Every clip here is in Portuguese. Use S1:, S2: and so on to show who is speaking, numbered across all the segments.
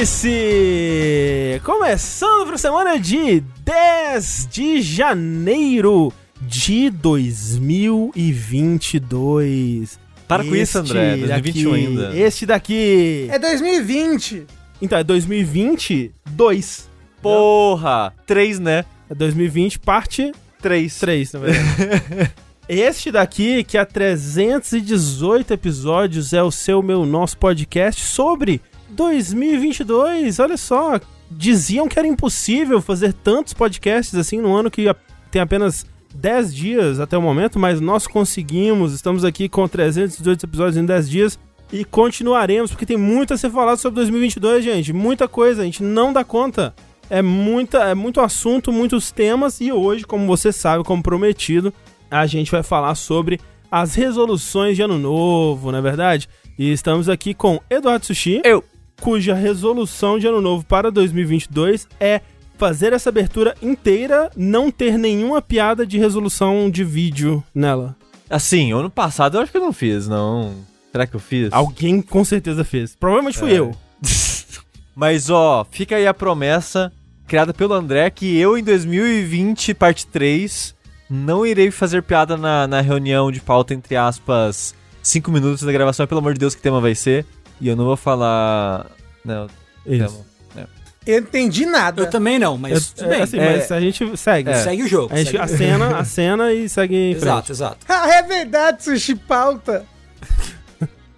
S1: Vértice! Começando para a semana de 10 de janeiro de 2022.
S2: Para com isso, André. 2021
S1: daqui,
S2: ainda.
S1: Este daqui.
S3: É 2020.
S1: Então, é 2022.
S2: Porra! Três, né?
S1: É 2020, parte
S2: Três.
S1: 3, na verdade. Este daqui, que há 318 episódios, é o seu, meu, nosso podcast sobre 2022. Olha só, diziam que era impossível fazer tantos podcasts assim no ano que tem apenas 10 dias até o momento, mas nós conseguimos. Estamos aqui com 318 episódios em 10 dias e continuaremos, porque tem muito a ser falado sobre 2022, gente. Muita coisa, a gente não dá conta. É, muita, é muito assunto, muitos temas, e hoje, como você sabe, como prometido, a gente vai falar sobre as resoluções de ano novo, não é verdade? E estamos aqui com Eduardo Sushi,
S2: Eu.
S1: Cuja resolução de ano novo para 2022 é fazer essa abertura inteira, não ter nenhuma piada de resolução de vídeo nela.
S2: Assim, ano passado eu acho que eu não fiz, não. Será que eu fiz?
S1: Alguém com certeza fez. Provavelmente fui
S2: É.
S1: eu.
S2: Mas ó, fica aí a promessa criada pelo André que eu em 2020, parte 3, não irei fazer piada na, na reunião de pauta, entre aspas, 5 minutos da gravação. Pelo amor de Deus, que tema vai ser? E eu não vou falar. Não,
S1: Isso.
S2: tema.
S3: Eu entendi nada.
S4: Eu também não, mas
S1: É,
S4: tudo bem.
S1: assim,
S2: É.
S1: mas a gente segue.
S4: Segue o jogo.
S1: A gente
S4: segue o jogo.
S1: acena, acena e segue em frente.
S4: Exato, exato.
S3: Ah, é verdade, sushi pauta.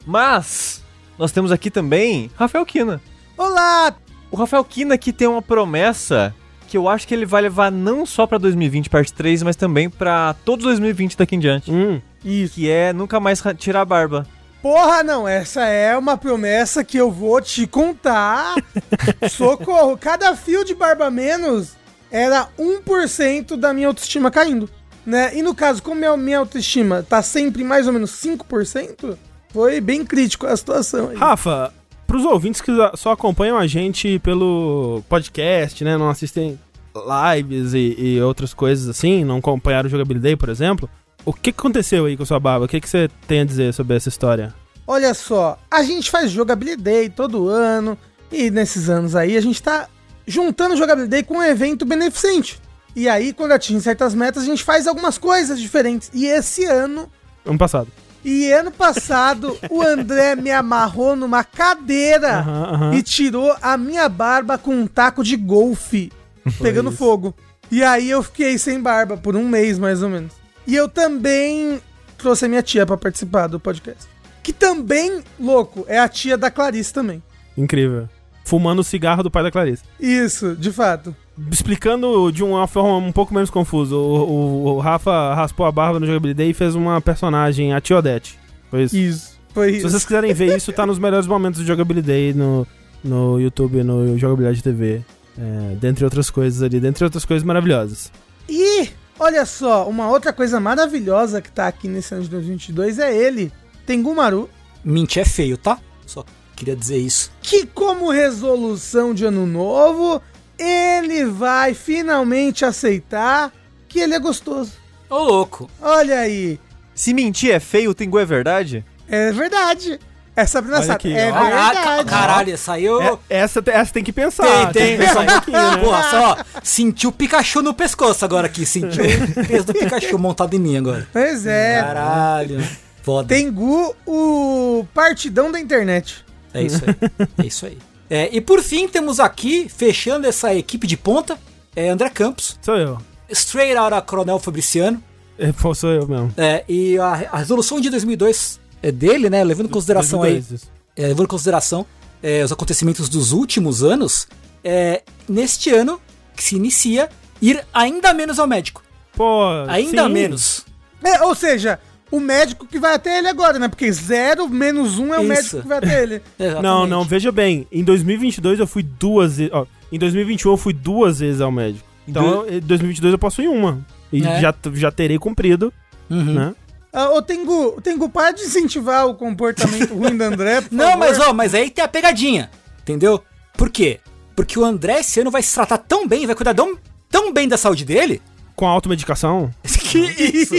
S2: Mas, nós temos aqui também Rafael Kina.
S3: Olá!
S2: O Rafael Kina aqui tem uma promessa que eu acho que ele vai levar não só pra 2020 parte 3, mas também pra todo 2020 daqui em diante.
S1: Hum,
S3: Isso.
S2: Que é nunca mais ra- tirar a barba.
S3: Porra, não, essa é uma promessa que eu vou te contar. Socorro, cada fio de barba menos era 1% da minha autoestima caindo. Né? E no caso, como a minha autoestima tá sempre mais ou menos 5%, foi bem crítico a situação. aí.
S1: Rafa, pros ouvintes que só acompanham a gente pelo podcast, né? Não assistem lives e, e outras coisas assim, não acompanharam o Jogabilidade, por exemplo. O que aconteceu aí com sua barba? O que, que você tem a dizer sobre essa história?
S3: Olha só, a gente faz jogabilidade todo ano e nesses anos aí a gente tá juntando jogabilidade com um evento beneficente. E aí, quando atinge certas metas, a gente faz algumas coisas diferentes. E esse ano,
S1: Ano passado.
S3: e ano passado, o André me amarrou numa cadeira
S1: Aham, aham.
S3: e tirou a minha barba com um taco de golfe pegando fogo. E aí eu fiquei sem barba por um mês, mais ou menos. E eu também trouxe a minha tia pra participar do podcast. Que também, louco, é a tia da Clarice também.
S1: Incrível. Fumando o cigarro do pai da Clarice.
S3: Isso, de fato.
S1: Explicando de uma forma um pouco menos confusa, o, o- o Rafa raspou a barba no Jogabilidade e fez uma personagem, a Tia Odete. Foi isso.
S3: Isso. Foi
S1: Se
S3: isso.
S1: vocês quiserem ver isso, tá nos melhores momentos do Jogabilidade no, no YouTube, no Jogabilidade TV. É, dentre outras coisas ali, dentre outras coisas maravilhosas.
S3: E olha só, uma outra coisa maravilhosa que tá aqui nesse ano de 2022 é ele, Tengu Maru,
S4: Mentir é feio, tá? Só queria dizer isso.
S3: que como resolução de ano novo, ele vai finalmente aceitar que ele é gostoso.
S4: Ô, louco.
S3: Olha aí,
S2: Se mentir é feio, o Tengu é verdade?
S3: é verdade. É Sabrina
S1: Olha
S3: Sato,
S1: aqui,
S3: é
S1: ó.
S4: Ah, ah,
S3: verdade.
S4: caralho, saiu.
S1: É, essa, essa tem que pensar.
S4: Tem, tem,
S1: que pensar um pouquinho, né?
S4: Porra, só sentiu o Pikachu no pescoço agora aqui. Sentiu o peso do Pikachu montado em mim agora.
S3: Pois é,
S4: Caralho. Foda.
S3: Tengu, o partidão da internet.
S4: É isso aí. É isso aí. É, e por fim, temos aqui, fechando essa equipe de ponta, é André Campos,
S1: Sou eu.
S4: straight out a Coronel Fabriciano.
S1: É, sou eu mesmo.
S4: É, e a, a resolução de 2002 é dele, né? Levando em consideração aí
S1: 2002, isso.
S4: é, levando em consideração é, os acontecimentos dos últimos anos, é, neste ano que se inicia, ir ainda menos ao médico.
S1: Pô,
S4: Ainda
S1: sim.
S4: menos.
S3: É, ou seja, o médico que vai até ele agora, né? Porque zero menos um é o
S4: Isso.
S3: médico que vai até ele.
S1: Não, não, veja bem. Em 2022 eu fui duas vezes. Ó, em 2021 eu fui duas vezes ao médico. Então, em 2022 eu posso ir uma. E
S4: É.
S1: já, já terei cumprido,
S4: Uhum.
S1: né?
S3: Ah, ô, Tengu, Tengu, para de incentivar o comportamento ruim do André, por
S4: Não,
S3: favor.
S4: mas ó, mas aí tem a pegadinha, entendeu? Por quê? Porque o André esse ano vai se tratar tão bem, vai cuidar tão, tão bem da saúde dele,
S1: Com a automedicação.
S4: que isso.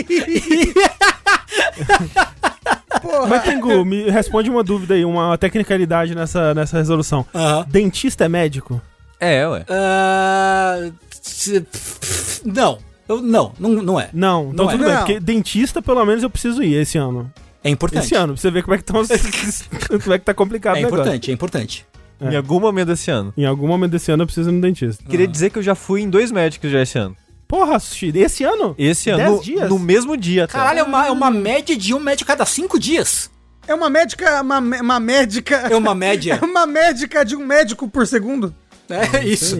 S3: Porra.
S1: Mas, Tengu, me responde uma dúvida aí, uma tecnicalidade nessa, nessa resolução. Dentista é médico?
S2: É, ué.
S4: Se- não. Eu- não, não, não é.
S1: Não, então
S4: Não é.
S1: tudo bem,
S3: Não.
S1: porque dentista pelo menos eu preciso ir esse ano.
S4: É importante.
S1: Esse ano, pra você ver como é que, tão, como é que tá complicado
S4: É
S1: o negócio.
S4: importante, é importante.
S1: É.
S2: Em algum momento desse ano.
S1: Em algum momento desse ano eu preciso ir no dentista.
S2: Queria dizer que eu já fui em dois médicos já esse ano.
S1: Porra, Sushi, esse ano?
S2: Esse ano.
S1: Dez
S2: no,
S1: dias?
S2: no mesmo dia, até.
S4: Caralho, é uma, é uma média de um médico a cada cinco dias.
S3: É uma médica, uma, uma médica.
S4: É uma média.
S3: É uma médica de um médico por segundo.
S4: É isso.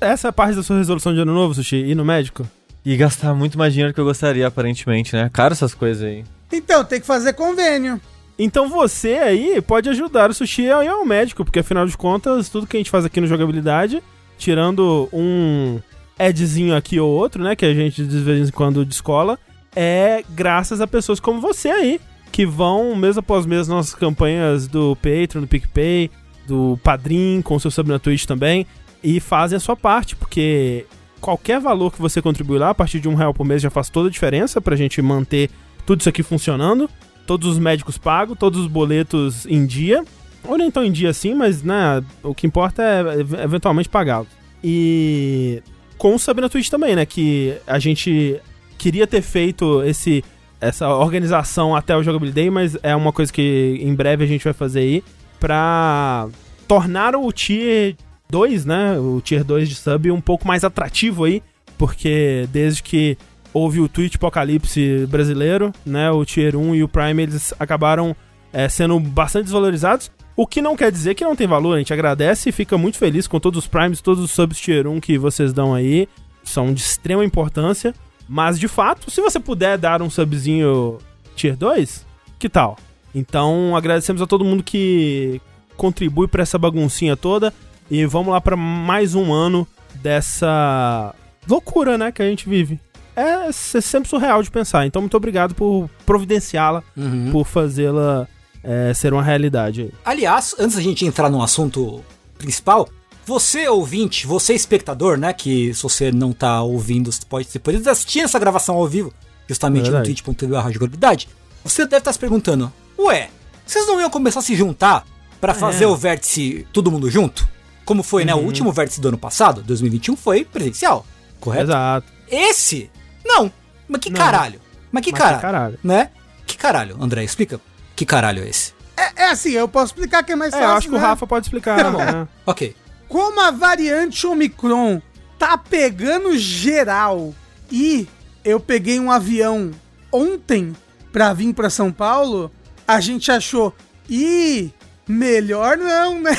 S1: Essa é a parte da sua resolução de ano novo, Sushi? Ir no médico?
S2: E gastar muito mais dinheiro que eu gostaria, aparentemente, né? Caro essas coisas aí.
S3: Então, tem que fazer convênio.
S1: Então você aí pode ajudar o Sushi a ir ao médico, porque afinal de contas, tudo que a gente faz aqui no Jogabilidade, tirando um adzinho aqui ou outro, né, que a gente de vez em quando descola, é graças a pessoas como você aí, que vão mês após mês nas nossas campanhas do Patreon, do PicPay, do Padrim, com o seu sub na Twitch também, e fazem a sua parte, porque qualquer valor que você contribui lá, a partir de um real por mês, já faz toda a diferença pra gente manter tudo isso aqui funcionando todos os médicos pagos, todos os boletos em dia. Ou nem tão em dia assim, mas né, o que importa é ev- eventualmente pagá-los. E com o na Twitch também, né? Que a gente queria ter feito esse, essa organização até o Jogabilidade, mas é uma coisa que em breve a gente vai fazer aí pra tornar o Tier 2, né? O Tier 2 de sub um pouco mais atrativo aí, porque desde que houve o Twitch Apocalipse brasileiro, né? O Tier 1 e o Prime, eles acabaram é, sendo bastante desvalorizados. O que não quer dizer que não tem valor, a gente agradece e fica muito feliz com todos os Primes, todos os subs Tier 1 que vocês dão aí. São de extrema importância. Mas, de fato, se você puder dar um subzinho Tier 2, que tal? Então, agradecemos a todo mundo que contribui para essa baguncinha toda. E vamos lá para mais um ano dessa loucura, né, que a gente vive. É ser sempre surreal de pensar. Então, muito obrigado por providenciá-la,
S4: Uhum.
S1: por fazê-la é, ser uma realidade.
S4: Aliás, antes da gente entrar no assunto principal, você ouvinte, você espectador, né? Que se você não tá ouvindo, você pode, você pode assistir essa gravação ao vivo, justamente
S1: É
S4: no
S1: verdade.
S4: twitch.tv jogabilidade. Você deve estar se perguntando, ué, vocês não iam começar a se juntar pra fazer
S1: É.
S4: o vértice todo mundo junto? Como foi, né? O
S1: Uhum.
S4: último vértice do ano passado, 2021, foi presencial, correto?
S1: Exato.
S4: Esse, não. Mas que
S1: Não.
S4: caralho? Mas que
S1: Mas
S4: caralho?
S1: que caralho.
S4: Né? Que caralho, André, explica. Que caralho é esse?
S3: É, é assim, eu posso explicar que é mais
S1: É,
S3: fácil.
S1: eu acho que o
S3: né?
S1: Rafa pode explicar.
S3: Tá bom.
S1: né?
S4: Ok.
S3: Como a variante Omicron tá pegando geral e eu peguei um avião ontem pra vir pra São Paulo, a gente achou, ih, melhor não, né?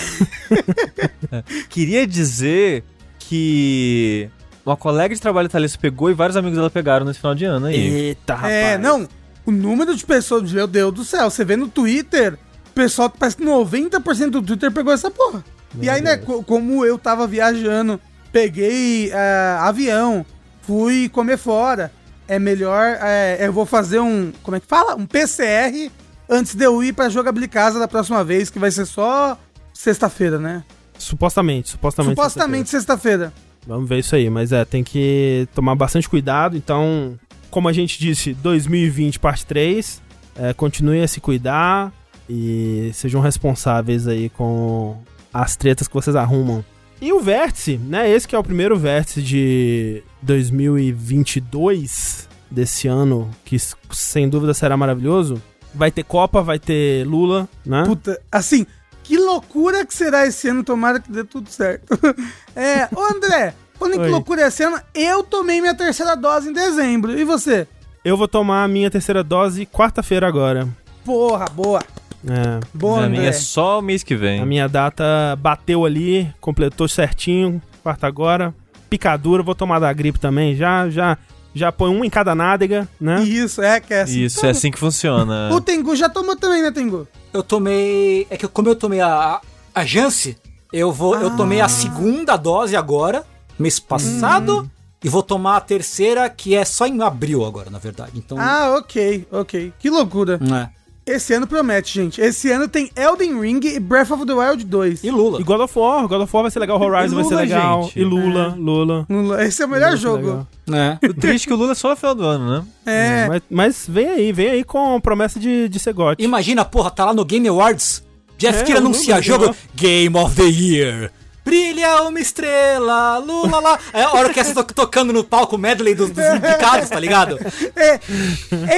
S2: Queria dizer que uma colega de trabalho italiana pegou e vários amigos dela pegaram nesse final de ano aí.
S1: Eita, rapaz.
S3: É, não, o número de pessoas, meu Deus do céu, você vê no Twitter, o pessoal parece que 90% do Twitter pegou essa porra. e
S1: Meu
S3: aí, né,
S1: Deus.
S3: co- como eu tava viajando, peguei é, avião, fui comer fora, é melhor, é, eu vou fazer um, como é que fala? Um PCR antes de eu ir pra Jogabilicasa da próxima vez, que vai ser só sexta-feira, né?
S1: Supostamente, supostamente.
S3: Supostamente sexta-feira.
S1: Vamos ver isso aí, mas é, tem que tomar bastante cuidado. Então, como a gente disse, 2020 parte 3, é, continue a se cuidar e sejam responsáveis aí com as tretas que vocês arrumam. E o vértice, né? Esse que é o primeiro vértice de 2022 desse ano, que sem dúvida será maravilhoso. Vai ter Copa, vai ter Lula, né?
S3: Puta, assim, que loucura que será esse ano, tomara que dê tudo certo. é, ô André, em que loucura é esse ano, eu tomei minha terceira dose em dezembro. E você?
S1: Eu vou tomar a minha terceira dose quarta-feira agora.
S3: Porra, boa.
S1: É.
S3: Boa,
S2: a minha é só mês que vem.
S1: A minha data bateu ali, completou certinho, quarta agora. Picadura, vou tomar da gripe também, já, já, já põe um em cada nádega, né?
S3: Isso, é que é assim.
S2: Isso, é assim que funciona.
S3: O Tengu já tomou também, né, Tengu?
S4: Eu tomei. É que como eu tomei a, a Jance, eu vou. Eu tomei a segunda dose agora, mês passado, e vou tomar a terceira, que é só em abril agora, na verdade. Então.
S3: Ah, ok, ok. Que loucura.
S4: é.
S3: Esse ano promete, gente. Esse ano tem Elden Ring e Breath of the Wild 2.
S4: E Lula.
S1: E God of War, God of War vai ser legal, Horizon vai ser
S2: Lula,
S1: legal.
S2: gente.
S1: E Lula, Lula.
S3: Lula, Esse é o
S1: Lula
S3: melhor
S1: ser
S3: jogo.
S4: né?
S2: O triste é que o Lula é só no final do ano, né?
S3: É.
S1: Mas, mas vem aí, vem aí com promessa de, de ser GOT.
S4: Imagina, porra, tá lá no Game Awards. Jeff
S1: É, o
S4: anuncia
S1: Lula,
S4: jogo. Game of the Year. Brilha uma estrela, lula lá. É a hora que essa to tocando no palco medley dos, dos indicados, tá ligado?
S3: É,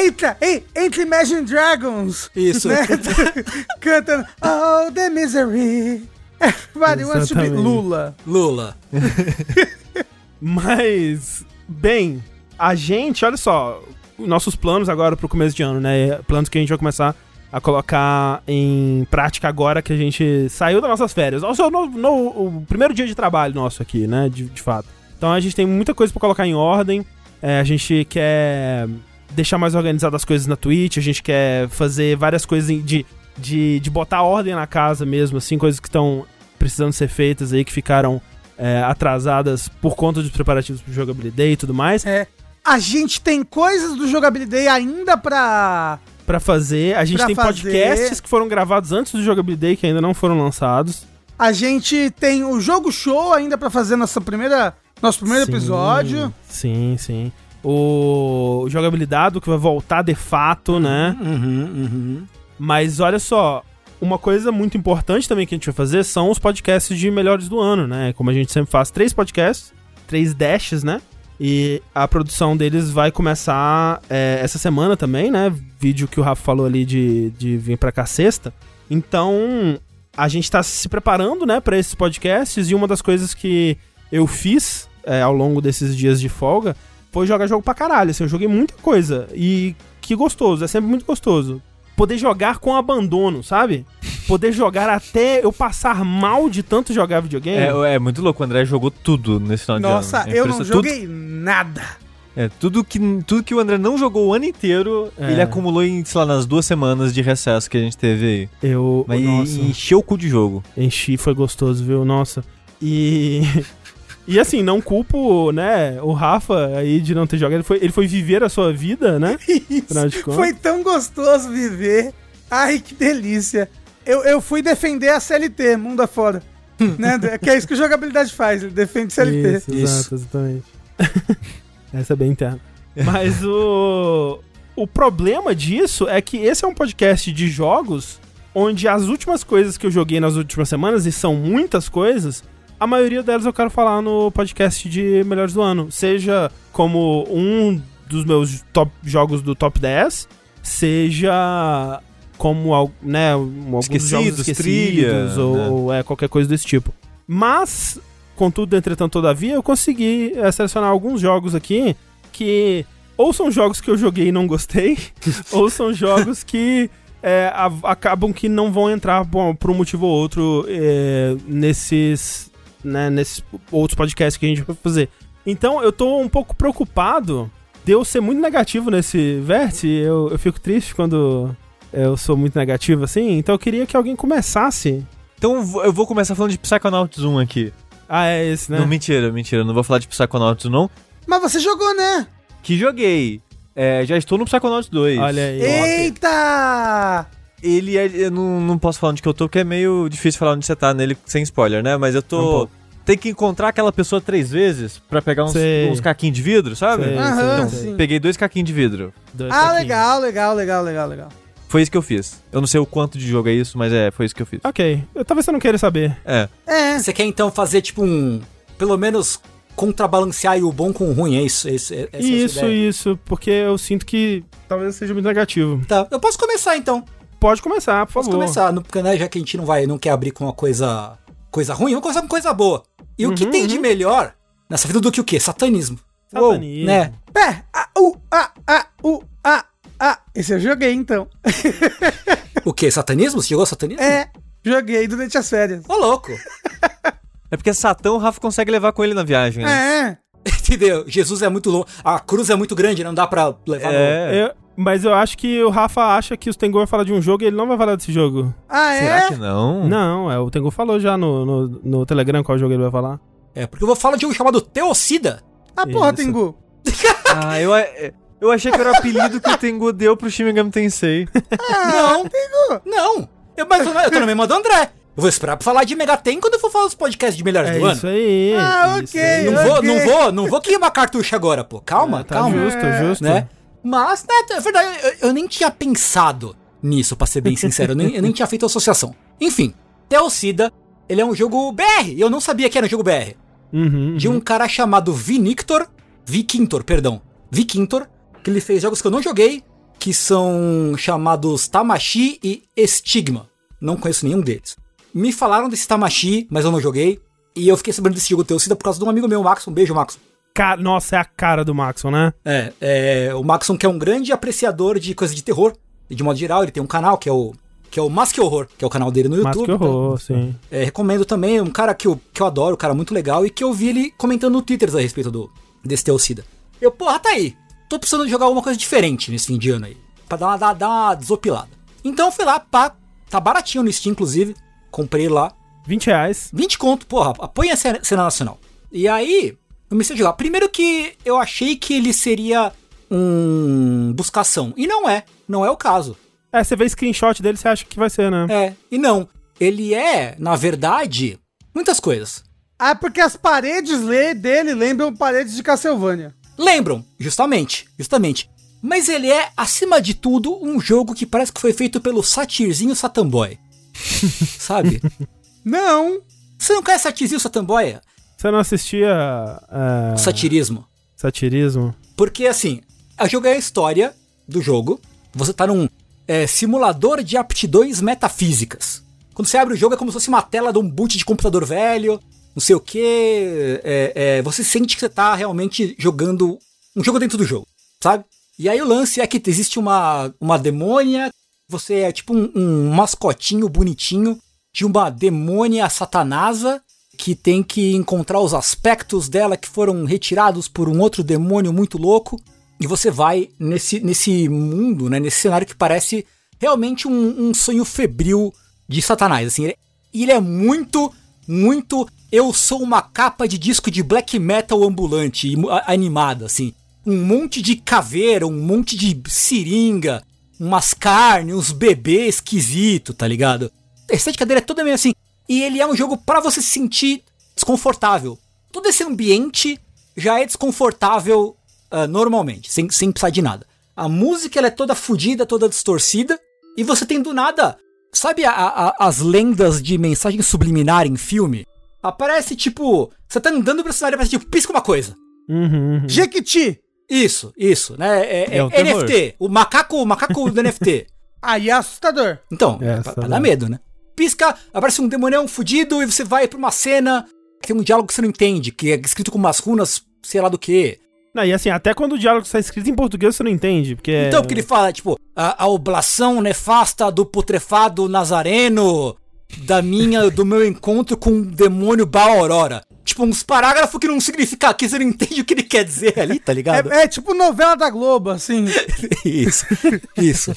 S3: entra, ei, entra Imagine Dragons.
S4: Isso.
S3: Né? Cantando Oh, the misery. Everybody wants to be. Lula.
S4: Lula.
S1: Mas, bem, a gente, olha só, nossos planos agora pro começo de ano, né? Planos que a gente vai começar a colocar em prática agora que a gente saiu das nossas férias. Nosso, no, no- o primeiro dia de trabalho nosso aqui, né? De, de fato. Então a gente tem muita coisa pra colocar em ordem. É, a gente quer deixar mais organizado as coisas na Twitch, a gente quer fazer várias coisas de, de, de botar ordem na casa mesmo, assim, coisas que estão precisando ser feitas aí, que ficaram é, atrasadas por conta dos preparativos pro jogabilidade e tudo mais.
S3: É. A gente tem coisas do jogabilidade ainda pra.
S1: Pra fazer, a gente
S3: Pra
S1: tem
S3: fazer.
S1: podcasts que foram gravados antes do jogabilidade que ainda não foram lançados.
S3: A gente tem o jogo show ainda pra fazer nossa primeira, nosso primeiro
S1: Sim,
S3: episódio.
S1: Sim, sim. O jogabilidade que vai voltar de fato, né?
S4: Uhum, uhum.
S1: Mas olha só, uma coisa muito importante também que a gente vai fazer são os podcasts de melhores do ano, né? Como a gente sempre faz, três podcasts, três dashes, né? E a produção deles vai começar é, essa semana também, né? Vídeo que o Rafa falou ali de, de vir pra cá sexta. Então, a gente tá se preparando, né, pra esses podcasts. E uma das coisas que eu fiz é, ao longo desses dias de folga foi jogar jogo pra caralho. Assim, eu joguei muita coisa. E que gostoso, é sempre muito gostoso. Poder jogar com abandono, sabe? Poder jogar até eu passar mal de tanto jogar videogame.
S2: É, é muito louco, o André jogou tudo nesse final
S3: Nossa,
S2: de ano. É
S3: eu não joguei nada.
S2: Tudo, é, tudo que, tudo que o André não jogou o ano inteiro,
S1: É.
S2: ele acumulou em, sei lá, nas duas semanas de recesso que a gente teve aí.
S1: Eu.
S2: Mas
S1: nossa.
S2: encheu o cu de jogo.
S1: Enchi, foi gostoso, viu? Nossa. E. E assim, não culpo, né, o Rafa aí de não ter jogado. Ele foi, ele foi viver a sua vida, né?
S3: Isso. Foi tão gostoso viver. Ai, que delícia. Eu, eu fui defender a CLT, mundo afora. né? Que é isso que o jogabilidade faz, ele defende CLT.
S1: Isso,
S4: Isso.
S1: exato, exatamente. Essa é bem interna. Mas o. O problema disso é que esse é um podcast de jogos onde as últimas coisas que eu joguei nas últimas semanas, e são muitas coisas, a maioria delas eu quero falar no podcast de melhores do ano. Seja como um dos meus top jogos do top 10, seja como né, um- alguns
S2: Esquecidos,
S1: jogos esquecidos
S2: trilha,
S1: ou,
S2: né?
S1: ou é qualquer coisa desse tipo. Mas, contudo, entretanto, todavia, eu consegui eh, selecionar alguns jogos aqui que ou são jogos que eu joguei e não gostei, ou são jogos que é, acabam que não vão entrar bom, por um motivo ou outro é, nesses, né, nesses outros podcasts que a gente vai fazer. Então eu tô um pouco preocupado de eu ser muito negativo nesse vértice. Eu, eu fico triste quando eu sou muito negativo assim. Então eu queria que alguém começasse.
S2: Então eu vou- começar falando de Psychonauts 1 aqui.
S1: Ah, é esse, né?
S2: Não, mentira, mentira, não vou falar de Psychonauts 1 não.
S3: Mas você jogou, né?
S2: Que joguei. É, já estou no Psychonauts 2.
S1: Olha aí.
S3: Eita!
S2: Ele é. Eu não, não posso falar onde que eu tô, porque é meio difícil falar onde você tá nele sem spoiler, né? Mas eu
S1: Um
S2: tô.
S1: pouco.
S2: Tem que encontrar aquela pessoa três vezes pra pegar uns,
S1: Sei.
S2: uns caquinhos de vidro, sabe?
S1: Sei,
S3: Aham,
S1: sei.
S3: sim.
S2: Peguei dois caquinhos de vidro.
S1: Dois
S3: Ah,
S1: aqui.
S3: legal, legal, legal, legal, legal.
S2: Foi isso que eu fiz. Eu não sei o quanto de jogo é isso, mas é, foi isso que eu fiz.
S1: Ok. Eu, talvez você não queira saber.
S2: É.
S3: É,
S4: Você quer então fazer tipo um. Pelo menos contrabalancear o bom com o ruim, é isso? É isso, é, é
S1: isso, isso. Porque eu sinto que talvez seja muito negativo.
S4: Tá, eu posso começar então.
S1: Pode começar, por
S4: Posso
S1: favor.
S4: começar, no- porque né, já que a gente não vai, não quer abrir com uma coisa, coisa ruim, vamos começar com coisa boa. E o que
S1: Uhum,
S4: tem de
S1: uhum.
S4: melhor nessa vida do que o quê? Satanismo.
S1: Satanismo.
S4: né?
S3: é, a, u, a, a, u, a, a. Esse eu joguei, então.
S4: O quê? Satanismo? Você jogou satanismo?
S3: É, joguei durante as férias.
S4: Ô, louco.
S2: É porque Satã o Rafa consegue levar com ele na viagem, né?
S3: É,
S4: Entendeu? Jesus é muito longo. A cruz é muito grande, não dá pra levar no...
S2: É.
S1: Eu- mas eu acho que o Rafa acha que o Tengu vai falar de um jogo e ele não vai falar desse jogo.
S3: ah,
S2: Será
S3: é?
S2: que não?
S1: Não, é, o Tengu falou já no, no, no Telegram qual jogo ele vai falar.
S4: É, porque eu vou falar de um chamado Teocida.
S3: Ah, porra,
S1: Isso.
S3: Tengu.
S2: Ah, eu, Eu achei que era o apelido que o Tengu deu pro Shin Megami Tensei.
S4: não, não. Eu, mas eu, eu tô na mesma do André. Eu vou esperar pra falar de Megaten quando eu for falar dos podcasts de melhores
S1: É
S4: do
S1: isso
S4: ano.
S1: aí.
S3: Ah,
S1: isso
S3: ok.
S1: aí.
S4: Não
S3: Ok.
S4: vou, não vou, não vou queimar cartucho agora, pô. Calma,
S1: É, tá
S4: calma.
S1: justo, justo.
S4: né? Mas, né, é verdade, eu, eu nem tinha pensado nisso, pra ser bem sincero. Eu nem, eu nem tinha feito associação. Enfim, Teocida, ele é um jogo BR. Eu não sabia que era um jogo BR.
S1: Uhum,
S4: De um cara chamado Vinictor. Vikintor, perdão. Vikintor. Que ele fez jogos que eu não joguei. Que são chamados Tamashi e Estigma. Não conheço nenhum deles. Me falaram desse Tamashi, mas eu não joguei. E eu fiquei sabendo desse jogo Teocida por causa de um amigo meu, Max. Um beijo, Max.
S1: Ca- Nossa, é a cara do Maxon, né?
S4: É, é, o Maxon que é um grande apreciador de coisas de terror, e de modo geral, ele tem um canal que é o que é o Mask Horror, que é o canal dele no
S1: Mas
S4: YouTube.
S1: que horror, sim.
S4: então, é, recomendo também, um cara que eu, que eu adoro, um cara muito legal, e que eu vi ele comentando no Twitter a respeito do, desse Teocida. Eu, porra, tá aí. Tô precisando jogar alguma coisa diferente nesse fim de ano aí. Pra dar uma, dar, dar uma desopilada. Então eu fui lá, pá, tá baratinho no Steam, inclusive. Comprei lá.
S1: 20 reais.
S4: 20 conto, porra, apoia a cena nacional. E aí, eu comecei a jogar. Primeiro que eu achei que ele seria um buscação. E não é. Não é o caso.
S1: É, você vê screenshot dele, você acha que vai ser, né?
S4: É, e não. Ele é, na verdade, muitas coisas.
S3: Ah, porque as paredes le- dele lembram paredes de Castlevania.
S4: Lembram, justamente, justamente. Mas ele é, acima de tudo, um jogo que parece que foi feito pelo Satirzinho Satamboy. Sabe?
S3: Não.
S4: Você não conhece Satirzinho Satamboy?
S1: Você não assistia é,
S4: Satirismo.
S1: satirismo?
S4: Porque assim, a jogo é a história do jogo. Você tá num é, simulador de aptidões metafísicas. Quando você abre o jogo é como se fosse uma tela de um boot de computador velho, não sei o que. É, é, você sente que você tá realmente jogando um jogo dentro do jogo, sabe? E aí o lance é que existe uma, uma demônia, você é tipo um, um mascotinho bonitinho de uma demônia satanasa que tem que encontrar os aspectos dela que foram retirados por um outro demônio muito louco. E você vai nesse, nesse mundo, né, nesse cenário que parece realmente um, um sonho febril de Satanás. Assim, ele, ele é muito, muito. Eu sou uma capa de disco de black metal ambulante, animada, assim. Um monte de caveira, um monte de seringa, umas carnes, uns bebês esquisito, tá ligado? A estética dele é toda meio assim. E ele é um jogo pra você se sentir desconfortável. Todo esse ambiente já é desconfortável ah, normalmente, sem, sem precisar de nada. A música ela é toda fodida, toda distorcida. E você tem do nada. Sabe a- a- as lendas de mensagem subliminar em filme? Aparece tipo. Você tá andando pelo cenário e aparece tipo, pisca uma coisa.
S1: Uhum, uhum.
S3: Jequiti.
S4: Isso, isso, né? É, é
S2: É um terror.
S4: NFT. O macaco, o macaco do NFT.
S3: Aí é assustador.
S4: Então,
S1: É,
S4: é, pra, pra dar medo, né? Pisca, aparece um demonião fudido e você vai pra uma cena que tem um diálogo que você não entende, que é escrito com umas runas, sei lá do que.
S1: Não, e assim, até quando o diálogo está escrito em português, você não entende, porque...
S4: Então, porque ele fala, tipo, a, a oblação nefasta do putrefado nazareno da minha, do meu encontro com o demônio Baorora. Tipo, uns parágrafos que não significa que você não entende o que ele quer dizer ali, tá ligado?
S3: É, é tipo novela da Globo, assim.
S4: Isso, isso.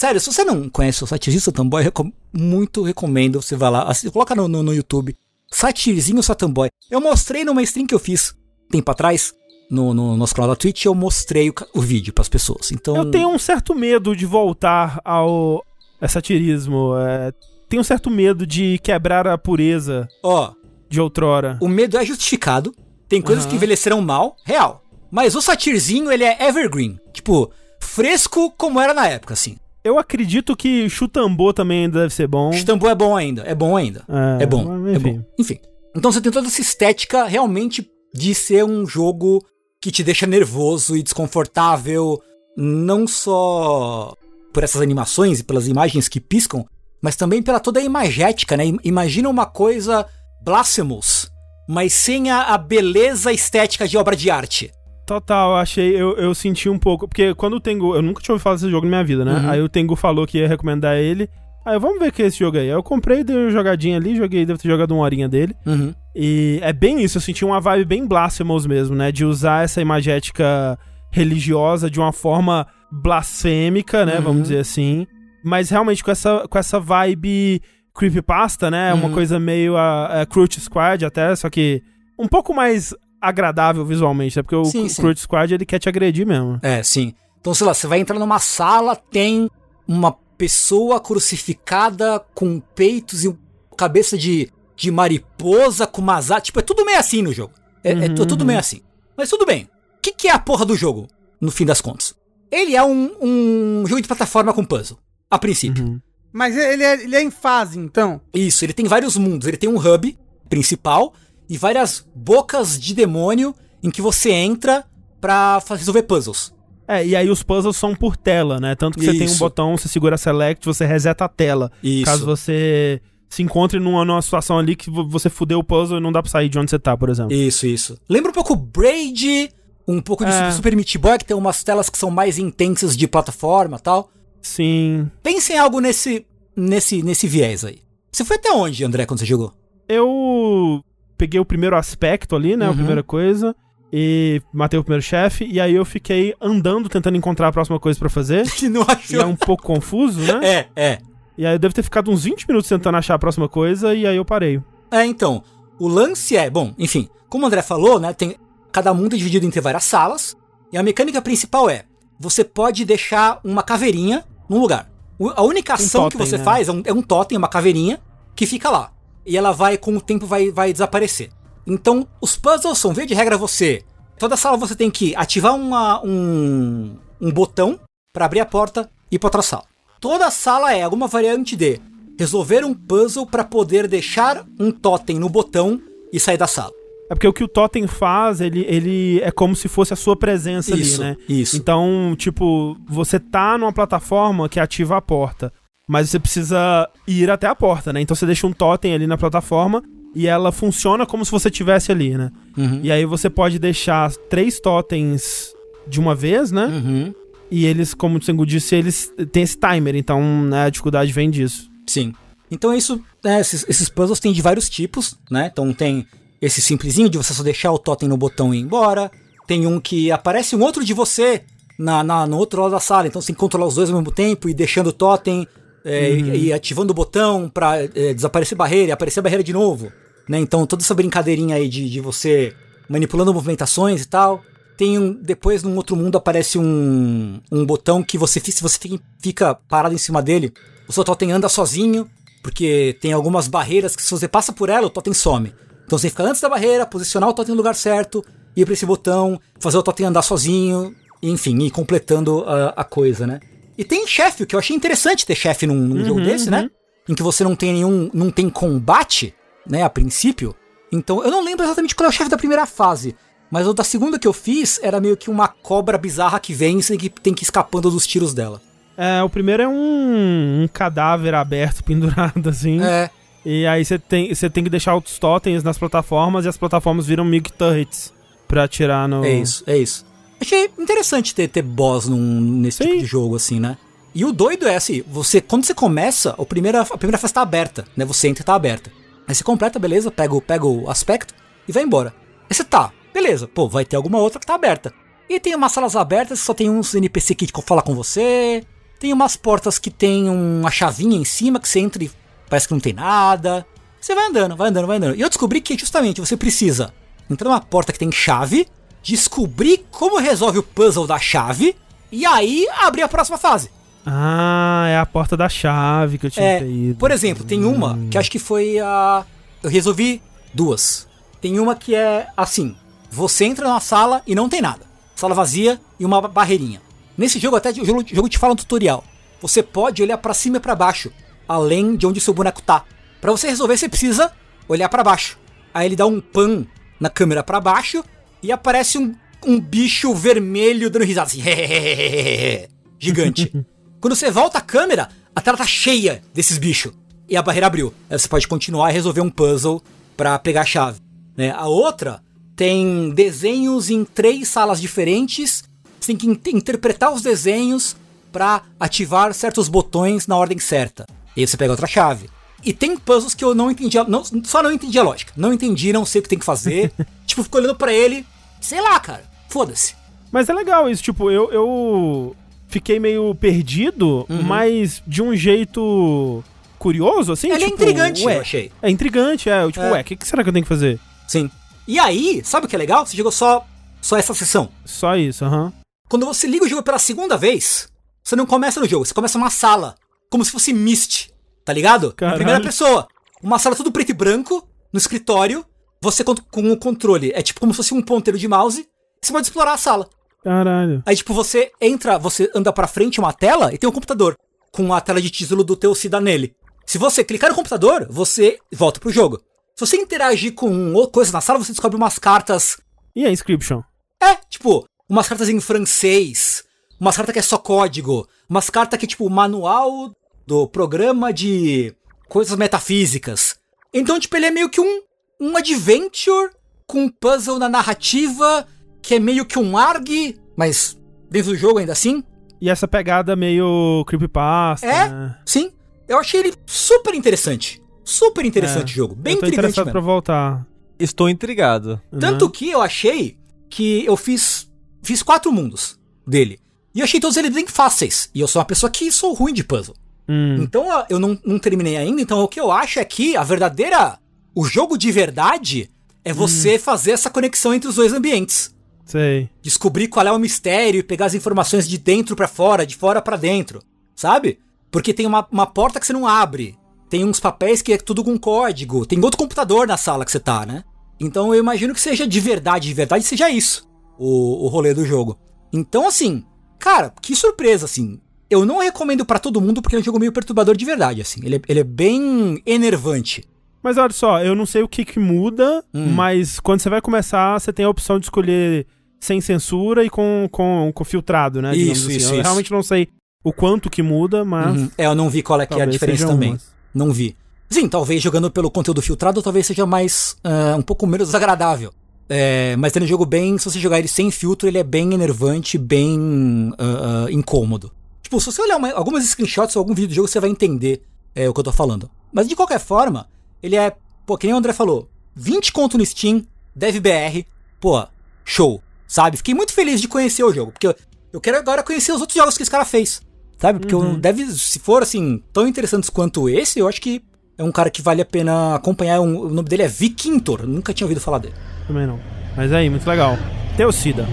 S4: Sério, se você não conhece o Satirzinho Satamboy, eu recom- muito recomendo você vai lá, assi- coloca no, no, no YouTube, Satirzinho Satamboy. Eu mostrei numa stream que eu fiz tempo atrás, no, no nosso canal da Twitch, eu mostrei o, o vídeo pras pessoas. Então,
S1: Eu tenho um certo medo de voltar ao é, satirismo. É, tenho um certo medo de quebrar a pureza
S4: ó,
S1: de outrora.
S4: o medo é justificado, tem coisas
S1: Aham.
S4: que envelheceram mal, real. Mas o Satirzinho, ele é evergreen, tipo, fresco como era na época, assim.
S1: Eu acredito que chutambô também ainda deve ser bom.
S4: Chutambô é bom ainda, é bom ainda.
S1: É,
S4: É bom, é
S1: enfim.
S4: bom. Enfim. Então você tem toda essa estética realmente de ser um jogo que te deixa nervoso e desconfortável, não só por essas animações e pelas imagens que piscam, mas também pela toda a imagética, né? Im- Imagina uma coisa blasphemous, mas sem a, a beleza estética de obra de arte.
S1: Total, achei, eu, eu senti um pouco. Porque quando o Tengu. Eu nunca tinha ouvido falar desse jogo na minha vida, né?
S4: Uhum.
S1: Aí o Tengu falou que ia recomendar ele. Aí vamos ver que é esse jogo aí. Aí eu comprei, dei uma jogadinha ali, joguei, devo ter jogado uma horinha dele.
S4: Uhum.
S1: E é bem isso, eu senti uma vibe bem Blasphemous mesmo, né? De usar essa imagética religiosa de uma forma blasfêmica, né?
S4: Uhum.
S1: Vamos dizer assim. Mas realmente com essa, com essa vibe creepypasta, né? Uma
S4: Uhum.
S1: coisa meio a, a Cruelty Squad até, só que um pouco mais agradável visualmente, né? Porque o
S4: Sim,
S1: Squad ele quer te agredir mesmo.
S4: É, sim. Então, sei lá, você vai entrar numa sala, tem uma pessoa crucificada com peitos e cabeça de, de mariposa com umas. Tipo, é tudo meio assim no jogo. É, é tu- tudo meio assim. Mas tudo bem. O que, que é a porra do jogo, no fim das contas? Ele é um, um jogo de plataforma com puzzle, a princípio.
S3: Mas ele é, ele é em fase, então.
S4: Isso, ele tem vários mundos. Ele tem um hub principal e várias bocas de demônio em que você entra pra resolver puzzles.
S1: É, e aí os puzzles são por tela, né? Tanto que você tem um
S4: Isso.
S1: botão, você segura Select, você reseta a tela.
S4: Isso.
S1: Caso você se encontre numa, numa situação ali que vo- você fudeu o puzzle e não dá pra sair de onde você tá, por exemplo.
S4: Isso, isso. Lembra um pouco Braid, um pouco de
S1: É.
S4: Super Meat Boy, que tem umas telas que são mais intensas de plataforma e tal.
S1: Sim.
S4: Pense em algo nesse, nesse, nesse viés aí. Você foi até onde, André, quando você jogou?
S1: Eu peguei o primeiro aspecto ali, né? A
S4: Uhum.
S1: primeira coisa. E matei o primeiro chefe. E aí eu fiquei andando tentando encontrar a próxima coisa pra fazer.
S4: Que não
S1: e
S4: achou?
S1: é um pouco confuso, né?
S4: É, é.
S1: E aí eu devo ter ficado uns 20 minutos tentando achar a próxima coisa. E aí eu parei.
S4: É, então, o lance é, bom, enfim, como o André falou, né, tem cada mundo é dividido entre várias salas, e a mecânica principal é, você pode deixar uma caveirinha num lugar. A única ação que
S1: totem,
S4: você
S1: né?
S4: faz é um, é um totem, uma caveirinha, que fica lá. E ela vai, com o tempo, vai, vai desaparecer. Então, os puzzles são, via de regra, você... Toda sala você tem que ativar uma, um, um botão para abrir a porta e ir pra outra sala. Toda sala é alguma variante de resolver um puzzle para poder deixar um totem no botão e sair da sala.
S1: É porque o que o Totem faz, ele, ele é como se fosse a sua presença
S4: Isso,
S1: ali, né?
S4: isso.
S1: Então, tipo, você tá numa plataforma que ativa a porta, mas você precisa ir até a porta, né? Então você deixa um Totem ali na plataforma e ela funciona como se você estivesse ali, né?
S4: Uhum.
S1: E aí você pode deixar três totens de uma vez, né?
S4: Uhum.
S1: E eles, como o Sengu disse, eles têm esse timer, então né, a dificuldade vem disso.
S4: Sim. Então isso, né, esses, esses puzzles tem de vários tipos, né? Então tem esse simplesinho de você só deixar o totem no botão e ir embora. Tem um que aparece um outro de você na, na- no outro lado da sala. Então você tem que controlar os dois ao mesmo tempo e deixando o totem é, e, e ativando o botão pra é, desaparecer barreira e aparecer a barreira de novo. Né? Então toda essa brincadeirinha aí de, de você manipulando movimentações e tal. Tem um. Depois, num outro mundo, aparece um, um botão que você, se você fica- parado em cima dele, o seu totem anda sozinho, porque tem algumas barreiras que se você passa por ela, o totem some. Então você fica antes da barreira, posicionar o totem no lugar certo, ir pra esse botão, fazer o totem andar sozinho, enfim, ir completando a, a coisa, né? E tem chefe, o que eu achei interessante ter chefe num, num jogo desse, né? Em que você não tem nenhum. não tem combate, né, a princípio. Então, eu não lembro exatamente qual é o chefe da primeira fase. Mas o da segunda que eu fiz era meio que uma cobra bizarra que vem e que, tem que ir escapando dos tiros dela.
S1: É, o primeiro é um, um cadáver aberto, pendurado, assim.
S4: É,
S1: E aí você tem, você tem que deixar os totens nas plataformas e as plataformas viram que turrets pra atirar no.
S4: É isso, é isso. Achei interessante ter, ter boss num, nesse
S1: Sim.
S4: tipo de jogo, assim, né? E o doido é assim, você, quando você começa, o primeira, a primeira fase tá aberta, né? Você entra e tá aberta. Aí você completa, beleza, pega, o- pega o aspecto e vai embora. Aí você tá, beleza, pô, vai ter alguma outra que tá aberta. E tem umas salas abertas só tem uns NPC que falam com você. Tem umas portas que tem uma chavinha em cima que você entra e parece que não tem nada. Você vai andando, vai andando, vai andando. E eu descobri que justamente você precisa entrar numa porta que tem chave, descobrir como resolve o puzzle da chave e aí abrir a próxima fase.
S1: Ah, é a porta da chave que eu tinha
S4: É,
S1: feito.
S4: por exemplo, tem uma que acho que foi a. Eu resolvi duas. Tem uma que é assim: você entra numa sala e não tem nada. Sala vazia e uma barreirinha. Nesse jogo, até o jogo, jogo te fala no tutorial. Você pode olhar pra cima e pra baixo, além de onde o seu boneco tá. Pra você resolver, você precisa olhar pra baixo. Aí ele dá um pan na câmera pra baixo e aparece um, um bicho vermelho dando risada assim. Gigante. Quando você volta a câmera, a tela tá cheia desses bichos. E a barreira abriu. Aí você pode continuar e resolver um puzzle pra pegar a chave. né? A outra tem desenhos em três salas diferentes. Você tem que in- interpretar os desenhos pra ativar certos botões na ordem certa. E aí você pega outra chave. E tem puzzles que eu não entendi, não, só não entendi a lógica. Não entendi, não sei o que tem que fazer. tipo, fico olhando pra ele, sei lá, cara. Foda-se.
S1: Mas é legal isso, tipo, eu, eu fiquei meio perdido,
S4: Uhum.
S1: mas de um jeito curioso, assim.
S4: Ele é
S1: tipo,
S4: intrigante,
S1: ué,
S4: eu achei.
S1: É intrigante, é. Eu, tipo,
S4: É.
S1: ué, o que, que será que eu tenho que fazer?
S4: Sim. E aí, sabe o que é legal? Você jogou só, só essa sessão.
S1: Só isso, aham.
S4: Quando você liga o jogo pela segunda vez, você não começa no jogo, você começa numa sala. Como se fosse Myst, tá ligado?
S1: Caralho.
S4: Primeira pessoa. Uma sala tudo preto e branco, no escritório. Você com, com o controle. É tipo como se fosse um ponteiro de mouse. Você pode explorar a sala.
S1: Caralho.
S4: Aí, tipo, você entra, você anda pra frente uma tela e tem um computador. Com a tela de título do teu Cida nele. Se você clicar no computador, você volta pro jogo. Se você interagir com coisas na sala, você descobre umas cartas
S1: E a inscription?
S4: é, tipo, umas cartas em francês, umas cartas que é só código, umas cartas que é tipo manual do programa de coisas metafísicas. Então, tipo, ele é meio que um, um adventure com um puzzle na narrativa, que é meio que um ARG, mas dentro do jogo ainda assim.
S1: E essa pegada meio creepypasta,
S4: É?
S1: né?
S4: Sim, eu achei ele super interessante. Super interessante
S1: É,
S4: o jogo, bem
S1: eu tô
S4: intrigante
S1: interessado
S4: mesmo.
S1: pra voltar.
S2: Estou intrigado.
S4: Tanto
S1: Uhum.
S4: que eu achei que eu fiz fiz quatro mundos dele. E eu achei todos eles bem fáceis. E eu sou uma pessoa que sou ruim de puzzle.
S1: Hum,
S4: Então eu não, não terminei ainda. Então o que eu acho é que a verdadeira. O jogo de verdade é você fazer essa conexão entre os dois ambientes.
S1: sei.
S4: Descobrir qual é o mistério e pegar as informações de dentro pra fora, de fora pra dentro. Sabe? Porque tem uma, uma porta que você não abre. Tem uns papéis que é tudo com código. Tem outro computador na sala que você tá, né? Então eu imagino que seja de verdade, de verdade seja isso. O, o rolê do jogo. Então, assim, cara, que surpresa, assim. Eu não recomendo pra todo mundo porque é um jogo meio perturbador de verdade, assim. Ele é, ele é bem enervante.
S1: Mas olha só, eu não sei o que que muda,
S4: Hum.
S1: mas quando você vai começar, você tem a opção de escolher sem censura e com, com, com filtrado, né?
S4: Isso,
S1: assim.
S4: isso,
S1: Eu
S4: isso.
S1: realmente não sei o quanto que muda, mas
S4: Uhum. É, eu não vi qual é que é a diferença também.
S1: umas.
S4: Não vi. Sim, talvez jogando pelo conteúdo filtrado, talvez seja mais. ah, um pouco menos desagradável. É, mas tendo um jogo bem, se você jogar ele sem filtro, ele é bem enervante, bem ah, ah, incômodo. Tipo, se você olhar uma- algumas screenshots ou algum vídeo do jogo, você vai entender é, o que eu tô falando. Mas de qualquer forma, ele é, pô, que nem o André falou, 20 conto no Steam, DevBR, pô, show, sabe? Fiquei muito feliz de conhecer o jogo, porque eu, eu quero agora conhecer os outros jogos que esse cara fez. Sabe? Porque eu- deve, se for assim, tão interessantes quanto esse, eu acho que é um cara que vale a pena acompanhar. Um- o nome dele é Vikintor, nunca tinha ouvido falar dele.
S1: Também não. Mas aí, muito legal. Teocida.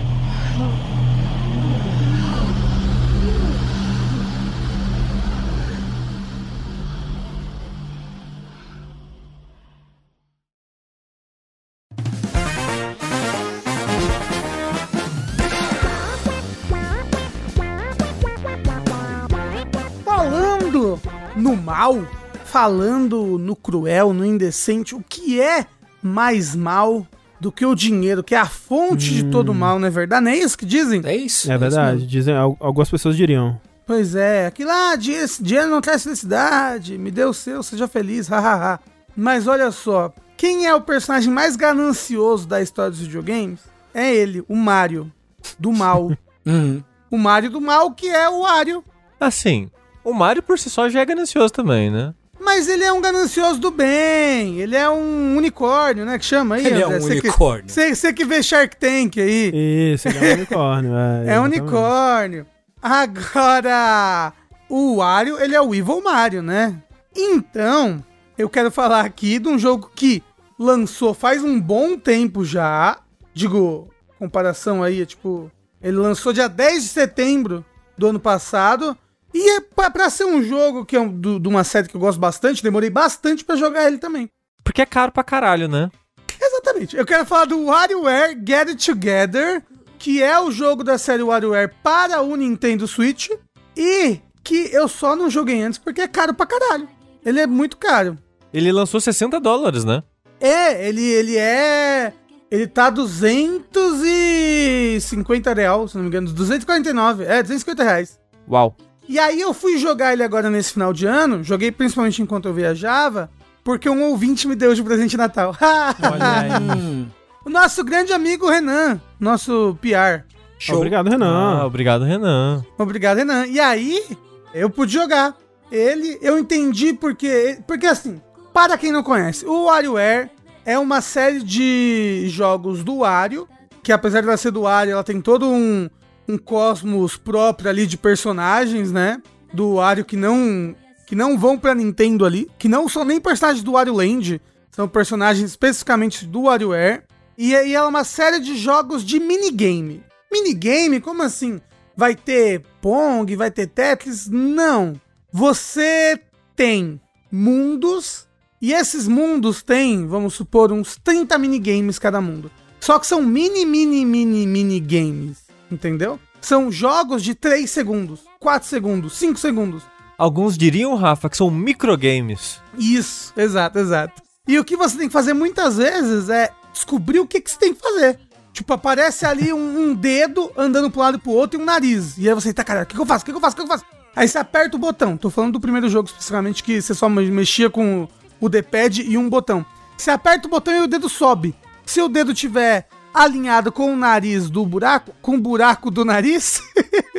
S3: Falando no mal, falando no cruel, no indecente, o que é mais mal do que o dinheiro, que é a fonte de todo mal, não é verdade? Não é isso que dizem?
S4: É isso.
S1: É
S4: isso
S1: verdade.
S4: mesmo.
S1: Dizem, al- algumas pessoas diriam.
S3: Pois é, aquilo lá, dinheiro, dinheiro não traz felicidade, me dê o seu, seja feliz, hahaha. Mas olha só, quem é o personagem mais ganancioso da história dos videogames? É ele, o Mario, do mal.
S4: Uhum.
S3: o Mario do mal, que é o Wario.
S2: Assim, o Mario por si só já é ganancioso também, né?
S3: Mas ele é um ganancioso do bem, ele é um unicórnio, né, que chama aí,
S4: Ele é
S3: André?
S4: um
S3: Você que-
S4: unicórnio.
S3: Você que vê Shark Tank aí.
S1: Isso, ele é um unicórnio. É,
S3: É um unicórnio. Agora, o Wario, ele é o Evil Mario, né? Então, eu quero falar aqui de um jogo que lançou faz um bom tempo já. Digo, comparação aí, é tipo, ele lançou dia 10 de setembro do ano passado. E é pra, pra ser um jogo que é um- do- de uma série que eu gosto bastante, demorei bastante pra jogar ele também.
S2: Porque é caro pra caralho, né?
S3: Exatamente. Eu quero falar do WarioWare Get It Together, que é o jogo da série WarioWare para o Nintendo Switch e que eu só não joguei antes porque é caro pra caralho. Ele é muito caro.
S2: Ele lançou 60 dólares, né?
S3: É, ele, ele é... Ele tá 250 real, se não me engano, 249, é, 250 reais.
S2: Uau.
S3: E aí eu fui jogar ele agora nesse final de ano, joguei principalmente enquanto eu viajava, porque um ouvinte me deu de presente de Natal.
S1: Olha aí.
S3: O nosso grande amigo Renan, nosso PR.
S4: show.
S1: Obrigado,
S2: Ah,
S1: Renan.
S2: obrigado, Renan.
S3: Obrigado, Renan. E aí, eu pude jogar. Ele, eu entendi porque. Porque assim, para quem não conhece, o WarioWare é uma série de jogos do Wario, que apesar de ela ser do Wario, ela tem todo um, um cosmos próprio ali de personagens, né? Do Wario que não. Que não vão pra Nintendo ali, que não são nem personagens do Wario Land, são personagens especificamente do WarioWare. E aí ela é uma série de jogos de minigame. Minigame? Como assim? Vai ter Pong, vai ter Tetris? Não. Você tem mundos e esses mundos têm, vamos supor, uns 30 minigames cada mundo. Só que são mini, mini, mini, minigames. Entendeu? São jogos de 3 segundos, 4 segundos, 5 segundos.
S2: Alguns diriam, Rafa, que são microgames.
S3: Isso, exato, exato. E o que você tem que fazer muitas vezes é descobrir o que, que você tem que fazer. Tipo, aparece ali um, um dedo andando pro lado e pro outro e um nariz. E aí você tá, cara, o que, que eu faço? O que, que eu faço? O que, que eu faço? Aí você aperta o botão. Tô falando do primeiro jogo especificamente que você só mexia com o D-pad e um botão. Você aperta o botão e o dedo sobe. Se o dedo tiver alinhado com o nariz do buraco, com o buraco do nariz,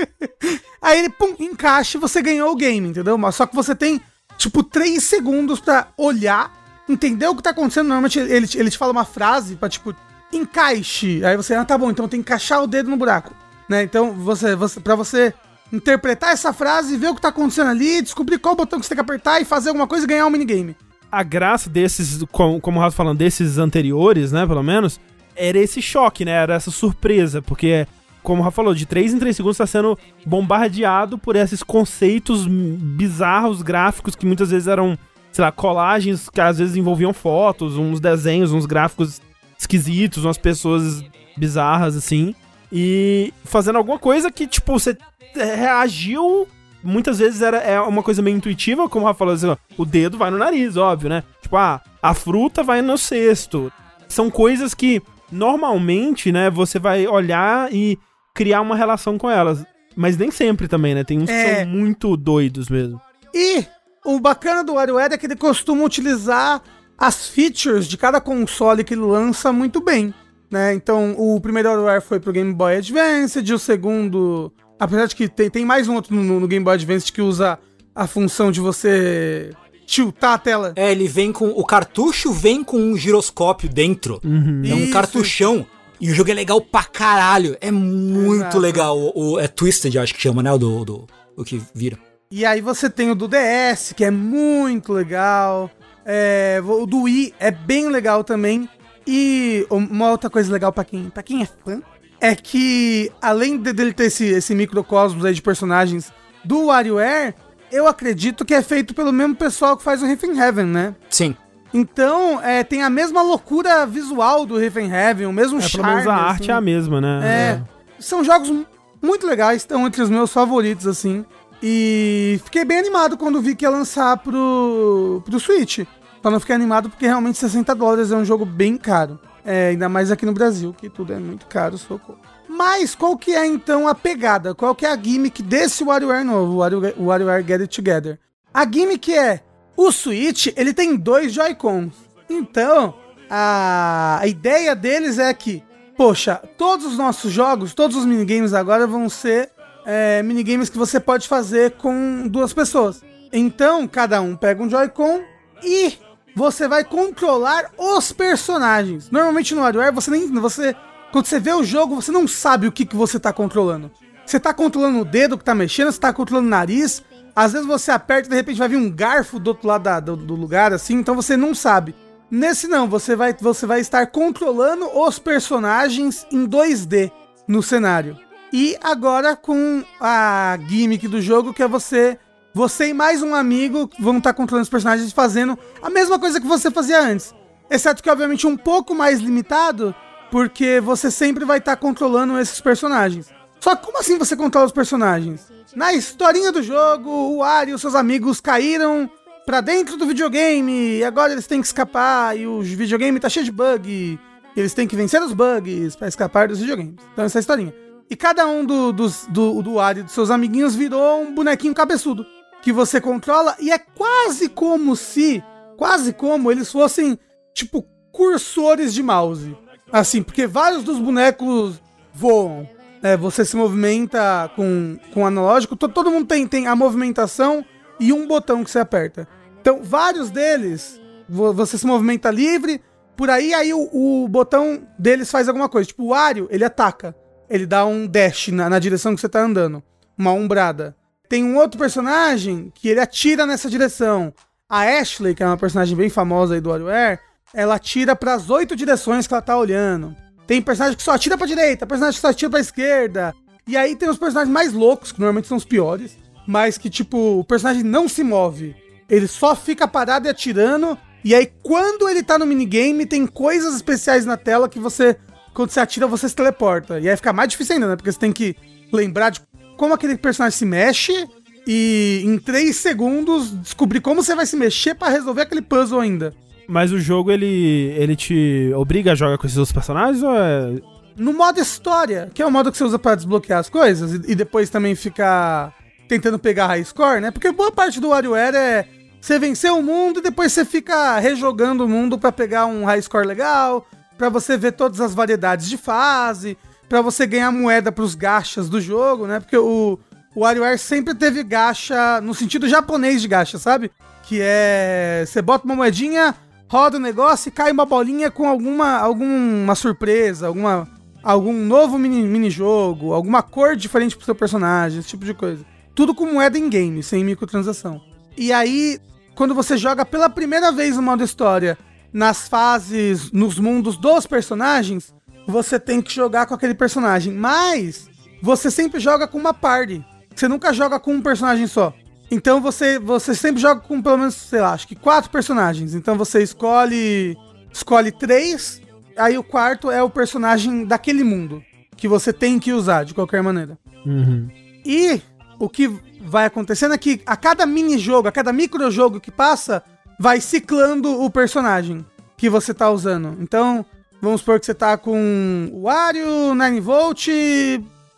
S3: aí ele pum, encaixa e você ganhou o game, entendeu? Mas só que você tem tipo 3 segundos para olhar, entender o que tá acontecendo. Normalmente ele, ele te fala uma frase pra tipo encaixe. Aí você, ah, tá bom, então tem que encaixar o dedo no buraco, né? Então você, você para você interpretar essa frase, ver o que tá acontecendo ali, descobrir qual botão que você tem que apertar e fazer alguma coisa e ganhar um minigame.
S1: A graça desses, como, como o Rafa falando, desses anteriores, né, pelo menos, era esse choque, né? Era essa surpresa, porque, como o Rafa falou, de 3 em 3 segundos está sendo bombardeado por esses conceitos bizarros, gráficos, que muitas vezes eram, sei lá, colagens que às vezes envolviam fotos, uns desenhos, uns gráficos esquisitos, umas pessoas bizarras, assim. E fazendo alguma coisa que, tipo, você reagiu muitas vezes era é uma coisa meio intuitiva, como o Rafa falou, assim, ó, o dedo vai no nariz, óbvio, né? Tipo, ah, a fruta vai no cesto. São coisas que normalmente, né, você vai olhar e criar uma relação com elas. Mas nem sempre também, né? Tem uns
S3: É.
S1: que são muito doidos mesmo.
S3: E o bacana do WarioWare é que ele costuma utilizar as features de cada console que ele lança muito bem, né? Então, o primeiro WarioWare foi pro Game Boy Advance, o segundo... Apesar de que tem, tem mais um outro no, no Game Boy Advance que usa a função de você tiltar a tela.
S4: É, ele vem com. O cartucho vem com um giroscópio dentro. É um
S3: Isso.
S4: cartuchão. E o jogo é legal pra caralho. É muito
S3: Exato.
S4: legal. O, o- é Twisted, eu acho que chama, né? O do, do o que vira.
S3: E aí você tem o do DS, que é muito legal. É, o do Wii é bem legal também. E uma outra coisa legal pra quem, pra quem é fã é que, além de- dele ter esse, esse microcosmos aí de personagens do WarioWare, eu acredito que é feito pelo mesmo pessoal que faz o Riff in Heaven, né?
S4: Sim.
S3: Então, é, tem a mesma loucura visual do Riff in Heaven, o mesmo
S1: É,
S3: charme.
S1: pelo menos a arte
S3: assim.
S1: é a mesma, né?
S3: É. São jogos mu- muito legais, estão entre os meus favoritos, assim. E fiquei bem animado quando vi que ia lançar pro, pro Switch. Só não fiquei animado porque realmente 60 dólares é um jogo bem caro. É, ainda mais aqui no Brasil, que tudo é muito caro, socorro. Mas qual que é então a pegada? Qual que é a gimmick desse WarioWare novo, o Wario- o WarioWare Get It Together? A gimmick é, o Switch, ele tem dois Joy-Cons. Então, a, a ideia deles é que, poxa, todos os nossos jogos, todos os minigames agora vão ser é, minigames que você pode fazer com duas pessoas. Então, cada um pega um Joy-Con e você vai controlar os personagens. Normalmente no WarioWare, você nem. Você, quando você vê o jogo, você não sabe o que, que você tá controlando. Você tá controlando o dedo que tá mexendo, você tá controlando o nariz. Às vezes você aperta e de repente vai vir um garfo do outro lado da- do, do lugar, assim, então você não sabe. Nesse não, você vai, você vai estar controlando os personagens em 2D no cenário. E agora com a gimmick do jogo, que é você. Você e mais um amigo vão estar controlando os personagens fazendo a mesma coisa que você fazia antes. Exceto que, obviamente, um pouco mais limitado, porque você sempre vai estar controlando esses personagens. Só que como assim você controla os personagens? Na historinha do jogo, o Ari e os seus amigos caíram pra dentro do videogame e agora eles têm que escapar e o videogame tá cheio de bug. Eles têm que vencer os bugs pra escapar dos videogames. Então essa é a historinha. E cada um do, do, do Ari e dos seus amiguinhos virou um bonequinho cabeçudo. Que você controla e é quase como se. Quase como eles fossem, tipo, cursores de mouse. Assim, porque vários dos bonecos voam. É, você se movimenta com, com analógico. To- todo mundo tem, tem a movimentação e um botão que você aperta. Então, vários deles, vo- você se movimenta livre. Por aí, aí o, o botão deles faz alguma coisa. Tipo, o Wario, ele ataca. Ele dá um dash na, na direção que você tá andando. Uma ombrada. Tem um outro personagem que ele atira nessa direção. A Ashley, que é uma personagem bem famosa aí do WarioWare, ela atira pras oito direções que ela tá olhando. Tem personagem que só atira pra direita, personagem que só atira pra esquerda. E aí tem os personagens mais loucos, que normalmente são os piores, mas que, tipo, o personagem não se move. Ele só fica parado e atirando. E aí, quando ele tá no minigame, tem coisas especiais na tela que você, quando você atira, você se teleporta. E aí fica mais difícil ainda, né? Porque você tem que lembrar de como aquele personagem se mexe e em três segundos descobrir como você vai se mexer pra resolver aquele puzzle ainda.
S1: Mas o jogo, ele, ele te obriga a jogar com esses outros personagens ou é...
S3: No modo história, que é o modo que você usa pra desbloquear as coisas e, e depois também ficar tentando pegar high score, né? Porque boa parte do WarioWare é você vencer o mundo e depois você fica rejogando o mundo pra pegar um high score legal, pra você ver todas as variedades de fase, pra você ganhar moeda pros gachas do jogo, né? Porque o, o WarioWare sempre teve gacha no sentido japonês de gacha, sabe? Que é. Você bota uma moedinha, roda o negócio e cai uma bolinha com alguma, alguma surpresa, alguma, algum novo mini, mini-jogo, alguma cor diferente pro seu personagem, esse tipo de coisa. Tudo com moeda em game, sem microtransação. E aí, quando você joga pela primeira vez no modo história, nas fases, nos mundos dos personagens, você tem que jogar com aquele personagem. Mas você sempre joga com uma party. Você nunca joga com um personagem só. Então você, você sempre joga com pelo menos, sei lá, acho que quatro personagens. Então você escolhe escolhe três, aí o quarto é o personagem daquele mundo que você tem que usar de qualquer maneira.
S1: Uhum.
S3: E o que vai acontecendo é que a cada mini-jogo, a cada micro-jogo que passa, vai ciclando o personagem que você tá usando. Então, vamos supor que você tá com o Wario, 9volt,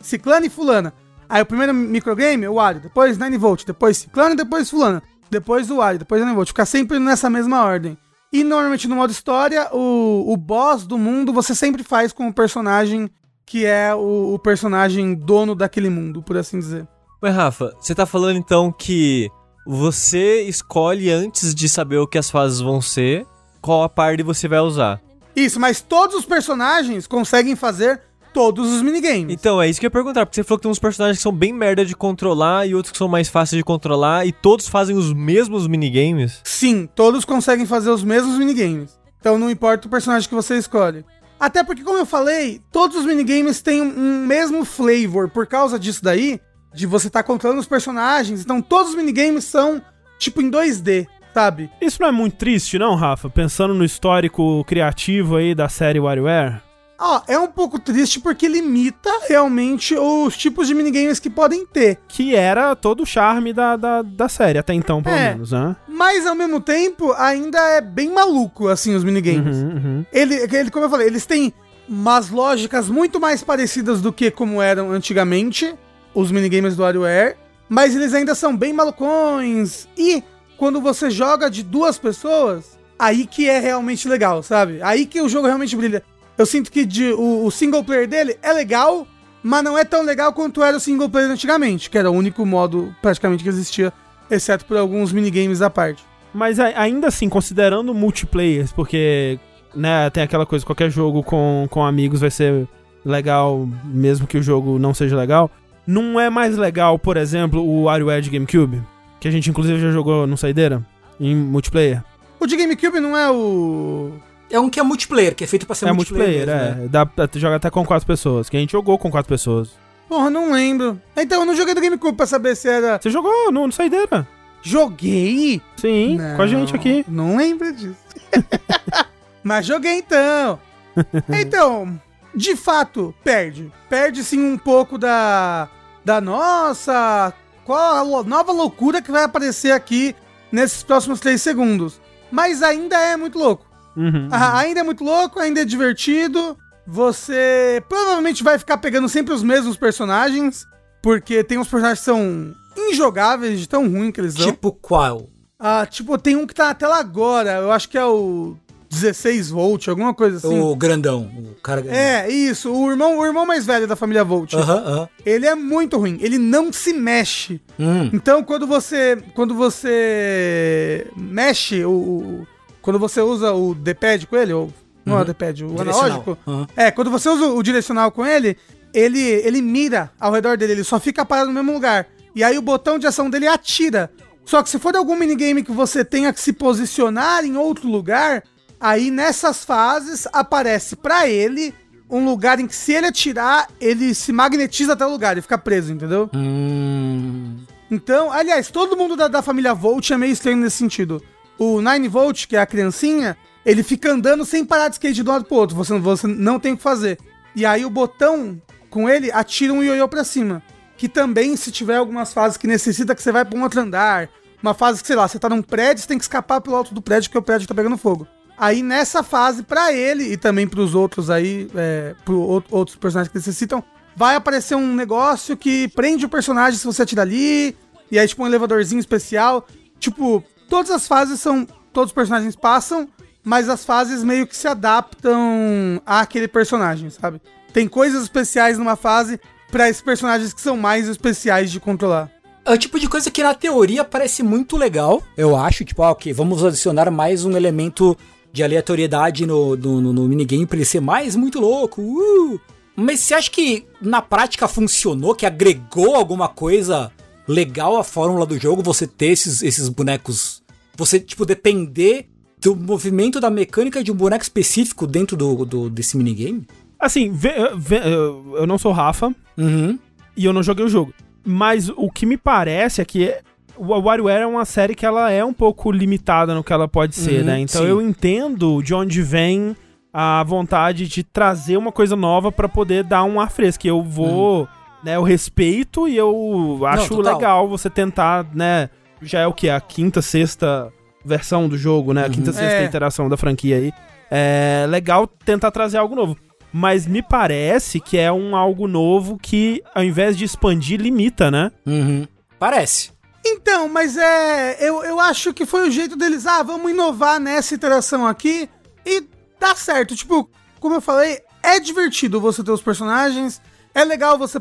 S3: Ciclano e Fulana. Aí o primeiro microgame, o Wario, depois 9volt, depois Ciclano e depois Fulana. Depois o Wario, depois 9volt. Ficar sempre nessa mesma ordem. E normalmente no modo história, o, o boss do mundo você sempre faz com o personagem que é o, o personagem dono daquele mundo, por assim dizer.
S2: Mas, Rafa, você tá falando então que você escolhe antes de saber o que as fases vão ser, qual a parte você vai usar.
S3: Isso, mas todos os personagens conseguem fazer todos os minigames.
S2: Então, é isso que eu ia perguntar, porque você falou que tem uns personagens que são bem merda de controlar e outros que são mais fáceis de controlar e todos fazem os mesmos minigames.
S3: Sim, todos conseguem fazer os mesmos minigames. Então não importa o personagem que você escolhe. Até porque, como eu falei, todos os minigames têm um, mesmo flavor. Por causa disso daí, de você estar controlando os personagens. Então todos os minigames são tipo em 2D, sabe?
S1: Isso não é muito triste, não, Rafa? Pensando no histórico criativo aí da série WarioWare?
S3: Ó, é um pouco triste porque limita realmente os tipos de minigames que podem ter.
S1: Que era todo o charme da, da, da série, até então, pelo
S3: É.
S1: menos, né?
S3: Mas ao mesmo tempo, ainda é bem maluco, assim, os minigames.
S1: Uhum, uhum.
S3: Ele, ele, como eu falei, eles têm umas lógicas muito mais parecidas do que como eram antigamente, os minigames do WarioWare, mas eles ainda são bem malucões. E quando você joga de duas pessoas, aí que é realmente legal, sabe? Aí que o jogo realmente brilha. Eu sinto que de- o, o single player dele é legal, mas não é tão legal quanto era o single player antigamente, que era o único modo praticamente que existia, exceto por alguns minigames à parte.
S1: Mas ainda assim, considerando multiplayers, porque, né, tem aquela coisa, qualquer jogo com, com amigos vai ser legal, mesmo que o jogo não seja legal. Não é mais legal, por exemplo, o WarioWare de GameCube? Que a gente inclusive já jogou no Saideira, em multiplayer.
S3: O de GameCube não é o.
S4: É um que é multiplayer, que é feito pra ser
S1: é multiplayer,
S4: mesmo,
S1: é.
S4: né?
S1: Dá pra jogar até com quatro pessoas, que a gente jogou com quatro pessoas.
S3: Porra, não lembro. Então, eu não joguei do GameCube pra saber se era.
S1: Você jogou no, no Saideira?
S3: Joguei?
S1: Sim,
S3: Não,
S1: com a gente aqui.
S3: Não lembro disso. Mas joguei então. Então, de fato, perde. Perde sim um pouco da. Da nossa. Qual a nova loucura que vai aparecer aqui nesses próximos três segundos. Mas ainda é muito louco.
S1: Uhum.
S3: Ah, ainda é muito louco, ainda é divertido. Você provavelmente vai ficar pegando sempre os mesmos personagens. Porque tem uns personagens que são injogáveis de tão ruim que eles são.
S4: Tipo qual?
S3: Ah, tipo, tem um que tá na tela agora. Eu acho que é o 16 Volt, alguma coisa assim.
S4: O grandão, o cara grandão.
S3: É, isso. O irmão, o irmão mais velho da família Volt.
S4: Aham, aham.
S3: Ele é muito ruim. Ele não se mexe.
S4: Hum.
S3: Então, quando você. Quando você mexe o. quando você usa o D-pad com ele, ou. Não é o D-pad, o
S4: Uhum.
S3: Analógico.
S4: Aham.
S3: É, quando você usa o direcional com ele, ele, ele mira ao redor dele, ele só fica parado no mesmo lugar. E aí o botão de ação dele atira. Só que se for algum minigame que você tenha que se posicionar em outro lugar, Aí nessas fases aparece pra ele um lugar em que se ele atirar, ele se magnetiza até o lugar e fica preso, entendeu?
S4: Hum.
S3: Então, aliás, todo mundo da, da família Volt é meio estranho nesse sentido. O 9 Volt, que é a criancinha, ele fica andando sem parar de skate de um lado pro outro. Você, você não tem o que fazer. E aí o botão com ele atira um ioiô pra cima. Que também, se tiver algumas fases que necessita que você vai pra um outro andar, uma fase que, sei lá, você tá num prédio, você tem que escapar pelo alto do prédio porque o prédio tá pegando fogo. Aí nessa fase, pra ele e também pros outros aí, é, ou- outros personagens que necessitam, vai aparecer um negócio que prende o personagem se você atirar ali, e aí tipo um elevadorzinho especial. Tipo, todas as fases são. Todos os personagens passam, mas as fases meio que se adaptam àquele personagem, sabe? Tem coisas especiais numa fase pra esses personagens que são mais especiais de controlar.
S4: É o tipo de coisa que na teoria parece muito legal, eu acho. Tipo, ah, ok, vamos adicionar mais um elemento de aleatoriedade no, no, no- no minigame pra ele ser mais muito louco. uh! Mas você acha que na prática funcionou, que agregou alguma coisa legal à fórmula do jogo, você ter esses, esses bonecos? Você, tipo, depender do movimento da mecânica de um boneco específico dentro do, do- desse minigame?
S1: Assim, vê- vê- eu não sou Rafa
S4: Uhum.
S1: e eu não joguei o jogo. Mas o que me parece é que o WarioWare é uma série que ela é um pouco limitada no que ela pode ser,
S4: Uhum,
S1: né? Então
S4: sim.
S1: eu entendo de onde vem a vontade de trazer uma coisa nova pra poder dar um ar fresco. Eu vou, né, eu respeito e eu acho
S4: total.
S1: legal você tentar, né, já é o que a quinta, sexta versão do jogo, né? A quinta, sexta
S3: É.
S1: iteração da franquia aí. É legal tentar trazer algo novo. Mas me parece que é um algo novo que, ao invés de expandir, limita, né?
S4: Uhum. Parece.
S3: Então, mas é. Eu, eu acho que foi o jeito deles. Ah, vamos inovar nessa iteração aqui. E dá certo. Tipo, como eu falei, é divertido você ter os personagens. É legal você,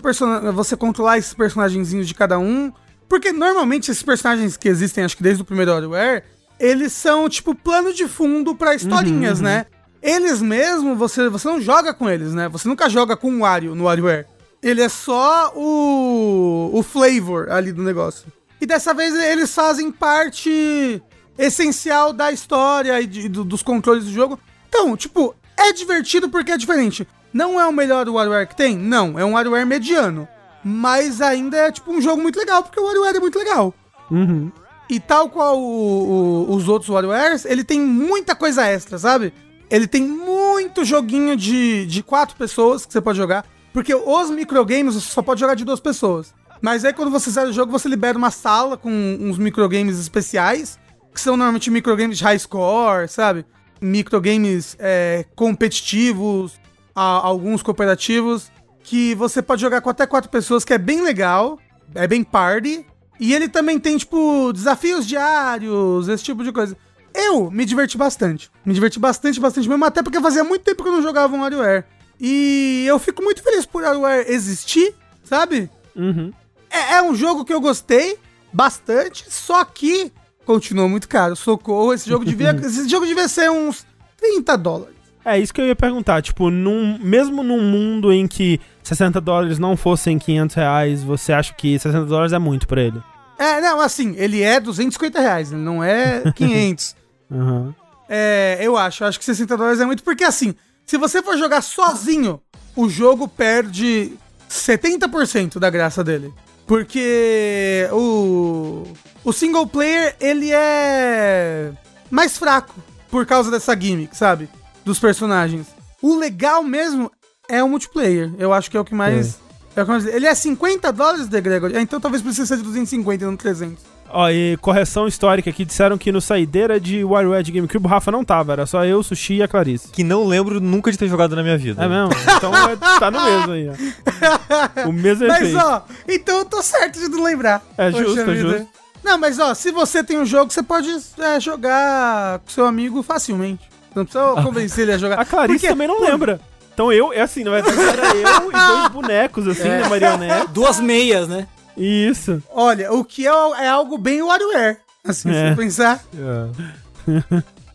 S3: você controlar esses personagenzinhos de cada um. Porque normalmente esses personagens que existem, acho que desde o primeiro WarioWare, eles são tipo plano de fundo pra historinhas, né? Eles mesmo, você, você não joga com eles, né? Você nunca joga com o Wario no WarioWare. Ele é só o, o flavor ali do negócio. E dessa vez eles fazem parte essencial da história e de- do- dos controles do jogo. Então, tipo, é divertido porque é diferente. Não é o melhor WarioWare que tem? Não, é um WarioWare mediano. Mas ainda é, tipo, um jogo muito legal, porque o WarioWare é muito legal.
S1: Uhum.
S3: E tal qual o- o- os outros WarioWares, ele tem muita coisa extra, sabe? Ele tem muito joguinho de, de quatro pessoas que você pode jogar. Porque os microgames você só pode jogar de duas pessoas. Mas aí quando você sai do jogo, você libera uma sala com uns microgames especiais. Que são normalmente microgames de high score, sabe? Microgames é, competitivos, a- alguns cooperativos. Que você pode jogar com até quatro pessoas, que é bem legal. É bem party. E ele também tem, tipo, desafios diários, esse tipo de coisa. Eu me diverti bastante. Me diverti bastante, bastante mesmo, até porque fazia muito tempo que eu não jogava um WarioWare. E eu fico muito feliz por WarioWare existir, sabe?
S1: Uhum.
S3: É, é um jogo que eu gostei bastante, só que continua muito caro. Socorro, esse jogo devia, esse jogo devia ser uns 30 dólares.
S1: É isso que eu ia perguntar. Tipo, num, mesmo num mundo em que 60 dólares não fossem 500 reais, você acha que 60 dólares é muito pra ele?
S3: É, não, assim, ele é 250 reais, ele não é 500.
S1: Uhum.
S3: É, eu acho. Acho que 60 dólares é muito, porque assim, se você for jogar sozinho, o jogo perde 70% da graça dele. Porque o, o single player, ele é mais fraco por causa dessa gimmick, sabe? Dos personagens. O legal mesmo é o multiplayer. Eu acho que é o que mais... É o que mais ele é 50 dólares, The Gregory? É, Então talvez precise ser de 250 e não 300.
S1: Ó, e correção histórica aqui, disseram que no saideira de WarioWare de GameCube o Rafa não tava, era só eu, o Sushi e a Clarice.
S2: Que não lembro nunca de ter jogado na minha vida.
S1: É mesmo? Então é- tá no mesmo aí, ó. O mesmo
S3: Mas
S1: efeito.
S3: ó, então eu tô certo de não lembrar.
S1: É
S3: Poxa
S1: justo, é justo.
S3: Não, mas ó, se você tem um jogo, você pode é, jogar com seu amigo facilmente. Não precisa convencer ele a jogar.
S1: A Clarice
S3: Porque-
S1: também não lembra. Então eu, é assim, na verdade era eu e dois bonecos, assim,
S4: É.
S1: na marionete.
S4: Duas meias, né?
S1: Isso.
S3: Olha, o que é, é algo bem WarioWare. Assim,
S1: É.
S3: se você pensar.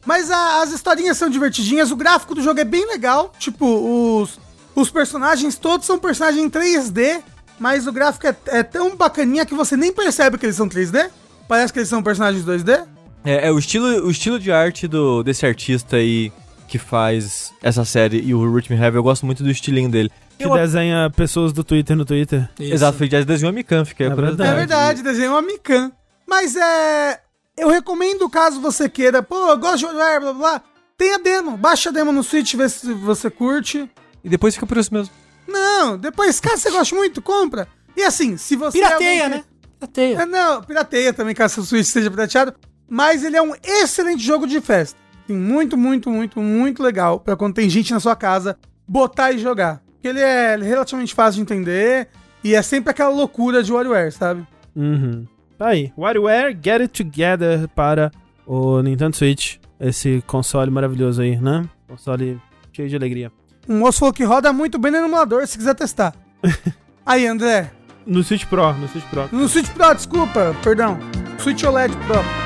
S3: Mas a- as historinhas são divertidinhas, o gráfico do jogo é bem legal. Tipo, os, os personagens todos são personagens em 3D, mas o gráfico é, é tão bacaninha que você nem percebe que eles são 3D. Parece que eles são personagens 2D.
S2: É, é o, estilo, o estilo de arte do, desse artista aí que faz essa série e o Rhythm Heavy, eu gosto muito do estilinho dele.
S1: Que
S2: uma-
S1: desenha pessoas do Twitter no Twitter.
S4: Isso.
S2: Exato, foi de desenho Mikan, fica
S1: É
S2: a curiosidade.
S3: É verdade, desenhou uma Mikan. Mas é. Eu recomendo, caso você queira, pô, eu gosto de WarioWare, blá blá blá. Tem a demo, baixa a demo no Switch, vê se você curte.
S2: E depois fica por isso mesmo.
S3: Não, depois, caso você goste muito, compra. E assim, se você.
S4: Pirateia,
S3: alguém
S4: né? Pirateia.
S3: É, não, pirateia também, caso seu Switch seja pirateado. Mas ele é um excelente jogo de festa. Muito, muito, muito, muito legal pra quando tem gente na sua casa botar e jogar. Porque ele é relativamente fácil de entender e é sempre aquela loucura de WarioWare, sabe?
S1: Uhum. Tá aí. WarioWare Get It Together para o Nintendo Switch. Esse console maravilhoso aí, né? Console cheio de alegria.
S3: Um moço falou que roda muito bem no emulador, se quiser testar. Aí, André.
S1: No Switch Pro, no Switch Pro.
S3: No Switch Pro, desculpa, perdão. Switch OLED Pro.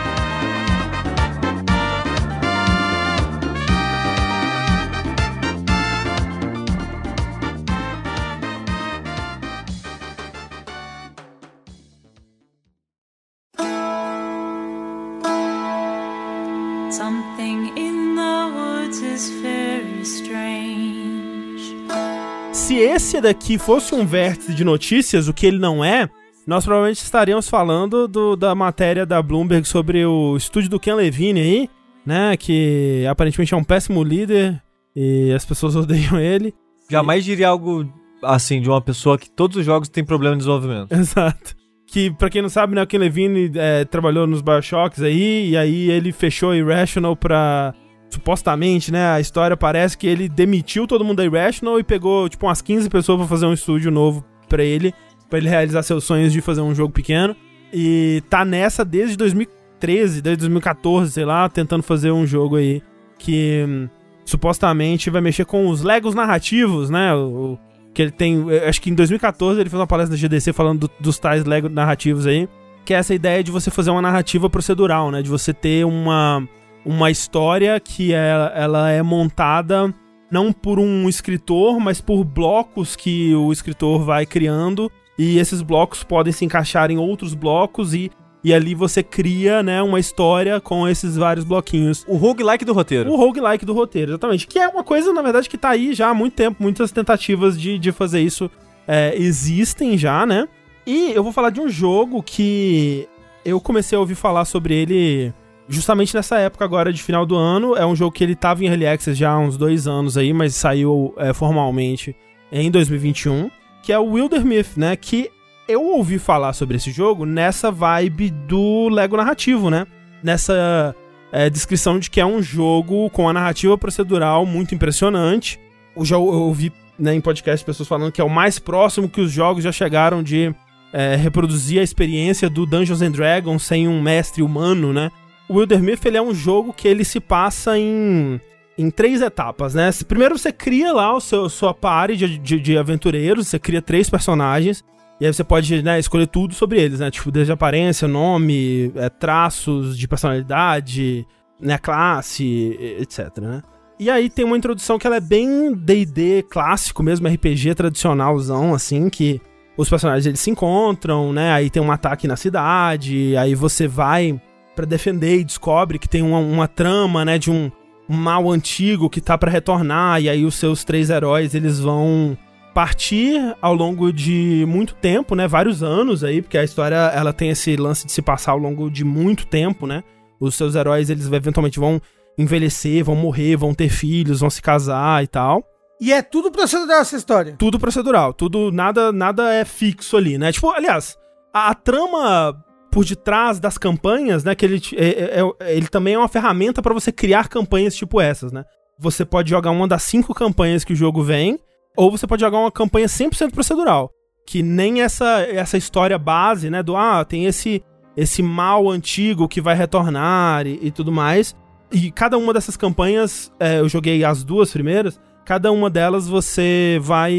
S1: Esse daqui fosse um vértice de notícias, o que ele não é, nós provavelmente estaríamos falando do- da matéria da Bloomberg sobre o estúdio do Ken Levine aí, né? Que aparentemente é um péssimo líder e as pessoas odeiam ele.
S2: Jamais diria algo assim de uma pessoa que todos os jogos têm problema de desenvolvimento.
S1: Exato. Que, pra quem não sabe, né, o Ken Levine é, trabalhou nos Bioshocks aí, e aí ele fechou Irrational pra... Supostamente, né, a história parece que ele demitiu todo mundo da Irrational e pegou, tipo, umas 15 pessoas pra fazer um estúdio novo pra ele, pra ele realizar seus sonhos de fazer um jogo pequeno. E tá nessa desde 2013, desde 2014, sei lá, tentando fazer um jogo aí que hum, supostamente vai mexer com os Legos narrativos, né, o, que ele tem, acho que em 2014 ele fez uma palestra da GDC falando do- dos tais Lego narrativos aí, que é essa ideia de você fazer uma narrativa procedural, né, de você ter uma, uma história que é, ela é montada não por um escritor, mas por blocos que o escritor vai criando, e esses blocos podem se encaixar em outros blocos e e ali você cria, né, uma história com esses vários bloquinhos.
S2: O roguelike do roteiro.
S1: O roguelike do roteiro, exatamente. Que é uma coisa, na verdade, que tá aí já há muito tempo. Muitas tentativas de, de fazer isso é, existem já, né? E eu vou falar de um jogo que eu comecei a ouvir falar sobre ele justamente nessa época agora de final do ano. É um jogo que ele tava em Early Access já há uns dois anos aí, mas saiu é, formalmente em 2021. Que é o Wildermyth, né? Que eu ouvi falar sobre esse jogo nessa vibe do Lego narrativo, né? Nessa é, descrição de que é um jogo com a narrativa procedural muito impressionante. Eu já ouvi né, em podcast pessoas falando que é o mais próximo que os jogos já chegaram de é, reproduzir a experiência do Dungeons and Dragons sem um mestre humano, né? O Wildermyth ele é um jogo que ele se passa em, em três etapas, né? Primeiro você cria lá o seu sua party de, de, de aventureiros, você cria três personagens e aí você pode né, escolher tudo sobre eles, né? Tipo, desde aparência, nome, é, traços de personalidade, né, classe, etc, né? E aí tem uma introdução que ela é bem D&D clássico mesmo, RPG tradicionalzão, assim, que os personagens eles se encontram, né? Aí tem um ataque na cidade, aí você vai pra defender e descobre que tem uma, uma trama, né, de um, um mal antigo que tá pra retornar, e aí os seus três heróis, eles vão partir ao longo de muito tempo, né? Vários anos aí, porque a história ela tem esse lance de se passar ao longo de muito tempo, né? Os seus heróis eles eventualmente vão envelhecer, vão morrer, vão ter filhos, vão se casar e tal.
S3: E é tudo procedural essa história.
S1: Tudo procedural, tudo nada nada é fixo ali, né? Tipo, aliás, a, a trama por detrás das campanhas, né? Que ele, te- é- é- é- ele também é uma ferramenta pra você criar campanhas tipo essas, né? Você pode jogar uma das cinco campanhas que o jogo vem, ou você pode jogar uma campanha 100% procedural, que nem essa essa história base, né? Do ah, tem esse esse mal antigo que vai retornar e, e tudo mais. E cada uma dessas campanhas, é, eu joguei as duas primeiras. Cada uma delas você vai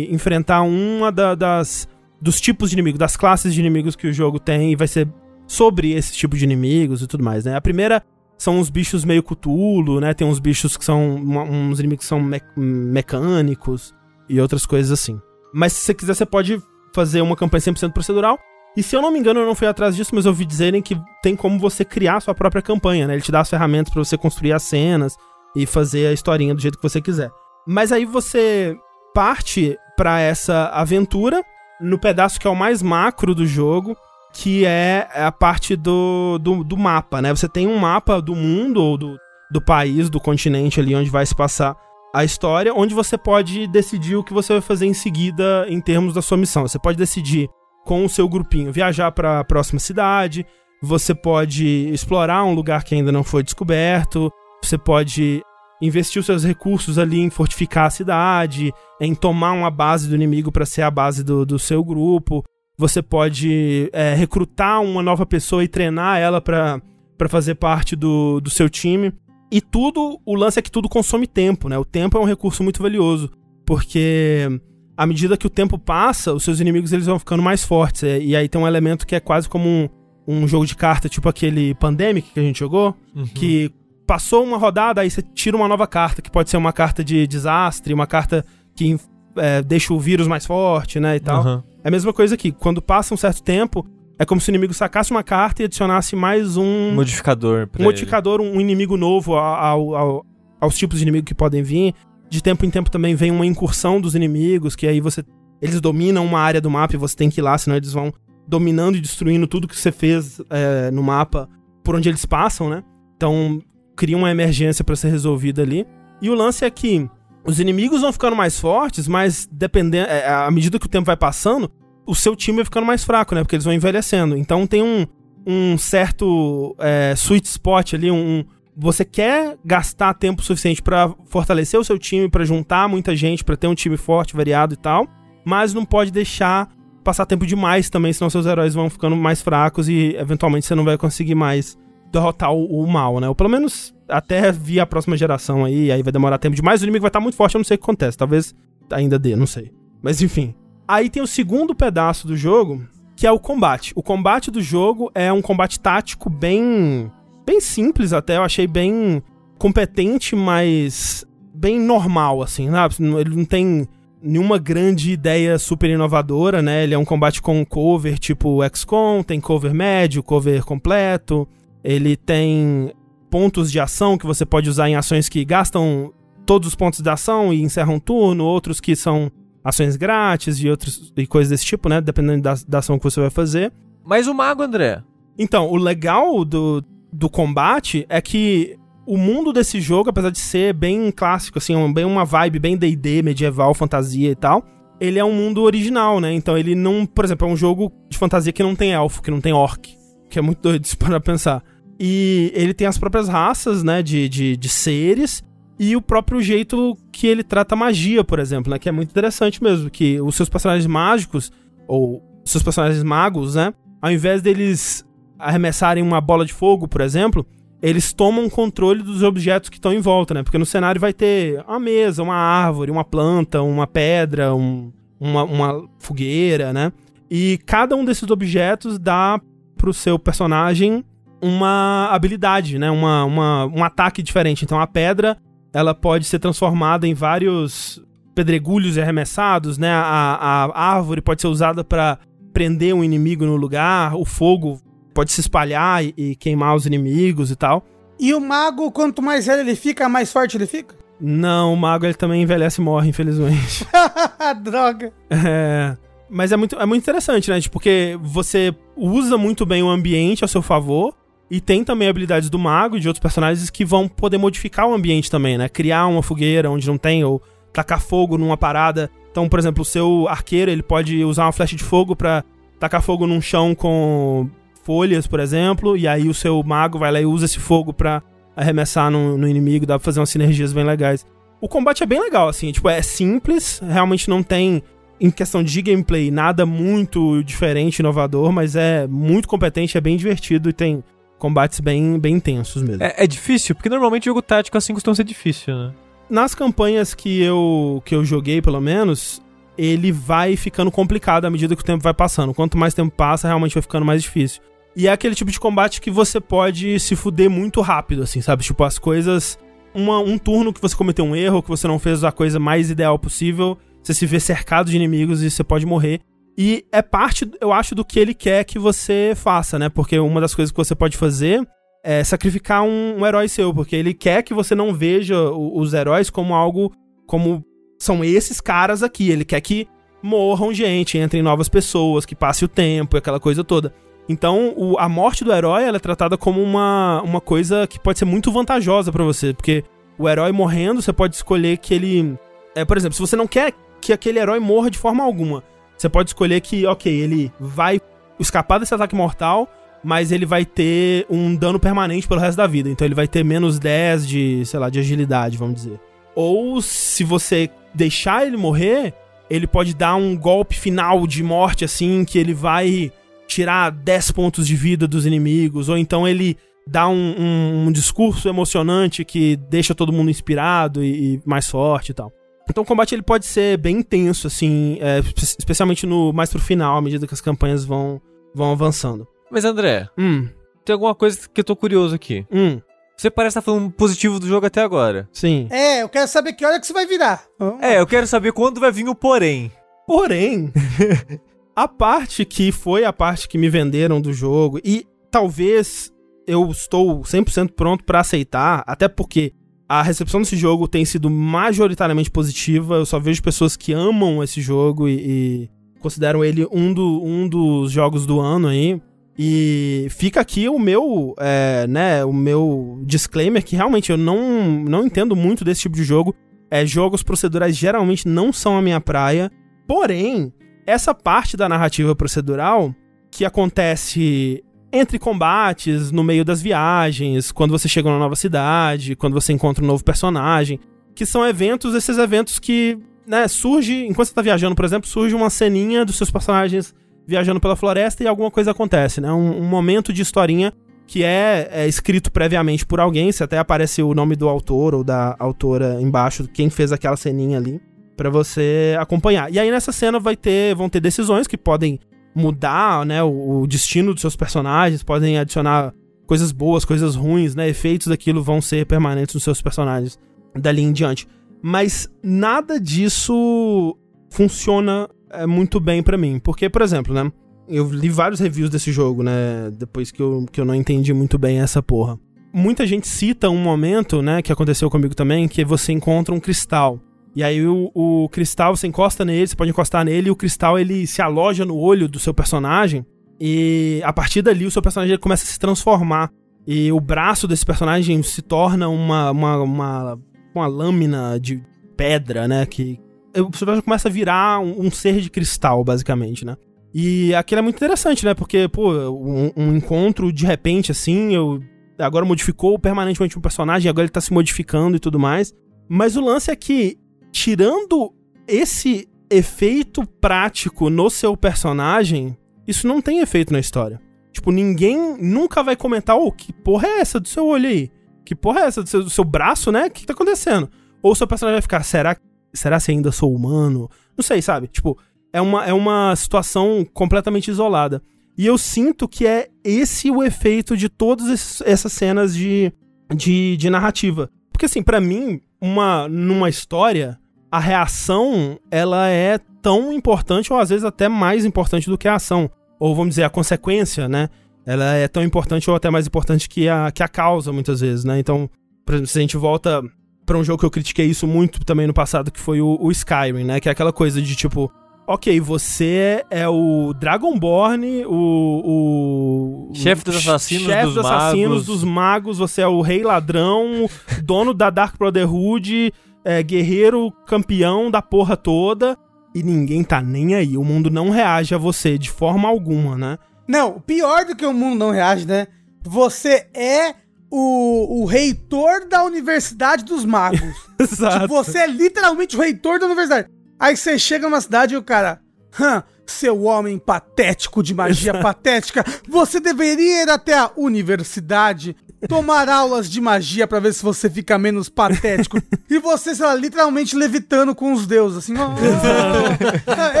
S1: enfrentar uma da- das dos tipos de inimigos, das classes de inimigos que o jogo tem e vai ser sobre esse tipo de inimigos e tudo mais, né? A primeira são uns bichos meio cutulo, né? Tem uns bichos que são uns inimigos que são me- mecânicos e outras coisas assim. Mas se você quiser, você pode fazer uma campanha 100% procedural E se eu não me engano, eu não fui atrás disso, mas eu ouvi dizerem que tem como você criar sua própria campanha, né? Ele te dá as ferramentas pra você construir as cenas e fazer a historinha do jeito que você quiser. Mas aí você parte pra essa aventura no pedaço que é o mais macro do jogo, que é a parte do, do, do mapa, né? Você tem um mapa do mundo ou do, do país, do continente ali onde vai se passar a história, onde você pode decidir o que você vai fazer em seguida em termos da sua missão. Você pode decidir com o seu grupinho viajar para a próxima cidade, você pode explorar um lugar que ainda não foi descoberto, você pode investir os seus recursos ali em fortificar a cidade, em tomar uma base do inimigo para ser a base do, do seu grupo. Você pode é, recrutar uma nova pessoa e treinar ela para fazer parte do, do seu time. E tudo, o lance é que tudo consome tempo, né? O tempo é um recurso muito valioso, porque à medida que o tempo passa, os seus inimigos eles vão ficando mais fortes. É, e aí tem um elemento que é quase como um, um jogo de carta, tipo aquele Pandemic que a gente jogou,
S2: Uhum.
S1: que passou uma rodada, aí você tira uma nova carta, que pode ser uma carta de desastre, uma carta que é, deixa o vírus mais forte, né, e tal.
S2: Aham.
S1: É a mesma coisa aqui. Quando passa um certo tempo, é como se o inimigo sacasse uma carta e adicionasse mais um,
S2: Modificador.
S1: Um modificador, um inimigo novo ao, ao- aos tipos de inimigo que podem vir. De tempo em tempo também vem uma incursão dos inimigos, que aí você. Eles dominam uma área do mapa e você tem que ir lá, senão eles vão dominando e destruindo tudo que você fez é, no mapa por onde eles passam, né? Então cria uma emergência pra ser resolvida ali. E o lance é que os inimigos vão ficando mais fortes, mas dependendo. é, à medida que o tempo vai passando, o seu time vai ficando mais fraco, né? Porque eles vão envelhecendo. Então tem um, um certo é, sweet spot ali, um, você quer gastar tempo suficiente pra fortalecer o seu time, pra juntar muita gente, pra ter um time forte, variado e tal, mas não pode deixar passar tempo demais também, senão seus heróis vão ficando mais fracos e eventualmente você não vai conseguir mais derrotar o, o mal, né? Ou pelo menos até vir a próxima geração aí, aí vai demorar tempo demais, o inimigo vai estar muito forte, eu não sei o que acontece, talvez ainda dê, não sei. Mas enfim. Aí tem o segundo pedaço do jogo, que é o combate. O combate do jogo é um combate tático bem bem simples até, eu achei bem competente, mas bem normal assim, sabe? Ele não tem nenhuma grande ideia super inovadora, né? Ele é um combate com cover tipo XCOM, tem cover médio, cover completo. Ele tem pontos de ação que você pode usar em ações que gastam todos os pontos de ação e encerram um turno, outros que são ações grátis e outros e coisas desse tipo, né? Dependendo da, da ação que você vai fazer.
S2: Mas o mago, André.
S1: Então, o legal do, do combate é que o mundo desse jogo, apesar de ser bem clássico, assim, bem uma vibe bem D&D, medieval, fantasia e tal, ele é um mundo original, né? Então ele não, por exemplo, é um jogo de fantasia que não tem elfo, que não tem orc, que é muito doido isso para pensar. E ele tem as próprias raças, né, de, de, de seres, e o próprio jeito que ele trata magia, por exemplo, né, que é muito interessante mesmo, que os seus personagens mágicos, ou seus personagens magos, né, ao invés deles arremessarem uma bola de fogo, por exemplo, eles tomam controle dos objetos que estão em volta, né? Porque no cenário vai ter uma mesa, uma árvore, uma planta, uma pedra, um- uma, uma fogueira, né? E cada um desses objetos dá pro seu personagem uma habilidade, né? Uma, uma, um ataque diferente. Então a pedra, ela pode ser transformada em vários pedregulhos e arremessados, né? A, a árvore pode ser usada para prender um inimigo no lugar, o fogo pode se espalhar e, e queimar os inimigos e tal.
S3: E o mago, quanto mais velho ele fica, mais forte ele fica?
S1: Não, o mago ele também envelhece e morre, infelizmente.
S3: Droga.
S1: É, mas é muito, é muito interessante, né? Tipo, Porque você usa muito bem o ambiente ao seu favor. E tem também habilidades do mago e de outros personagens que vão poder modificar o ambiente também, né? Criar uma fogueira onde não tem, ou tacar fogo numa parada. Então, por exemplo, o seu arqueiro, ele pode usar uma flecha de fogo pra tacar fogo num chão com folhas, por exemplo. E aí o seu mago vai lá e usa esse fogo pra arremessar no, no inimigo. Dá pra fazer umas sinergias bem legais. O combate é bem legal, assim. Tipo, é simples. Realmente não tem em questão de gameplay, nada muito diferente, inovador, mas é muito competente, é bem divertido e tem combates bem, bem intensos mesmo.
S2: É, é difícil? Porque normalmente jogo tático assim costuma ser difícil, né?
S1: Nas campanhas que eu, que eu joguei, pelo menos, ele vai ficando complicado à medida que o tempo vai passando. Quanto mais tempo passa, realmente vai ficando mais difícil. E é aquele tipo de combate que você pode se fuder muito rápido, assim, sabe? Tipo, as coisas. Uma, um turno que você cometeu um erro, que você não fez a coisa mais ideal possível, você se vê cercado de inimigos e você pode morrer. E é parte, eu acho, do que ele quer que você faça, né? Porque uma das coisas que você pode fazer é sacrificar um, um herói seu, porque ele quer que você não veja o- os heróis como algo como são esses caras aqui. Ele quer que morram gente, entrem novas pessoas, que passe o tempo, aquela coisa toda. Então, o- a morte do herói ela é tratada como uma, uma coisa que pode ser muito vantajosa pra você, porque o herói morrendo, você pode escolher que ele. É, por exemplo, se você não quer que aquele herói morra de forma alguma, você pode escolher que, ok, ele vai escapar desse ataque mortal, mas ele vai ter um dano permanente pelo resto da vida. Então ele vai ter menos 10 de, sei lá, de agilidade, vamos dizer. Ou se você deixar ele morrer, ele pode dar um golpe final de morte, assim, que ele vai tirar 10 pontos de vida dos inimigos. Ou então ele dá um, um- um discurso emocionante que deixa todo mundo inspirado e, e mais forte e tal. Então o combate ele pode ser bem intenso, assim, é, espe- especialmente no mais pro final, à medida que as campanhas vão, vão avançando.
S2: Mas André,
S1: Hum,
S2: tem alguma coisa que eu tô curioso aqui.
S1: hum,
S2: Você parece estar falando positivo do jogo até agora.
S1: sim.
S3: É, eu quero saber que hora que você vai virar.
S2: É, eu quero saber quando vai vir o porém.
S1: Porém, a parte que foi a parte que me venderam do jogo, e talvez eu estou 100% pronto pra aceitar, até porque a recepção desse jogo tem sido majoritariamente positiva, eu só vejo pessoas que amam esse jogo e, e consideram ele um, do, um dos jogos do ano aí. E fica aqui o meu, é, né, o meu disclaimer que realmente eu não, não entendo muito desse tipo de jogo. É, jogos procedurais geralmente não são a minha praia. Porém, essa parte da narrativa procedural que acontece entre combates, no meio das viagens, quando você chega numa nova cidade, quando você encontra um novo personagem, que são eventos, esses eventos que, né, surge, enquanto você tá viajando, por exemplo, surge uma ceninha dos seus personagens viajando pela floresta e alguma coisa acontece, né? Um, um momento de historinha que é, é escrito previamente por alguém, se até aparece o nome do autor ou da autora embaixo, quem fez aquela ceninha ali, pra você acompanhar. E aí nessa cena vai ter, vão ter decisões que podem mudar, né, o, o destino dos seus personagens, podem adicionar coisas boas, coisas ruins, né, efeitos daquilo vão ser permanentes nos seus personagens dali em diante. Mas nada disso funciona é, muito bem pra mim, porque, por exemplo, né, eu li vários reviews desse jogo, né, depois que eu, que eu não entendi muito bem essa porra. Muita gente cita um momento, né, que aconteceu comigo também, que você encontra um cristal. E aí o, o cristal, você encosta nele, você pode encostar nele, e o cristal ele se aloja no olho do seu personagem. E a partir dali o seu personagem começa a se transformar. E o braço desse personagem se torna uma, uma, uma, uma lâmina de pedra, né? Que o personagem começa a virar um, um ser de cristal, basicamente, né? E aquilo é muito interessante, né? Porque, pô, um, um encontro de repente, assim, eu. Agora modificou permanentemente um personagem, agora ele tá se modificando e tudo mais. Mas o lance é que, tirando esse efeito prático no seu personagem, isso não tem efeito na história. Tipo, ninguém nunca vai comentar, ô, que porra é essa do seu olho aí? Que porra é essa do seu, do seu braço, né? O que, tá acontecendo? Ou seu personagem vai ficar, será, será se ainda sou humano? Não sei, sabe? Tipo, é uma, é uma situação completamente isolada. E eu sinto que é esse o efeito de todas essas cenas de, de, de narrativa. Porque, assim, pra mim, uma, numa história, a reação, ela é tão importante, ou às vezes até mais importante do que a ação. Ou vamos dizer, a consequência, né? Ela é tão importante ou até mais importante que a, que a causa, muitas vezes, né? Então, por exemplo, se a gente volta pra um jogo que eu critiquei isso muito também no passado, que foi o, o Skyrim, né? Que é aquela coisa de tipo, ok, você é o Dragonborn, o. o
S2: Chefe dos assassinos
S1: chefe
S2: dos
S1: dos assassinos
S2: magos.
S1: dos magos, você é o rei ladrão, dono da Dark Brotherhood, é, guerreiro campeão da porra toda. E ninguém tá nem aí. O mundo não reage a você de forma alguma, né?
S3: Não, pior do que o mundo não reage, né? Você é o, o reitor da Universidade dos Magos.
S1: Exato.
S3: Tipo, você é literalmente o reitor da universidade. Aí você chega numa cidade e o cara. Hã, seu homem patético de magia patética, você deveria ir até a universidade, tomar aulas de magia pra ver se você fica menos patético. e você, sei lá, literalmente levitando com os deuses, assim. ó. É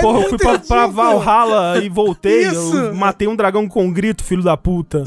S1: Porra, eu fui pra, pra. Valhalla e voltei.
S3: Isso.
S1: Eu matei um dragão com grito, filho da puta.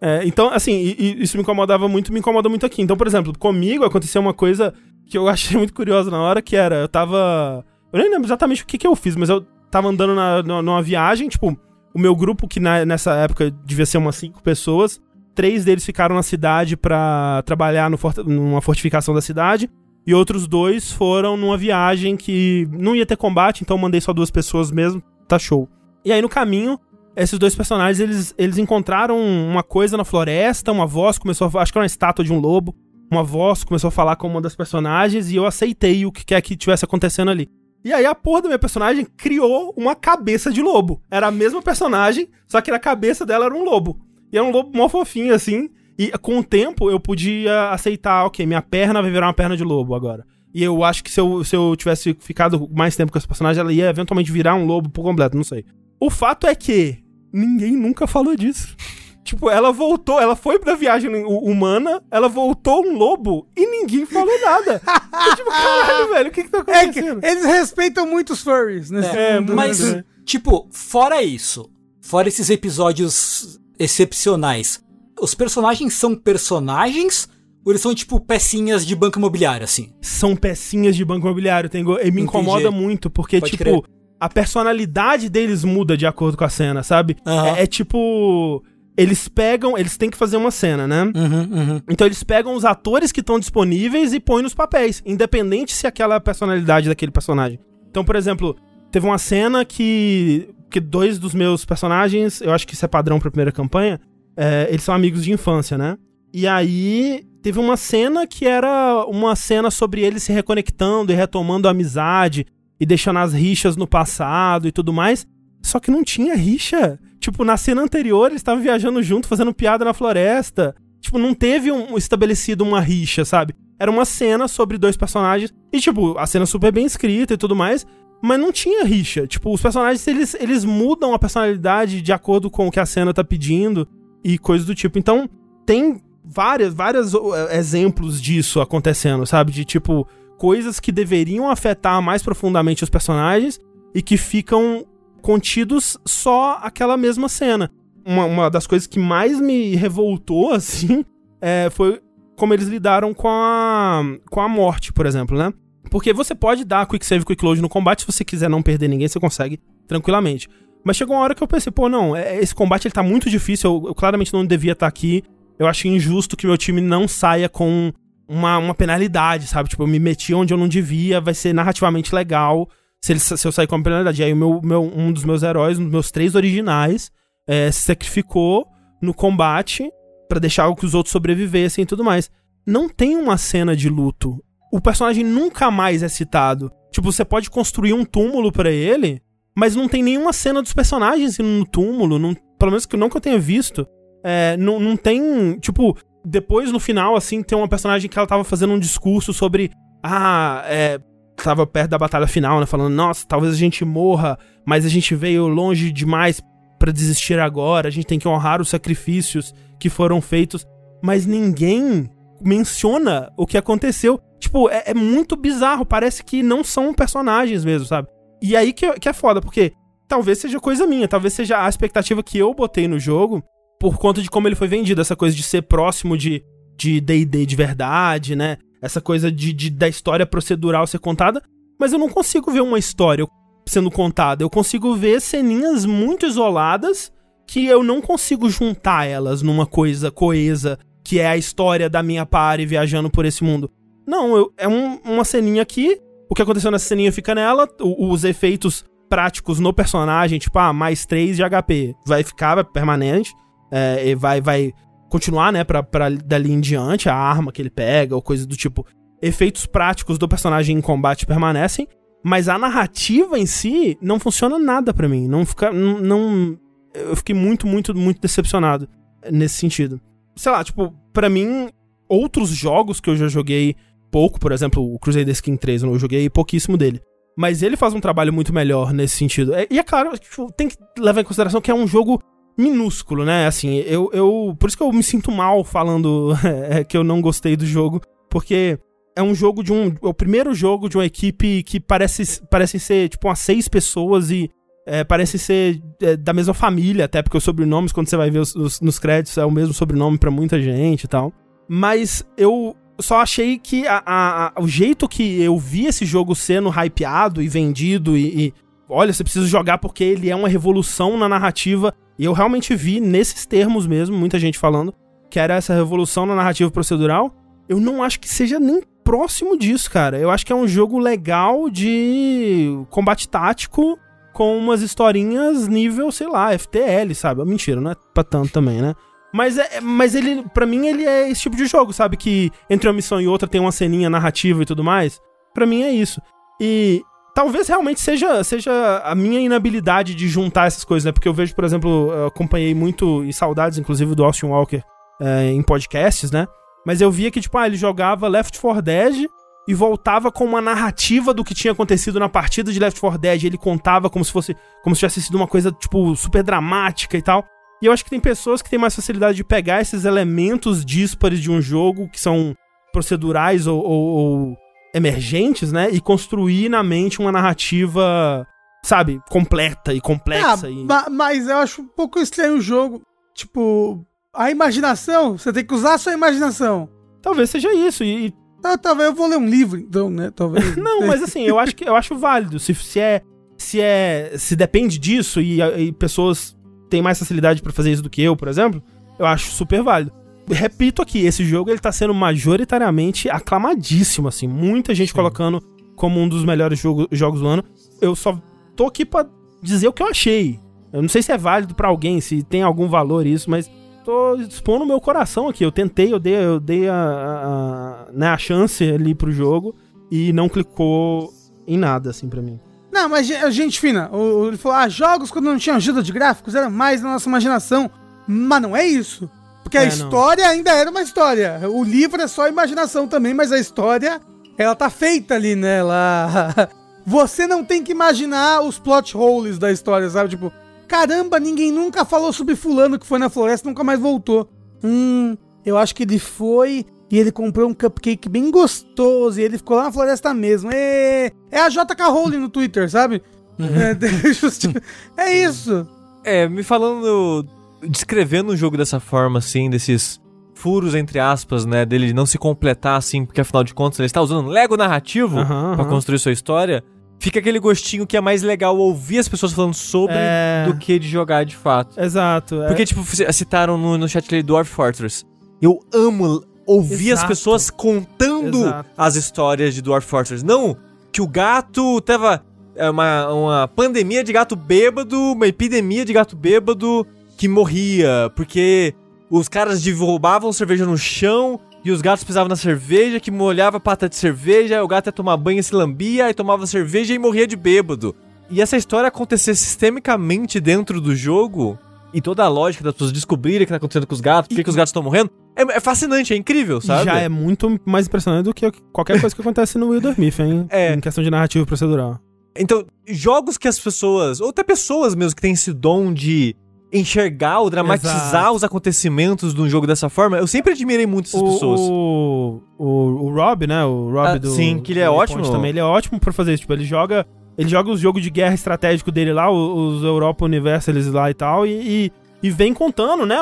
S1: É, então, assim, e- e isso me incomodava muito, me incomoda muito aqui. Então, por exemplo, comigo aconteceu uma coisa que eu achei muito curiosa na hora, que era, eu tava. Eu nem lembro exatamente o que, que eu fiz, mas eu tava andando na, na- numa viagem, tipo, o meu grupo, que na- nessa época devia ser umas cinco pessoas, três deles ficaram na cidade pra trabalhar forte- numa fortificação da cidade, e outros dois foram numa viagem que não ia ter combate, então mandei só duas pessoas mesmo, tá show. E aí no caminho, esses dois personagens, eles, eles encontraram uma coisa na floresta, uma voz começou a, acho que era uma estátua de um lobo, uma voz começou a falar com uma das personagens e eu aceitei o que quer que tivesse acontecendo ali. E aí a porra da minha personagem criou uma cabeça de lobo. Era a mesma personagem, só que na cabeça dela era um lobo. E era um lobo mó fofinho, assim. E com o tempo eu podia aceitar, ok, minha perna vai virar uma perna de lobo agora. E eu acho que se eu, se eu tivesse ficado mais tempo com esse personagem, ela ia eventualmente virar um lobo por completo, não sei. O fato é que ninguém nunca falou disso. Tipo, ela voltou, ela foi pra viagem hu- humana, ela voltou um lobo e ninguém falou nada. Eu, tipo, caralho, velho, o que que tá
S3: É que
S1: acontecendo?
S3: eles respeitam muito os furries
S1: É,
S3: mundo.
S4: Mas,
S3: né?
S4: tipo, fora isso, fora esses episódios excepcionais, os personagens são personagens ou eles são, tipo, pecinhas de banco imobiliário, assim?
S1: São pecinhas de banco imobiliário, tem go- e me incomoda muito, porque,
S4: Pode
S1: tipo,
S4: crer.
S1: a personalidade deles muda de acordo com a cena, sabe?
S4: Aham.
S1: É, é tipo. Eles pegam, eles têm que fazer uma cena, né?
S4: Uhum, uhum.
S1: Então eles pegam os atores que estão disponíveis e põem nos papéis, independente se aquela é a personalidade daquele personagem. Então, por exemplo, teve uma cena que, que dois dos meus personagens, eu acho que isso é padrão pra primeira campanha, é, eles são amigos de infância, né? E aí teve uma cena que era uma cena sobre eles se reconectando e retomando a amizade e deixando as rixas no passado e tudo mais. Só que não tinha rixa. Tipo, na cena anterior eles estavam viajando junto, fazendo piada na floresta. Tipo, não teve um, estabelecido uma rixa, sabe? Era uma cena sobre dois personagens. E, tipo, a cena super bem escrita e tudo mais. Mas não tinha rixa. Tipo, os personagens, eles, eles mudam a personalidade de acordo com o que a cena tá pedindo e coisas do tipo. Então, tem várias, vários exemplos disso acontecendo, sabe? De, tipo, coisas que deveriam afetar mais profundamente os personagens e que ficam contidos só aquela mesma cena. Uma, uma das coisas que mais me revoltou, assim, é, foi como eles lidaram com a, com a morte, por exemplo, né? Porque você pode dar quick save, quick load no combate, se você quiser não perder ninguém, você consegue tranquilamente. Mas chegou uma hora que eu pensei, pô, não, é- esse combate ele tá muito difícil, eu, eu claramente não devia estar aqui. Eu acho injusto que meu time não saia com uma, uma penalidade, sabe? Tipo, eu me meti onde eu não devia, vai ser narrativamente legal se, ele, se eu sair com uma penalidade. E aí meu, meu, um dos meus heróis, um dos meus três originais, é, se sacrificou no combate pra deixar que os outros sobrevivessem e tudo mais. Não tem uma cena de luto. O personagem nunca mais é citado. Tipo, você pode construir um túmulo pra ele, mas não tem nenhuma cena dos personagens no túmulo, não, pelo menos que não que eu tenha visto. É, não, não tem. Tipo, depois no final, assim, tem uma personagem que ela tava fazendo um discurso sobre. Ah, é. Tava perto da batalha final, né? Falando, nossa, talvez a gente morra, mas a gente veio longe demais pra desistir agora, a gente tem que honrar os sacrifícios que foram feitos. Mas ninguém menciona o que aconteceu. Tipo, é, é muito bizarro, parece que não são personagens mesmo, sabe? E aí que, que é foda, porque talvez seja coisa minha, talvez seja a expectativa que eu botei no jogo por conta de como ele foi vendido, essa coisa de ser próximo de de D&D de verdade, né? Essa coisa de, de da história procedural ser contada, mas eu não consigo ver uma história sendo contada. Eu consigo ver ceninhas muito isoladas que eu não consigo juntar elas numa coisa coesa, que é a história da minha party viajando por esse mundo. Não, eu- é um- uma ceninha aqui, o que aconteceu nessa ceninha fica nela, o- os efeitos práticos no personagem, tipo, ah, mais 3 de HP, vai ficar vai permanente, é, vai, vai continuar, né, pra, pra dali em diante, a arma que ele pega, ou coisa do tipo. Efeitos práticos do personagem em combate permanecem, mas a narrativa em si não funciona nada pra mim. Não fica. Não, não- eu fiquei muito, muito, muito decepcionado nesse sentido. Sei lá, tipo, pra mim, outros jogos que eu já joguei pouco, por exemplo, o Crusader Skin 3, eu joguei pouquíssimo dele. Mas ele faz um trabalho muito melhor nesse sentido. É- E é claro, tipo, tem que levar em consideração que é um jogo minúsculo, né? Assim, eu, eu. Por isso que eu me sinto mal falando é, que eu não gostei do jogo. Porque é um jogo de um. É o primeiro jogo de uma equipe que parece, parece ser, tipo, umas seis pessoas e. é, parece ser é, da mesma família, até porque os sobrenomes, quando você vai ver os- os- nos créditos, é o mesmo sobrenome pra muita gente e tal. Mas eu só achei que a- a- a- o jeito que eu vi esse jogo sendo hypeado e vendido e, e olha, você precisa jogar porque ele é uma revolução na narrativa. E eu realmente vi nesses termos mesmo, muita gente falando, que era essa revolução na narrativa procedural. Eu não acho que seja nem próximo disso, cara. Eu acho que é um jogo legal de combate tático com umas historinhas nível, sei lá, FTL, sabe? Mentira, não é pra tanto também, né? Mas, é, mas ele, para mim, ele é esse tipo de jogo, sabe? Que entre uma missão e outra tem uma ceninha narrativa e tudo mais. Para mim é isso. E talvez realmente seja, seja a minha inabilidade de juntar essas coisas, né? Porque eu vejo, por exemplo, eu acompanhei muito, e saudades, inclusive, do Austin Walker é, em podcasts, né? Mas eu via que, tipo, ah, ele jogava Left 4 Dead e voltava com uma narrativa do que tinha acontecido na partida de Left 4 Dead. Ele contava como se fosse, como se tivesse sido uma coisa, tipo, super dramática e tal. E eu acho que tem pessoas que têm mais facilidade de pegar esses elementos díspares de um jogo, que são procedurais ou, ou, ou emergentes, né? E construir na mente uma narrativa, sabe, completa e complexa.
S3: Ah,
S1: e...
S3: ma- mas eu acho um pouco estranho o jogo. Tipo, a imaginação, você tem que usar a sua imaginação.
S1: Talvez seja isso. E, e-
S3: Ah, talvez eu vou ler um livro, então, né? Talvez.
S1: não, mas assim, eu acho que eu acho válido. Se, se é. Se é. Se depende disso e, e pessoas têm mais facilidade pra fazer isso do que eu, por exemplo, eu acho super válido. Repito aqui, esse jogo ele tá sendo majoritariamente aclamadíssimo, assim. Muita gente colocando como um dos melhores jogo, jogos do ano. Eu só tô aqui pra dizer o que eu achei. Eu não sei se é válido pra alguém, se tem algum valor isso, mas tô expondo o meu coração aqui. Eu tentei, eu dei, eu dei a, a, a- né, a chance ali pro jogo e não clicou em nada, assim, pra mim.
S3: Não, mas ge- gente fina, ele falou, ah, jogos quando não tinham ajuda de gráficos era mais na nossa imaginação. Mas não é isso. Porque a
S1: É, não.
S3: história ainda era uma história. O livro é só imaginação também, mas a história, ela tá feita ali, né? Ela... Você não tem que imaginar os plot holes da história, sabe? Tipo, caramba, ninguém nunca falou sobre fulano que foi na floresta e nunca mais voltou. Hum, eu acho que ele foi e ele comprou um cupcake bem gostoso e ele ficou lá na floresta mesmo. Ê, é a JK Rowling no Twitter, sabe? É, justi- é isso.
S2: É, me falando. Descrevendo um jogo dessa forma, assim, desses furos, entre aspas, né? Dele não se completar, assim, porque afinal de contas ele está usando Lego narrativo pra
S1: aham.
S2: construir sua história. Fica aquele gostinho que é mais legal ouvir as pessoas falando sobre
S1: É.
S2: do que de jogar de fato.
S1: Exato. é.
S2: Porque, tipo, citaram no, no chat ali Dwarf Fortress. Eu amo ouvir as
S1: Exato.
S2: pessoas contando
S1: Exato.
S2: as histórias de Dwarf Fortress. Não que o gato tava é, uma, uma pandemia de gato bêbado, uma epidemia de gato bêbado que morria, porque os caras de- roubavam cerveja no chão e os gatos pisavam na cerveja, que molhava a pata de cerveja, o gato ia tomar banho e se lambia, aí tomava cerveja e morria de bêbado. E essa história acontecer sistemicamente dentro do jogo, e toda a lógica das pessoas descobrirem o que tá acontecendo com os gatos, por que, que os gatos estão morrendo, é, é fascinante, é incrível, sabe?
S1: Já é muito mais impressionante do que qualquer coisa que acontece no Wilder Myth, hein?
S2: É.
S1: Em questão de narrativa procedural.
S2: Então, jogos que as pessoas, ou até pessoas mesmo que têm esse dom de enxergar ou dramatizar
S1: Exato.
S2: os acontecimentos de um jogo dessa forma, eu sempre admirei muito essas
S1: O,
S2: pessoas.
S1: o, o, o Rob, né? O Rob
S2: Ah,
S1: do.
S2: sim, que ele é ótimo.
S1: Também, ele é ótimo pra fazer isso. Tipo, ele joga. Ele joga os jogos de guerra estratégico dele lá, os, Europa Universalis lá e tal, e, e, e vem contando, né?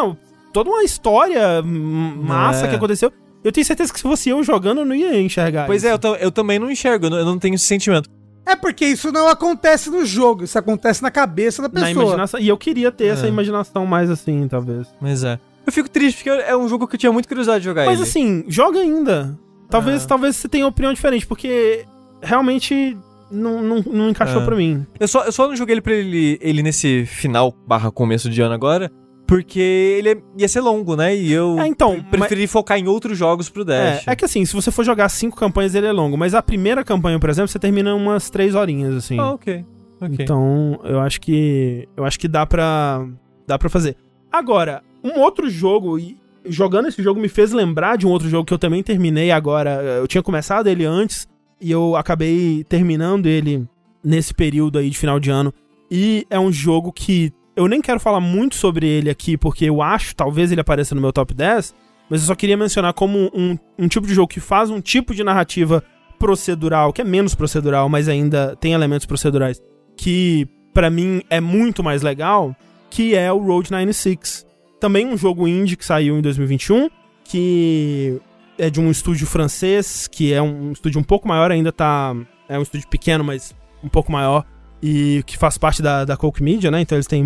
S1: Toda uma história massa
S2: é.
S1: que aconteceu. Eu tenho certeza que se fosse eu jogando, eu não ia enxergar.
S2: Pois
S1: isso.
S2: é, eu, eu também não enxergo, eu não, eu não tenho esse sentimento.
S3: É porque isso não acontece no jogo, isso acontece na cabeça da
S1: Na
S3: pessoa.
S1: imaginação. E eu queria ter essa
S2: É.
S1: imaginação mais assim, talvez.
S2: Mas é. Eu fico triste porque é um jogo que eu tinha muita curiosidade de jogar
S1: Mas
S2: ele.
S1: assim, joga ainda. Talvez,
S2: Ah.
S1: talvez você tenha opinião diferente, porque realmente não, não, não encaixou
S2: Ah.
S1: pra mim.
S2: Eu só, eu só não joguei ele pra ele, ele nesse final barra começo de ano agora, porque ele é- ia ser longo, né? E eu
S1: É, então,
S2: preferi focar em outros jogos pro
S1: É,
S2: Dash.
S1: é que assim, se você for jogar cinco campanhas, ele é longo. Mas a primeira campanha, por exemplo, você termina umas três horinhas, assim.
S2: Ah, ok. ok.
S1: Então, eu acho que. Eu acho que dá pra. dá pra fazer. Agora, um outro jogo, e jogando esse jogo me fez lembrar de um outro jogo que eu também terminei agora. Eu tinha começado ele antes e eu acabei terminando ele nesse período aí de final de ano. E é um jogo que eu nem quero falar muito sobre ele aqui, porque eu acho, talvez ele apareça no meu top 10, mas eu só queria mencionar como um, um tipo de jogo que faz um tipo de narrativa procedural, que é menos procedural, mas ainda tem elementos procedurais, que pra mim é muito mais legal, que é o Road 96. Também um jogo indie que saiu em 2021, que é de um estúdio francês, que é um estúdio um pouco maior, ainda tá. É um estúdio pequeno, mas um pouco maior. E que faz parte da, da Coke Media, né? Então eles têm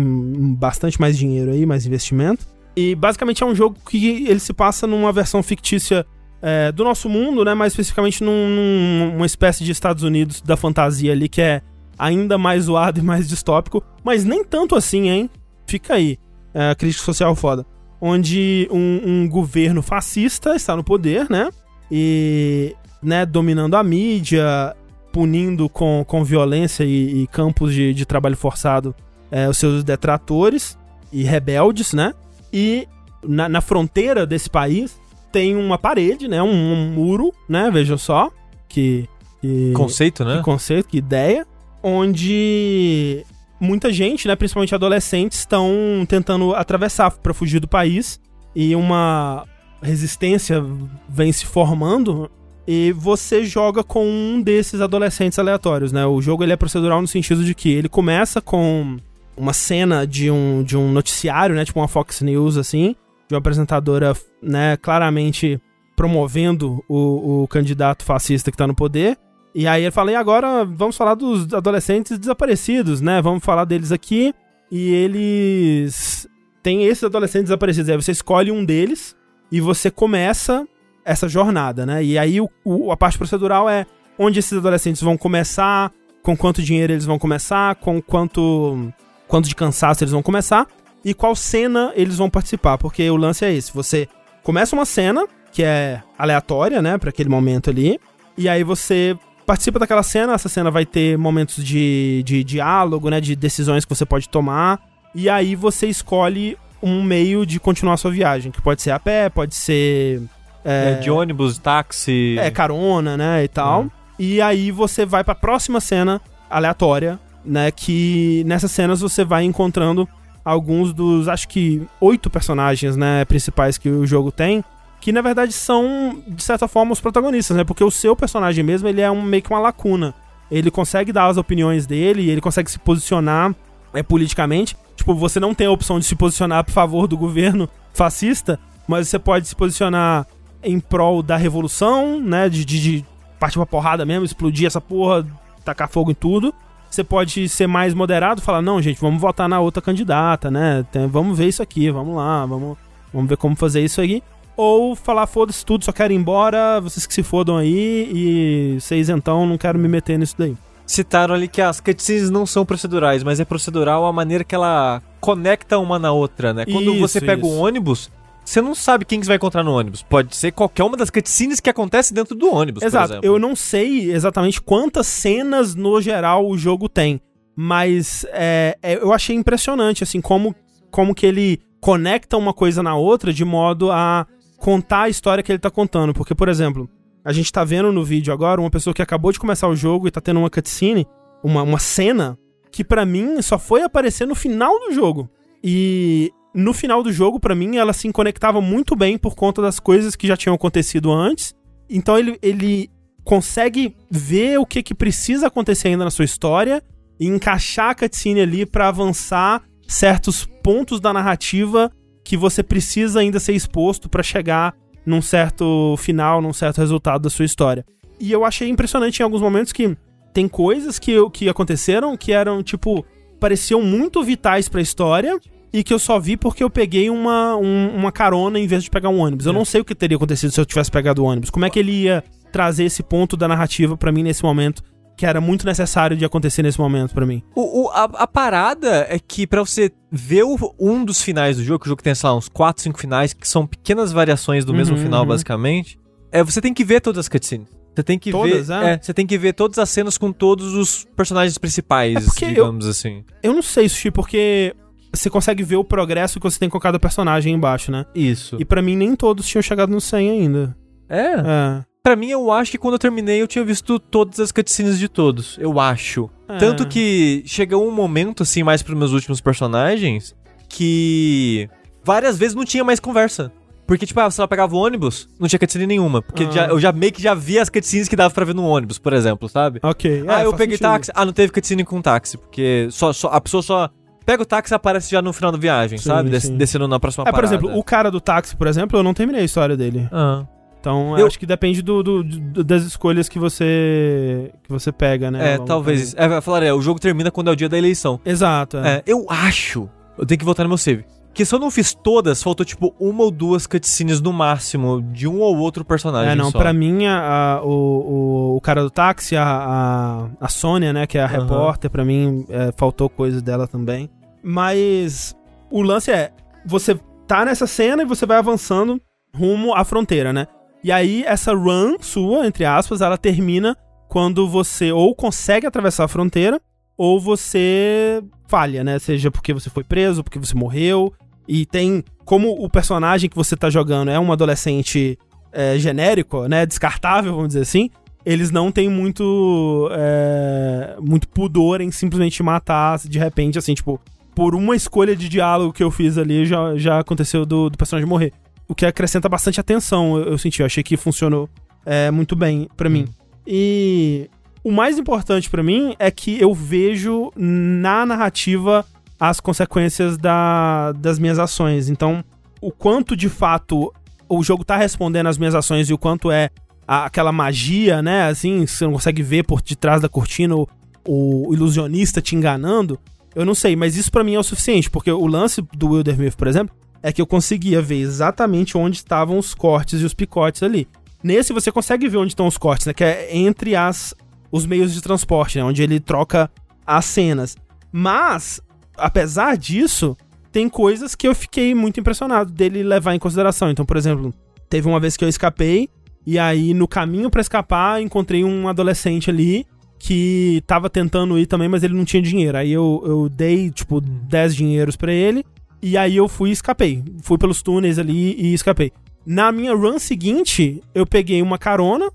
S1: bastante mais dinheiro aí, mais investimento. E basicamente é um jogo que ele se passa numa versão fictícia é, do nosso mundo, né? Mais especificamente num, numa espécie de Estados Unidos da fantasia ali, que é ainda mais zoado e mais distópico, mas nem tanto assim, hein? Fica aí. É, crítica social foda. Onde um, um governo fascista está no poder, né? E, né, dominando a mídia, punindo com, com violência e, e campos de, de trabalho forçado é, os seus detratores e rebeldes, né? E na, na fronteira desse país tem uma parede, né? Um, um muro, né? Vejam só. Que. que
S2: Conceito, né?
S1: que conceito, que ideia. Onde muita gente, né, principalmente adolescentes, estão tentando atravessar para fugir do país e uma resistência vem se formando e você joga com um desses adolescentes aleatórios, né? O jogo ele é procedural no sentido de que ele começa com uma cena de um, de um noticiário, né, tipo uma Fox News assim, de uma apresentadora, né, claramente promovendo o, o candidato fascista que tá no poder. E aí ele fala, e agora vamos falar dos adolescentes desaparecidos, né? Vamos falar deles aqui. E eles têm esses adolescentes desaparecidos. Aí você escolhe um deles e você começa essa jornada, né? E aí o, o, a parte procedural é onde esses adolescentes vão começar, com quanto dinheiro eles vão começar, com quanto, quanto de cansaço eles vão começar e qual cena eles vão participar. Porque o lance é esse: você começa uma cena que é aleatória, né, para aquele momento ali, e aí você participa daquela cena, essa cena vai ter momentos de, de diálogo, né, de decisões que você pode tomar, e aí você escolhe um meio de continuar a sua viagem, que pode ser a pé, pode ser...
S2: É, de ônibus, táxi.
S1: É, carona, né, e tal.
S2: Hum.
S1: E aí você vai pra próxima cena aleatória, né, que nessas cenas você vai encontrando alguns dos, acho que, oito personagens, né, principais que o jogo tem, que na verdade são, de certa forma, os protagonistas, né? Porque o seu personagem mesmo, ele é um, meio que uma lacuna. Ele consegue dar as opiniões dele, ele consegue se posicionar é, politicamente. Tipo, você não tem a opção de se posicionar a favor do governo fascista, mas você pode se posicionar em prol da revolução, né? De, de, de partir pra porrada mesmo, explodir essa porra, tacar fogo em tudo. Você pode ser mais moderado, falar, não, gente, vamos votar na outra candidata, né? Tem- vamos ver isso aqui, vamos lá, vamos, vamos ver como fazer isso aqui. Ou falar, foda-se tudo, só quero ir embora, vocês que se fodam aí, e vocês então não quero me meter nisso daí.
S2: Citaram ali que as cutscenes não são procedurais, mas é procedural a maneira que ela conecta uma na outra, né? Quando
S1: Isso,
S2: você pega
S1: isso.
S2: um ônibus, você não sabe quem que você vai encontrar no ônibus. Pode ser qualquer uma das cutscenes que acontece dentro do ônibus, por
S1: Exato, eu não sei exatamente quantas cenas no geral o jogo tem, mas é, é, eu achei impressionante, assim, como, como que ele conecta uma coisa na outra de modo a contar a história que ele tá contando. Porque, por exemplo, a gente tá vendo no vídeo agora uma pessoa que acabou de começar o jogo e tá tendo uma cutscene, uma, uma cena, que pra mim só foi aparecer no final do jogo. E no final do jogo, pra mim, ela se conectava muito bem por conta das coisas que já tinham acontecido antes. Então ele, ele consegue ver o que, que precisa acontecer ainda na sua história e encaixar a cutscene ali pra avançar certos pontos da narrativa que você precisa ainda ser exposto pra chegar num certo final, num certo resultado da sua história. E eu achei impressionante em alguns momentos que tem coisas que, que aconteceram que eram, tipo, pareciam muito vitais pra história e que eu só vi porque eu peguei uma, um- uma carona em vez de pegar um ônibus. Eu não sei o que teria acontecido se eu tivesse pegado o ônibus. Como é que ele ia trazer esse ponto da narrativa pra mim nesse momento, que era muito necessário de acontecer nesse momento pra mim.
S2: O, o- a, a parada é que pra você ver o- um dos finais do jogo, que o jogo tem, sei lá, uns 4, 5 finais, que são pequenas variações do mesmo
S1: Uhum,
S2: final,
S1: uhum.
S2: basicamente, é, você tem que ver todas as cutscenes. Você tem que
S1: Todas,
S2: ver.
S1: é?
S2: É, você tem que ver todas as cenas com todos os personagens principais,
S1: É porque eu-
S2: digamos assim.
S1: Eu não sei, Sushi, porque você consegue ver o progresso que você tem com cada personagem embaixo, né?
S2: Isso.
S1: E pra mim nem todos tinham chegado no 100 ainda.
S2: É.
S1: É.
S2: Pra mim, eu acho que quando eu terminei, eu tinha visto todas as cutscenes de todos. Eu acho.
S1: É.
S2: Tanto que chegou um momento, assim, mais pros meus últimos personagens, que várias vezes não tinha mais conversa. Porque, tipo, ah, se ela pegava o ônibus, não tinha cutscene nenhuma. Porque
S1: Ah.
S2: já- eu já meio que já vi as cutscenes que dava pra ver no ônibus, por exemplo, sabe?
S1: Ok.
S2: ah,
S1: É,
S2: eu peguei
S1: sentido.
S2: táxi. Ah, não teve cutscene com táxi. Porque só, só, a pessoa só pega o táxi e aparece já no final da viagem,
S1: Sim,
S2: sabe? Des-
S1: sim.
S2: descendo na próxima
S1: É, por
S2: parada.
S1: exemplo, o cara do táxi, por exemplo, eu não terminei a história dele.
S2: Ah.
S1: Então, eu acho que depende do, do- do- das escolhas que você que você pega, né?
S2: É, talvez.
S1: caminho.
S2: É, falar, é, o jogo termina quando é o dia da eleição.
S1: Exato, é.
S2: É, eu acho. Eu tenho que voltar no meu save. Que se eu não fiz todas, faltou tipo uma ou duas cutscenes no máximo de um ou outro personagem.
S1: É, não,
S2: só.
S1: pra mim, a- a- o, o, cara do táxi, a, a, a Sônia, né, que é a
S2: Aham.
S1: repórter, pra mim, é, faltou coisa dela também. Mas o lance é, você tá nessa cena e você vai avançando rumo à fronteira, né? E aí, essa run sua, entre aspas, ela termina quando você ou consegue atravessar a fronteira, ou você falha, né? Seja porque você foi preso, porque você morreu. E tem. Como o personagem que você tá jogando é um adolescente é, genérico, né? Descartável, vamos dizer assim. Eles não têm muito. é, muito pudor em simplesmente matar de repente, assim, tipo. Por uma escolha de diálogo que eu fiz ali, já, já aconteceu do, do personagem morrer. O que acrescenta bastante atenção, eu, eu senti. Eu achei que funcionou é, muito bem pra mim. E o mais importante pra mim é que eu vejo na narrativa as consequências da, das minhas ações. Então, o quanto de fato o jogo tá respondendo às minhas ações e o quanto é a- aquela magia, né? Assim, você não consegue ver por detrás da cortina o, o ilusionista te enganando. Eu não sei, mas isso pra mim é o suficiente, porque o lance do Wildermyth, por exemplo, é que eu conseguia ver exatamente onde estavam os cortes e os picotes ali. Nesse você consegue ver onde estão os cortes, né? Que é entre as os meios de transporte, né? Onde ele troca as cenas. Mas, apesar disso, tem coisas que eu fiquei muito impressionado dele levar em consideração. Então, por exemplo, teve uma vez que eu escapei, e aí no caminho pra escapar, encontrei um adolescente ali que tava tentando ir também, mas ele não tinha dinheiro. Aí eu, eu dei, tipo, 10 dinheiros pra ele, e aí eu fui e escapei. Fui pelos túneis ali e escapei. Na minha run seguinte, eu peguei uma carona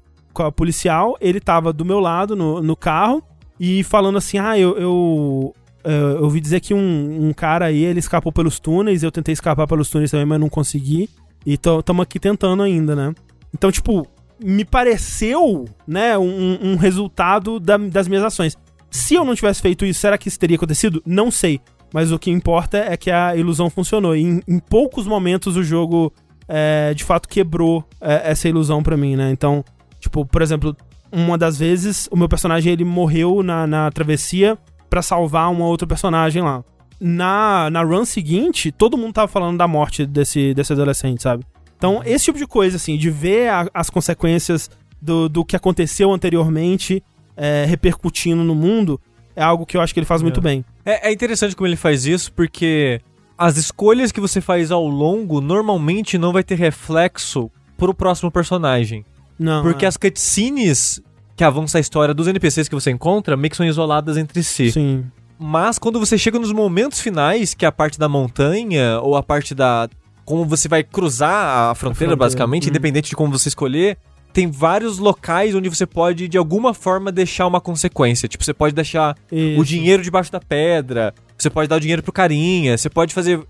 S1: policial, ele tava do meu lado no, no carro, e falando assim, ah, eu... eu eh, eu ouvi dizer que um, um cara aí, ele escapou pelos túneis, eu tentei escapar pelos túneis também, mas não consegui. E tamo aqui tentando ainda, né? Então, tipo, me pareceu, né, um, um resultado da- das minhas ações. Se eu não tivesse feito isso, será que isso teria acontecido? Não sei. Mas o que importa é que a ilusão funcionou. E em, em poucos momentos o jogo, é, de fato, quebrou é, essa ilusão pra mim, né? Então, tipo, por exemplo, uma das vezes o meu personagem ele morreu na, na travessia pra salvar uma outra personagem lá. Na, na run seguinte, todo mundo tava falando da morte desse, desse adolescente, sabe? Então, esse tipo de coisa, assim, de ver a- as consequências do, do que aconteceu anteriormente é, repercutindo no mundo, é algo que eu acho que ele faz muito
S2: É.
S1: bem.
S2: É, é interessante como ele faz isso, porque as escolhas que você faz ao longo normalmente não vai ter reflexo pro próximo personagem.
S1: Não,
S2: Porque
S1: é.
S2: as cutscenes que avançam a história dos NPCs que você encontra meio que são isoladas entre si.
S1: Sim.
S2: Mas quando você chega nos momentos finais, que é a parte da montanha, ou a parte da. como você vai cruzar a fronteira,
S1: fronteira,
S2: basicamente,
S1: hum.
S2: independente de como você escolher, tem vários locais onde você pode, de alguma forma, deixar uma consequência. Tipo, você pode deixar
S1: Isso.
S2: o dinheiro debaixo da pedra, você pode dar o dinheiro pro carinha, você pode fazer.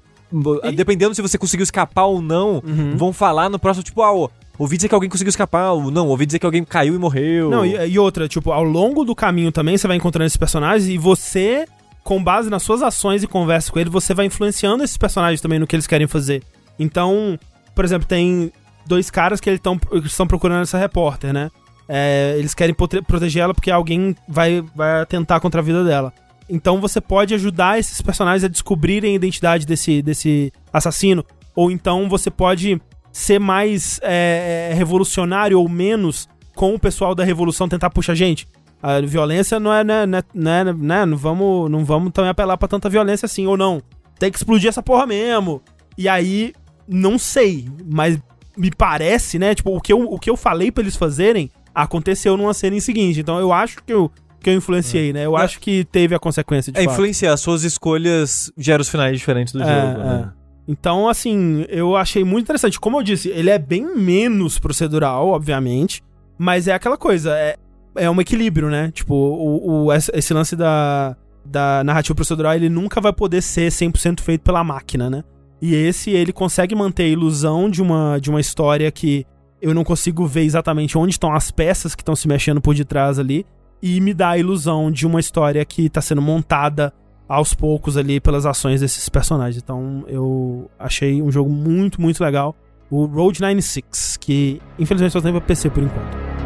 S1: E-
S2: Dependendo se você conseguiu escapar ou não,
S1: Uhum.
S2: vão falar no próximo, tipo, ah, ó, ouvi dizer que alguém conseguiu escapar, ou não, ouvi dizer que alguém caiu e morreu.
S1: Não, e, e outra, tipo, ao longo do caminho também você vai encontrando esses personagens e você, com base nas suas ações e conversa com ele, você vai influenciando esses personagens também no que eles querem fazer. Então, por exemplo, tem dois caras que eles estão procurando essa repórter, né? É, eles querem prote- proteger ela porque alguém vai, vai atentar contra a vida dela. Então você pode ajudar esses personagens a descobrirem a identidade desse, desse assassino. Ou então você pode ser mais é, revolucionário ou menos com o pessoal da revolução tentar puxar gente. A violência não é, né, né, né, né, não vamos, não vamos também apelar pra tanta violência assim, ou não. Tem que explodir essa porra mesmo. E aí, não sei, mas me parece, né, tipo, o que eu, o que eu falei pra eles fazerem aconteceu numa cena em seguinte. Então eu acho que eu, que eu influenciei, né? Eu
S2: É.
S1: acho que teve a consequência de
S2: É,
S1: fato.
S2: influenciar suas escolhas gera os finais diferentes do
S1: É,
S2: jogo.
S1: é.
S2: né?
S1: Então, assim, eu achei muito interessante. Como eu disse, ele é bem menos procedural, obviamente, mas é aquela coisa, é, é um equilíbrio, né? Tipo, o, o- esse lance da, da narrativa procedural, ele nunca vai poder ser 100% feito pela máquina, né? E esse, ele consegue manter a ilusão de uma, de uma história que eu não consigo ver exatamente onde estão as peças que estão se mexendo por detrás ali, e me dá a ilusão de uma história que tá sendo montada aos poucos ali pelas ações desses personagens. Então eu achei um jogo muito, muito legal. o Road 96, que infelizmente só tem pra PC por enquanto.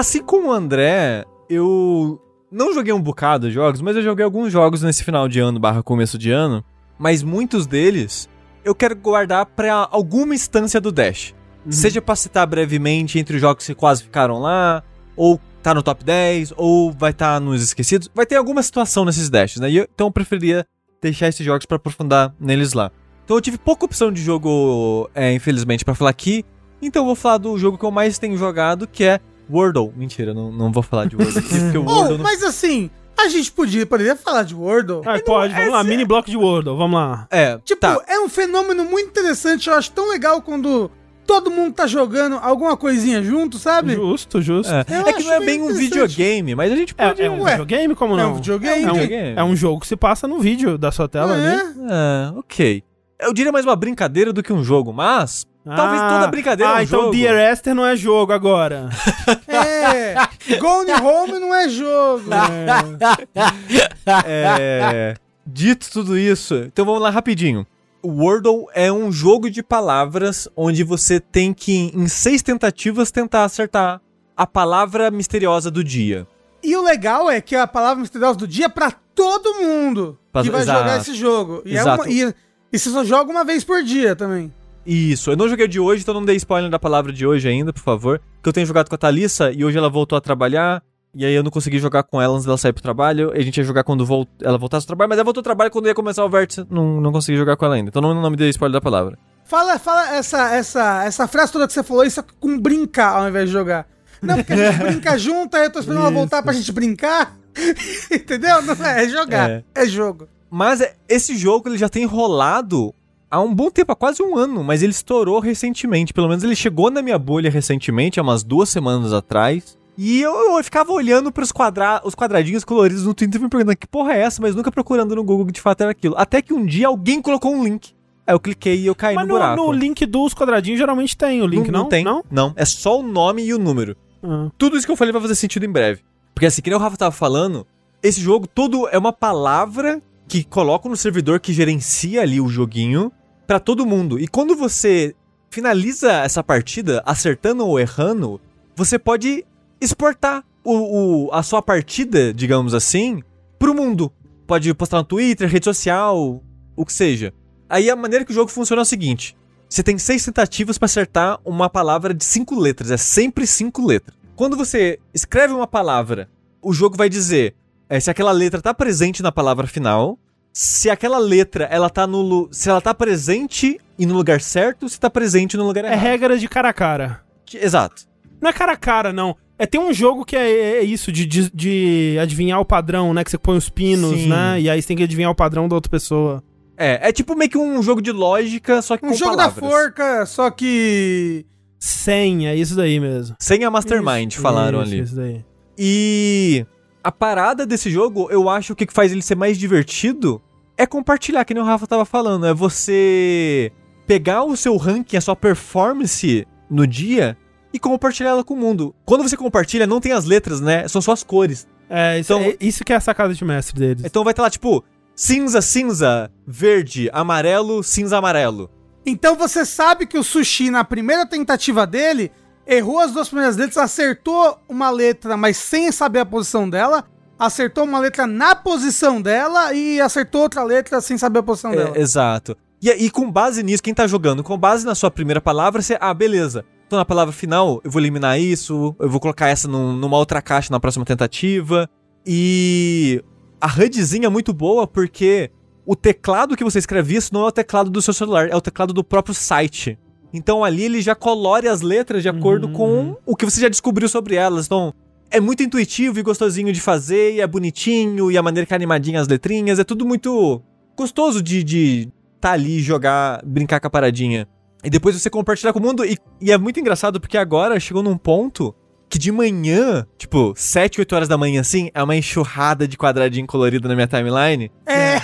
S2: Assim como o André, eu não joguei um bocado de jogos, mas eu joguei alguns jogos nesse final de ano barra começo de ano, mas muitos deles eu quero guardar pra alguma instância do Dash. Seja pra citar brevemente entre os jogos que quase ficaram lá, ou tá no top 10, ou vai estar tá nos esquecidos. Vai ter alguma situação nesses Dashes, né? Eu- então eu preferia deixar esses jogos pra aprofundar neles lá. Então eu tive pouca opção de jogo, é, infelizmente, pra falar aqui. Então eu vou falar do jogo que eu mais tenho jogado, que é Wordle. Mentira, não, não vou falar de Wordle aqui, porque o
S3: Oh,
S2: Wordle não...
S3: mas assim, a gente podia, poderia falar de Wordle.
S1: Ah, pode, vamos lá, mini bloco de Wordle, vamos lá.
S2: É,
S3: Tipo,
S2: tá.
S3: é um fenômeno muito interessante. Eu acho tão legal quando todo mundo tá jogando alguma coisinha junto, sabe?
S1: Justo, justo.
S2: É, É que não é
S3: bem
S2: um videogame, mas a gente
S1: É,
S2: pode...
S1: é um
S3: Ué,
S1: videogame, como
S3: É
S1: não?
S3: um videogame.
S2: É um
S1: É um,
S2: videogame.
S1: é um jogo que se passa no vídeo da sua tela
S3: É.
S1: ali.
S2: É, ok. Eu diria mais uma brincadeira do que um jogo, mas... Talvez toda brincadeira é
S1: Ah,
S2: um
S1: então
S2: jogo.
S1: Dear Esther não é jogo agora.
S3: É. Gone Home não é jogo.
S2: É... Dito tudo isso, então vamos lá rapidinho. O Wordle é um jogo de palavras onde você tem que, em seis tentativas, tentar acertar a palavra misteriosa do dia.
S3: E o legal é que a palavra misteriosa do dia é pra todo mundo
S2: Pra-
S3: que vai
S2: exato.
S3: jogar esse jogo. E, é
S2: Exato.
S3: uma, e, e você só joga uma vez por dia também.
S2: Isso, eu não joguei de hoje, então não dei spoiler da palavra de hoje ainda, por favor. Que eu tenho jogado com a Thalissa e hoje ela voltou a trabalhar. E aí eu não consegui jogar com ela antes dela sair pro trabalho. A gente ia jogar quando vol- ela voltasse ao trabalho, mas ela voltou ao trabalho quando ia começar o vértice. Não, não consegui jogar com ela ainda. Então não, não me dei spoiler da palavra.
S3: Fala, fala essa, essa, essa frase toda que você falou, isso com brincar ao invés de jogar. Não, porque a gente brinca junto, aí eu tô esperando ela voltar pra gente brincar. Entendeu? Não é, é jogar.
S2: É.
S3: É, jogo.
S2: Mas é- esse jogo ele já tem rolado há um bom tempo, há quase um ano, mas ele estourou recentemente. Pelo menos ele chegou na minha bolha recentemente, há umas duas semanas atrás. E eu, eu ficava olhando pros quadra os quadradinhos coloridos no Twitter e me perguntando que porra é essa, mas nunca procurando no Google que de fato era aquilo. Até que um dia alguém colocou um link. Aí eu cliquei e eu caí
S1: Mas
S2: no
S1: no,
S2: buraco.
S1: no link dos quadradinhos geralmente tem o link, não?
S2: tem.
S1: Não?
S2: Não, é só o nome e o número.
S1: Ah.
S2: Tudo isso que eu falei vai fazer sentido em breve. Porque assim, que nem o Rafa tava falando, esse jogo todo é uma palavra que coloca no servidor que gerencia ali o joguinho pra todo mundo. E quando você finaliza essa partida acertando ou errando, você pode exportar o, o- a sua partida, digamos assim, pro mundo. Pode postar no Twitter, rede social, o que seja. Aí a maneira que o jogo funciona é o seguinte: você tem seis tentativas pra acertar uma palavra de cinco letras. É sempre cinco letras. Quando você escreve uma palavra, o jogo vai dizer é, se aquela letra tá presente na palavra final, se aquela letra ela tá no se ela tá presente e no lugar certo, se tá presente no lugar
S1: É
S2: errado.
S1: regra de cara a cara.
S2: Exato.
S1: Não é cara a cara, não. É tem um jogo que é, é isso, de, de, de adivinhar o padrão, né? Que você põe os pinos,
S2: Sim.
S1: né? E aí você tem que adivinhar o padrão da outra pessoa.
S2: É, é tipo meio que um jogo de lógica, só que
S3: Um
S2: com
S3: jogo
S2: palavras.
S3: da forca, só que.
S1: Senha, é isso daí mesmo.
S2: Sem a Mastermind, falaram
S1: Isso,
S2: ali.
S1: Isso daí.
S2: E a parada desse jogo, eu acho que o que faz ele ser mais divertido é compartilhar, que nem o Rafa tava falando. É você pegar o seu ranking, a sua performance no dia e compartilhar ela com o mundo. Quando você compartilha, não tem as letras, né? São só as cores.
S1: É, isso,
S2: Então-
S1: é, isso que é a sacada de mestre deles.
S2: Então vai estar lá, tipo, cinza, cinza, verde, amarelo, cinza, amarelo.
S3: Então você sabe que o sushi, na primeira tentativa dele, errou as duas primeiras letras, acertou uma letra, mas sem saber a posição dela, acertou uma letra na posição dela e acertou outra letra sem saber a posição dela.
S2: É, exato. E, com base nisso, quem tá jogando, com base na sua primeira palavra, você. Ah, beleza. Então na palavra final, eu vou eliminar isso, eu vou colocar essa num- numa outra caixa na próxima tentativa. E a HUDzinha é muito boa porque o teclado que você escreve isso não é o teclado do seu celular, é o teclado do próprio site. Então ali ele já colore as letras de acordo
S1: Uhum,
S2: com
S1: uhum.
S2: o que você já descobriu sobre elas. Então é muito intuitivo e gostosinho de fazer, e é bonitinho, e a maneira que é animadinha as letrinhas, é tudo muito gostoso de, de, tá ali e jogar, brincar com a paradinha. E depois você compartilhar com o mundo. E, e é muito engraçado porque agora chegou num ponto que de manhã, tipo, 7, 8 horas da manhã assim, é uma enxurrada de quadradinho colorido na minha timeline.
S3: É.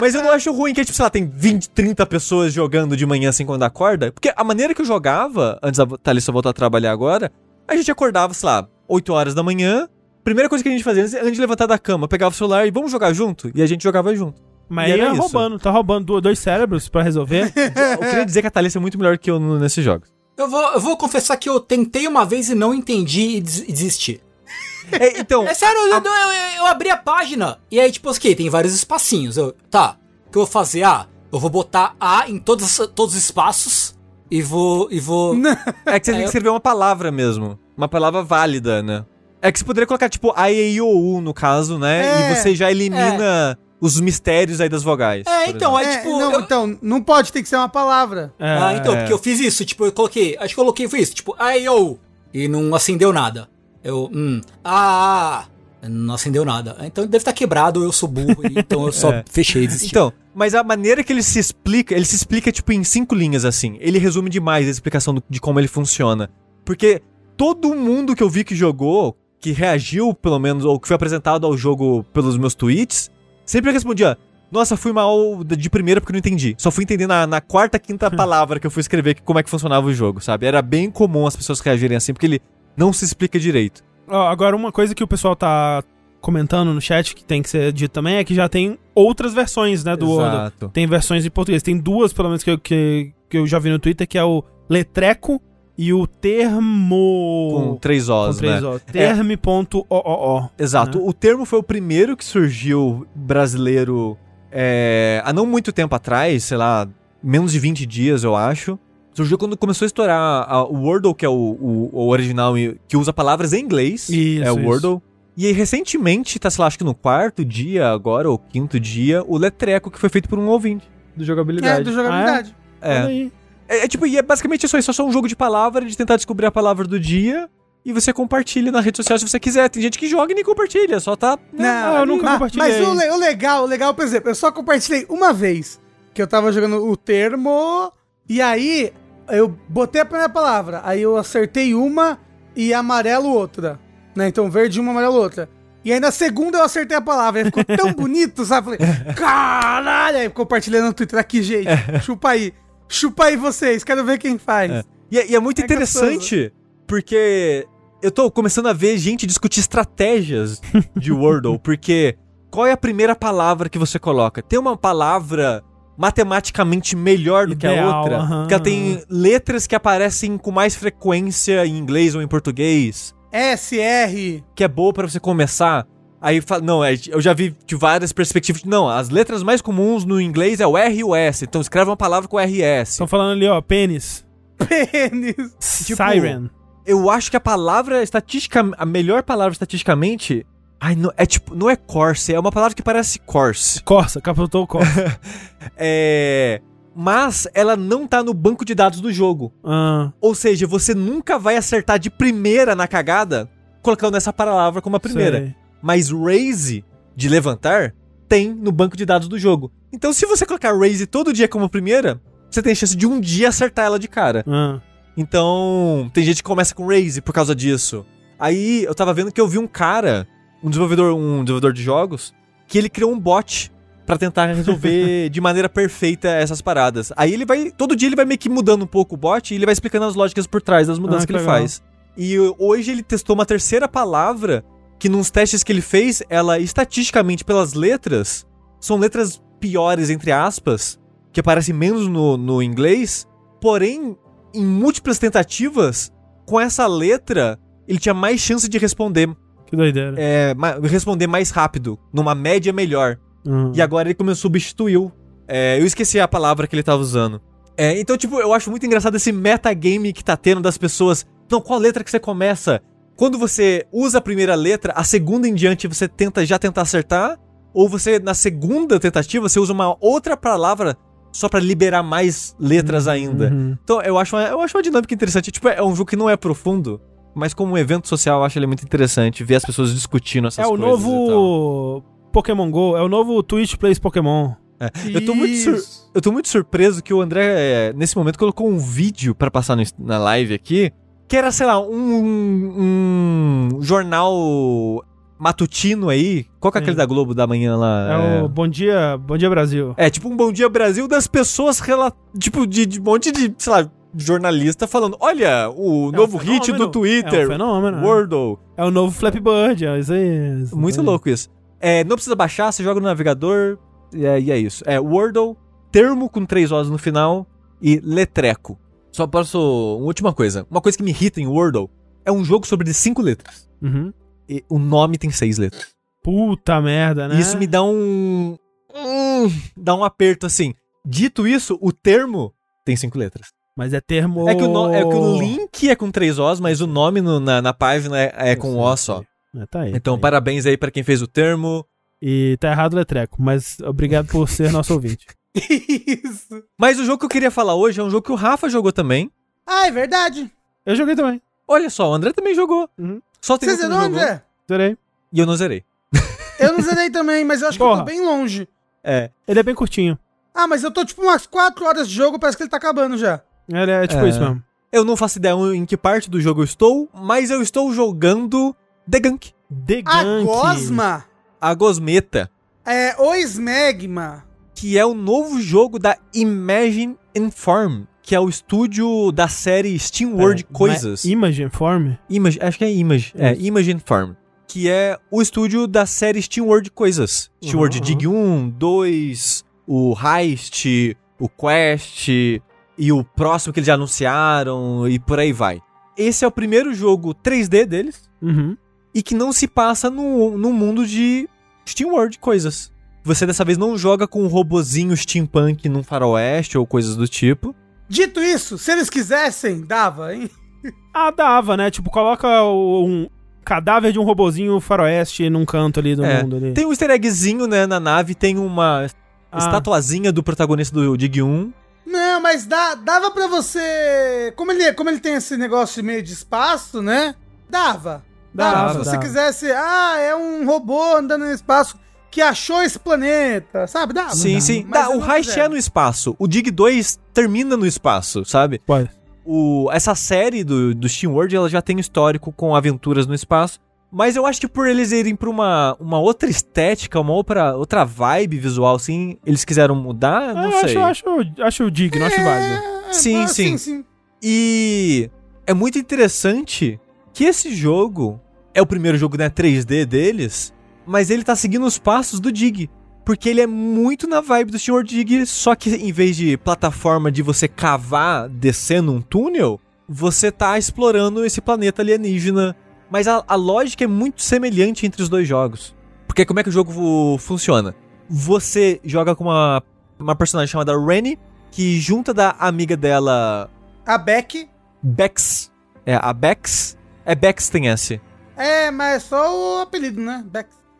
S2: Mas eu não acho ruim que, tipo, sei lá, tem 20, 30 pessoas jogando de manhã assim quando acorda. Porque a maneira que eu jogava, antes da Thalissa voltar a trabalhar agora, a gente acordava, sei lá, 8 horas da manhã. Primeira coisa que a gente fazia antes de levantar da cama, pegava o celular e vamos jogar junto? E a gente jogava junto.
S1: Mas aí
S2: era
S1: é
S2: isso.
S1: roubando, tá roubando do- dois cérebros pra resolver.
S2: Eu queria dizer que a Thalissa é muito melhor que eu nesses jogos.
S4: Eu vou, eu vou confessar que eu tentei uma vez e não entendi e des- e desisti.
S2: É, então,
S4: É sério, eu, eu- eu abri a página e aí, tipo, ok, tem vários espacinhos. Eu, tá, o que eu vou fazer? Ah, eu vou botar A em todos, todos os espaços e vou. E vou.
S2: é que você tem
S4: É,
S2: que
S4: eu-
S2: escrever uma palavra mesmo. Uma palavra válida, né? É que você poderia colocar, tipo, A, E, I, O, U, no caso, né?
S3: É,
S2: e você já elimina os mistérios aí das vogais.
S4: É, então,
S2: exemplo.
S4: é
S3: É,
S4: tipo.
S3: não,
S4: eu-
S3: então, não pode, tem que ser uma palavra.
S1: É,
S4: ah, então,
S2: é.
S4: porque eu fiz isso, tipo, eu coloquei. Acho que eu coloquei foi isso, tipo, ai, eu. E não acendeu nada. Eu, hum, ah, ah, não acendeu nada. Então deve estar quebrado, eu sou burro, então eu só
S2: É.
S4: fechei desisti.
S2: Então, mas a maneira que ele se explica, ele se explica, tipo, em cinco linhas, assim. Ele resume demais a explicação do- de como ele funciona. Porque todo mundo que eu vi que jogou, que reagiu, pelo menos, ou que foi apresentado ao jogo pelos meus tweets, sempre respondia. Nossa, fui mal de primeira porque não entendi. Só fui entender na, na quarta, quinta palavra que eu fui escrever que- como é que funcionava o jogo, sabe? Era bem comum as pessoas reagirem assim, porque ele não se explica direito.
S1: Agora, uma coisa que o pessoal tá comentando no chat que tem que ser dito também é que já tem outras versões, né, do.
S2: Exato.
S1: Tem versões em português. Tem duas, pelo menos, que eu, que, que eu já vi no Twitter, que é o Letreco e o Termo...
S2: Com três Os,
S1: com três
S2: né?
S1: O. Terme.ooo.
S2: Exato.
S1: né?
S2: O termo foi o primeiro que surgiu brasileiro é, há não muito tempo atrás, sei lá, menos de 20 dias, eu acho. Surgiu quando começou a estourar o Wordle, que é o, o- o original, e- que usa palavras em inglês.
S1: Isso,
S2: é o
S1: isso.
S2: Wordle. E aí, recentemente, tá, sei lá, acho que no quarto dia agora, ou quinto dia, o Letreco, que foi feito por um ouvinte do
S3: É,
S2: jogabilidade.
S3: do jogabilidade.
S2: É.
S1: Olha aí.
S2: É, é tipo, e é basicamente isso aí, só só um jogo de palavra, de tentar descobrir a palavra do dia. E você compartilha na rede social se você quiser. Tem gente que joga e nem compartilha, só tá. né,
S3: Não,
S1: eu nunca
S3: mas,
S1: compartilhei.
S3: Mas o, le- o legal, o legal, por exemplo, eu só compartilhei uma vez que eu tava jogando o termo e aí eu botei a primeira palavra, aí eu acertei uma e amarelo outra, né? Então verde uma, amarelo outra. E aí na segunda eu acertei a palavra, aí ficou tão bonito, sabe? Falei, caralho! Aí eu compartilhei no Twitter aqui, gente, chupa aí. Chupa aí vocês, quero ver quem faz.
S2: É. E, é- e é muito
S3: É
S2: interessante, porque eu tô começando a ver gente discutir estratégias de Wordle, porque qual é a primeira palavra que você coloca? Tem uma palavra matematicamente melhor do que a
S1: Ideal,
S2: outra?
S1: aham,
S2: que ela tem letras que aparecem com mais frequência em inglês ou em português,
S3: SR.
S2: que é boa pra você começar. Aí fala, não, é, eu já vi de várias perspectivas. Não, as letras mais comuns no inglês é o R e o S. Então escreve uma palavra com RS.
S1: Estão falando ali, ó, pênis.
S3: Pênis.
S2: Tipo,
S1: Siren.
S2: Eu acho que a palavra estatística, a melhor palavra estatisticamente, ai, não, é tipo, não é corse, é uma palavra que parece corse.
S1: Corsa, capotou o Corsa.
S2: É, mas ela não tá no banco de dados do jogo.
S1: ah,
S2: Ou seja, você nunca vai acertar de primeira na cagada colocando essa palavra como a primeira.
S1: sei.
S2: Mas raise de levantar tem no banco de dados do jogo. Então, se você colocar raise todo dia como primeira, você tem chance de um dia acertar ela de cara.
S1: Ah,
S2: Então, tem gente que começa com Raze por causa disso. Aí eu tava vendo que eu vi um cara, um desenvolvedor, um desenvolvedor de jogos, que ele criou um bot pra tentar resolver de maneira perfeita essas paradas. Aí ele vai, todo dia ele vai meio que mudando um pouco o bot e ele vai explicando as lógicas por trás das mudanças
S1: Ah,
S2: que
S1: que
S2: ele faz. E hoje ele testou uma terceira palavra que nos testes que ele fez, ela estatisticamente pelas letras, são letras piores entre aspas, que aparecem menos no, no inglês, porém em múltiplas tentativas, com essa letra, ele tinha mais chance de responder,
S1: que doideira.
S2: é, responder mais rápido, numa média melhor.
S1: Ah.
S2: E agora ele começou, substituiu. É, eu esqueci a palavra que ele tava usando. É, então, tipo, eu acho muito engraçado esse metagame que tá tendo das pessoas. Não, qual letra que você começa? Quando você usa a primeira letra, a segunda em diante você tenta já tentar acertar? Ou você, na segunda tentativa, você usa uma outra palavra só pra liberar mais letras ainda?
S1: Uhum.
S2: Então, eu acho, uma, eu acho uma dinâmica interessante. Tipo, é um jogo que não é profundo, mas como um evento social, eu acho ele muito interessante ver as pessoas discutindo essas
S1: É o
S2: coisas.
S1: novo Pokémon GO, é o novo Twitch Plays Pokémon.
S2: Eu tô muito sur-. Eu tô muito surpreso que o André, é, nesse momento, colocou um vídeo pra passar no- na live aqui, que era, sei lá, um, um jornal matutino aí. Qual que é
S1: Sim.
S2: aquele da Globo da manhã lá?
S1: É o Bom Dia, Bom Dia Brasil.
S2: É, tipo um Bom Dia Brasil das pessoas, rela... tipo, de, de um monte de, sei lá, jornalista falando, olha, o
S1: É
S2: novo
S1: um
S2: hit do Twitter,
S1: É um fenômeno.
S2: Wordle.
S1: É o novo Flappy Bird, é isso aí. isso
S2: Muito
S1: aí.
S2: louco isso. É, não precisa baixar, você joga no navegador e é, e é isso. É Wordle, termo com três O's no final e letreco. Só posso... Uma última coisa. Uma coisa que me irrita em Wordle é um jogo sobre cinco letras.
S1: Uhum.
S2: E o nome tem seis letras.
S1: Puta merda, né?
S2: E isso me dá um... hum, dá um aperto assim. Dito isso, o termo tem cinco letras.
S1: Mas é termo...
S2: É, que o no- é que o link é com três O's, mas o nome no- na, na página é, é com O só.
S1: É, tá aí.
S2: Então,
S1: tá aí.
S2: parabéns aí pra quem fez o termo.
S1: E tá errado o letreco, mas obrigado por ser nosso ouvinte.
S3: Isso.
S2: Mas o jogo que eu queria falar hoje é um jogo que o Rafa jogou também.
S3: Ah, é verdade.
S1: Eu joguei também.
S2: Olha só, o André também jogou.
S1: Uhum.
S2: Só tem
S3: Você zerou,
S2: jogou.
S3: André?
S1: Zerei.
S2: E eu não zerei.
S3: Eu não zerei também, mas eu acho que eu
S1: Porra.
S3: tô bem longe.
S2: É.
S1: Ele é bem curtinho.
S3: Ah, mas eu tô tipo umas 4 horas de jogo, parece que ele tá acabando já.
S1: Ele é tipo
S2: É.
S1: isso mesmo.
S2: Eu não faço ideia em que parte do jogo eu estou, mas eu estou jogando The Gunk.
S1: The
S3: A
S1: Gunk.
S3: Gosma
S2: A Gosmeta.
S3: é o Smegma.
S2: Que é o novo jogo da Imagine Inform. Que é o estúdio da série Steam World
S1: Pera,
S2: Coisas.
S1: Ma- Image Form?
S2: Image, acho que é Image. É. Imagine Farm. Que é o estúdio da série Steam World Coisas. Steam
S1: Uhum,
S2: World
S1: uhum.
S2: Dig 1, 2, o Heist, o Quest e o próximo que eles já anunciaram e por aí vai. Esse é o primeiro jogo 3D deles
S1: Uhum.
S2: e que não se passa no, no mundo de Steam World Coisas. Você dessa vez não joga com um robozinho steampunk num faroeste ou coisas do tipo.
S3: Dito isso, se eles quisessem, dava, hein?
S1: Ah, dava, né? Tipo, coloca o- um cadáver de um robozinho faroeste num canto ali do
S2: É,
S1: mundo ali.
S2: Tem um easter eggzinho, né, na nave, tem uma
S1: Ah.
S2: estatuazinha do protagonista do Dig 1.
S3: Não, mas dá, dava pra você. Como ele, como ele tem esse negócio meio de espaço, né? Dava. Dava.
S1: Dava,
S3: Se você
S1: dava.
S3: quisesse, ah, é um robô andando no espaço que achou esse planeta, sabe? Dava.
S2: sim,
S3: dava.
S2: sim. Dá, o Heist é no espaço. O Dig 2 termina no espaço, sabe?
S1: Pode.
S2: O, essa série do, do Steam World, ela já tem histórico com aventuras no espaço. Mas eu acho que por eles irem pra uma, uma outra estética, uma outra, outra vibe visual, assim, eles quiseram mudar, não
S1: eu
S2: sei.
S1: acho, acho, acho digno, acho válido.
S3: É,
S2: Sim,
S3: ah,
S2: sim.
S3: sim, sim.
S2: E é muito interessante que esse jogo é o primeiro jogo né, 3D deles, mas ele tá seguindo os passos do Dig. Porque ele é muito na vibe do Steam Dig, só que em vez de plataforma de você cavar descendo um túnel, você tá explorando esse planeta alienígena. Mas a, a lógica é muito semelhante entre os dois jogos. Porque como é que o jogo fu- funciona? Você joga com uma, uma personagem chamada Rennie, que junta da amiga dela
S3: A Beck.
S2: Bex. É, a Bex. É Bex tem S.
S3: É, mas é só o apelido, né?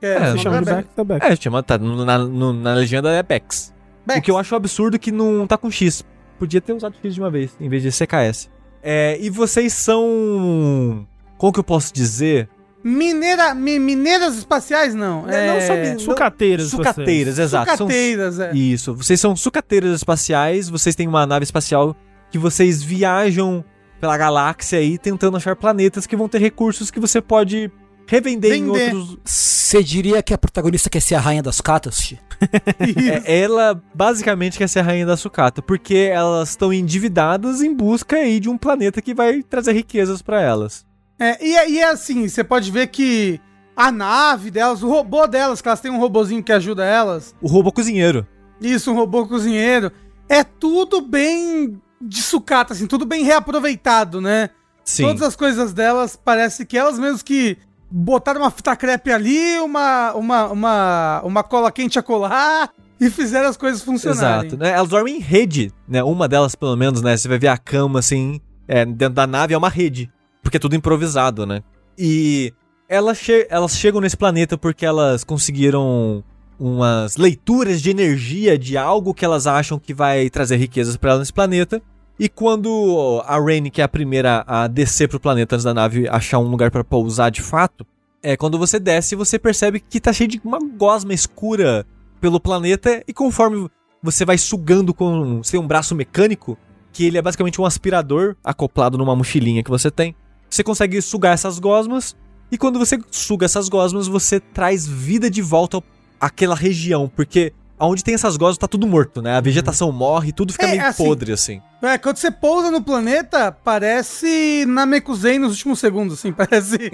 S3: Que
S2: É,
S3: o
S1: Se
S3: nome
S1: chama
S3: é
S1: de
S3: Beck.
S1: back, tá.
S2: É, chama, tá, no- na, no- na legenda é Bex.
S3: Beck.
S2: O que eu acho absurdo é que não tá com X. Podia ter usado X de uma vez, em vez de CKS. É, e vocês são. Como que eu posso dizer?
S3: Mineira, mi- mineiras espaciais, não.
S2: Não,
S3: É,
S2: não só min-
S1: Sucateiras,
S2: Sucateiras, exato. São-
S3: Sucateiras, é.
S2: Isso. Vocês são sucateiras espaciais, vocês têm uma nave espacial que vocês viajam pela galáxia aí tentando achar planetas que vão ter recursos que você pode revender em
S3: Vender.
S2: outros,
S4: Você diria que a protagonista quer ser a rainha das catas? Xi?
S2: É, ela basicamente quer ser a rainha da sucata, porque elas estão endividadas em busca aí de um planeta que vai trazer riquezas pra elas.
S3: É, e, é- e é assim, você pode ver que a nave delas, o robô delas, que elas têm um robozinho que ajuda elas,
S2: O robô cozinheiro.
S3: isso, um robô cozinheiro, é tudo bem de sucata, assim, tudo bem reaproveitado, né?
S2: Sim.
S3: Todas as coisas delas, parece que elas mesmas que botaram uma fita crepe ali, uma, uma, uma, uma cola quente a colar e fizeram as coisas funcionarem.
S2: Exato. Né? Elas dormem em rede, né? Uma delas, pelo menos, né? Você vai ver a cama, assim, é, dentro da nave é uma rede. Porque é tudo improvisado, né? E elas, che elas chegam nesse planeta porque elas conseguiram umas leituras de energia de algo que elas acham que vai trazer riquezas pra elas nesse planeta. E quando a Rain, que é a primeira a descer pro planeta antes da nave achar um lugar pra pousar de fato, é quando você desce você percebe que tá cheio de uma gosma escura pelo planeta e conforme você vai sugando com você tem um braço mecânico, que ele é basicamente um aspirador acoplado numa mochilinha que você tem. Você consegue sugar essas gosmas e quando você suga essas gosmas, você traz vida de volta àquela região, porque aonde tem essas gosmas tá tudo morto, né? A vegetação morre, tudo fica
S3: É,
S2: meio
S3: assim,
S2: podre assim.
S3: É, quando você pousa no planeta, parece Namekusei nos últimos segundos, assim, parece...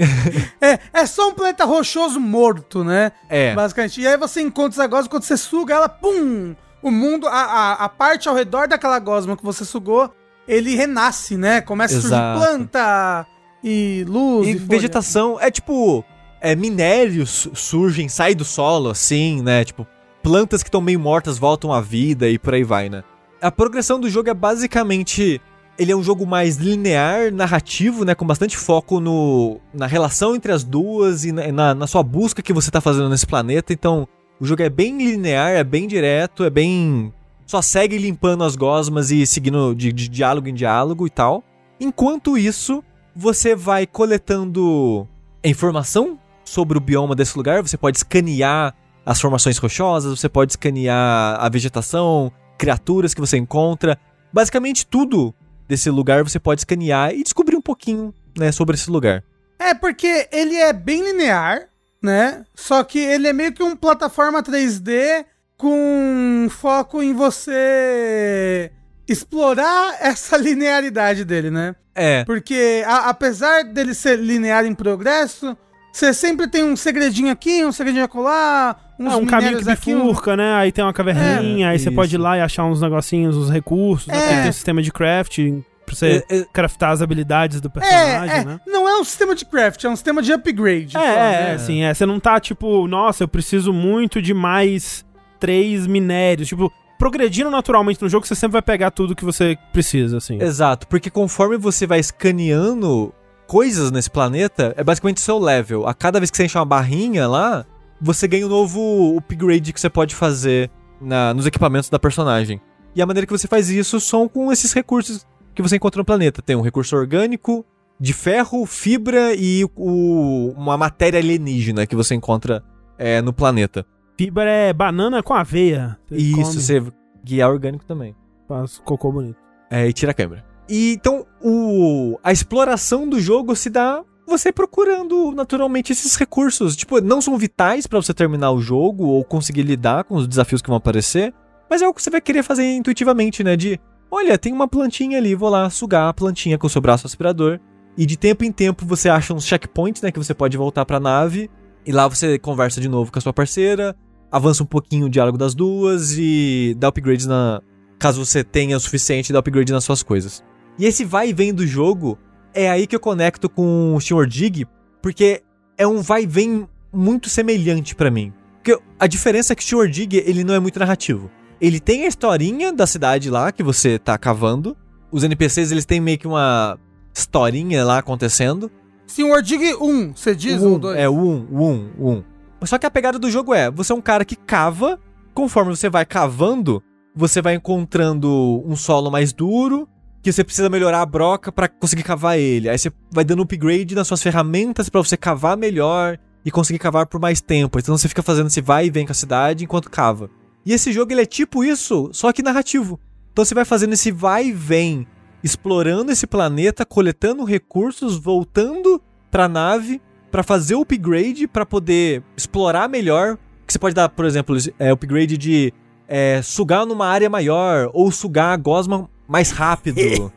S3: é, é só um planeta rochoso morto, né?
S2: É.
S3: Basicamente. E aí você encontra essa gosma, quando você suga ela, pum! O mundo, a, a, a parte ao redor daquela gosma que você sugou, ele renasce, né? Começa a surgir
S2: Exato.
S3: planta e luz
S2: E
S3: e, folha.
S2: vegetação é tipo. É, minérios surgem, saem do solo, assim, né? Tipo, plantas que estão meio mortas voltam à vida e por aí vai, né? A progressão do jogo é basicamente. Ele é um jogo mais linear, narrativo, né? Com bastante foco no, na relação entre as duas e na, na, na sua busca que você tá fazendo nesse planeta. Então, o jogo é bem linear, é bem direto, é bem. Só segue limpando as gosmas e seguindo de, de diálogo em diálogo e tal. Enquanto isso, você vai coletando informação sobre o bioma desse lugar. Você pode escanear as formações rochosas, você pode escanear a vegetação, criaturas que você encontra. Basicamente tudo desse lugar você pode escanear e descobrir um pouquinho né, sobre esse lugar.
S3: É, porque ele é bem linear, né? Só que ele é meio que um plataforma 3D com foco em você explorar essa linearidade dele, né?
S2: É,
S3: Porque a- apesar dele ser linear em progresso, você sempre tem um segredinho aqui, um segredinho acolá, uns
S1: É um caminho que
S3: aqui, um-
S1: bifurca, né? Aí tem uma caverninha,
S2: É,
S1: aí você pode ir lá e achar uns negocinhos, uns recursos.
S3: É.
S1: Tem, tem um sistema de crafting pra você
S2: É, é.
S1: craftar as habilidades do personagem,
S3: É, é,
S1: né?
S3: não é um sistema de craft, é um sistema de upgrade.
S1: É, é,
S3: né?
S1: é, assim, é. Você não tá tipo, nossa, eu preciso muito de mais três minérios. Tipo, progredindo naturalmente no jogo, você sempre vai pegar tudo que você precisa, assim.
S2: exato, porque conforme você vai escaneando coisas nesse planeta, é basicamente seu level. A cada vez que você enche uma barrinha lá, você ganha um novo upgrade que você pode fazer na- nos equipamentos da personagem. E a maneira que você faz isso são com esses recursos que você encontra no planeta. Tem um recurso orgânico, de ferro, fibra e o- uma matéria alienígena que você encontra é, no planeta.
S1: Fibra é banana com aveia. Você
S2: E
S1: come,
S2: isso, você guiar orgânico também.
S1: faz cocô bonito.
S2: É, e tira a câmera. E então, o, a exploração do jogo se dá você procurando naturalmente esses recursos. Tipo, não são vitais pra você terminar o jogo ou conseguir lidar com os desafios que vão aparecer, mas é o que você vai querer fazer intuitivamente, né? De, olha, tem uma plantinha ali, vou lá sugar a plantinha com o seu braço aspirador. E de tempo em tempo você acha uns checkpoints, né? Que você pode voltar pra nave. E lá você conversa de novo com a sua parceira, avança um pouquinho o diálogo das duas e dá upgrades na, caso você tenha o suficiente de upgrade nas suas coisas. E esse vai e vem do jogo é aí que eu conecto com o Sr. Dig, porque é um vai e vem muito semelhante pra mim. Porque a diferença é que o Sr. Dig, ele não é muito narrativo. Ele tem a historinha da cidade lá que você tá cavando. Os NPCs, eles têm meio que uma historinha lá acontecendo.
S3: Senhor Dig 1, você diz?
S2: Um,
S3: ou 2?
S2: É, o um, o um, o um. Só que a pegada do jogo é, você é um cara que cava, conforme você vai cavando, você vai encontrando um solo mais duro, que você precisa melhorar a broca pra conseguir cavar ele. Aí você vai dando upgrade nas suas ferramentas pra você cavar melhor e conseguir cavar por mais tempo. Então você fica fazendo esse vai e vem com a cidade enquanto cava. E esse jogo ele é tipo isso, só que narrativo. Então você vai fazendo esse vai e vem, explorando esse planeta, coletando recursos, voltando pra nave pra fazer o upgrade pra poder explorar melhor. Que você pode dar, por exemplo, é, upgrade de é, sugar numa área maior ou sugar a gosma mais rápido.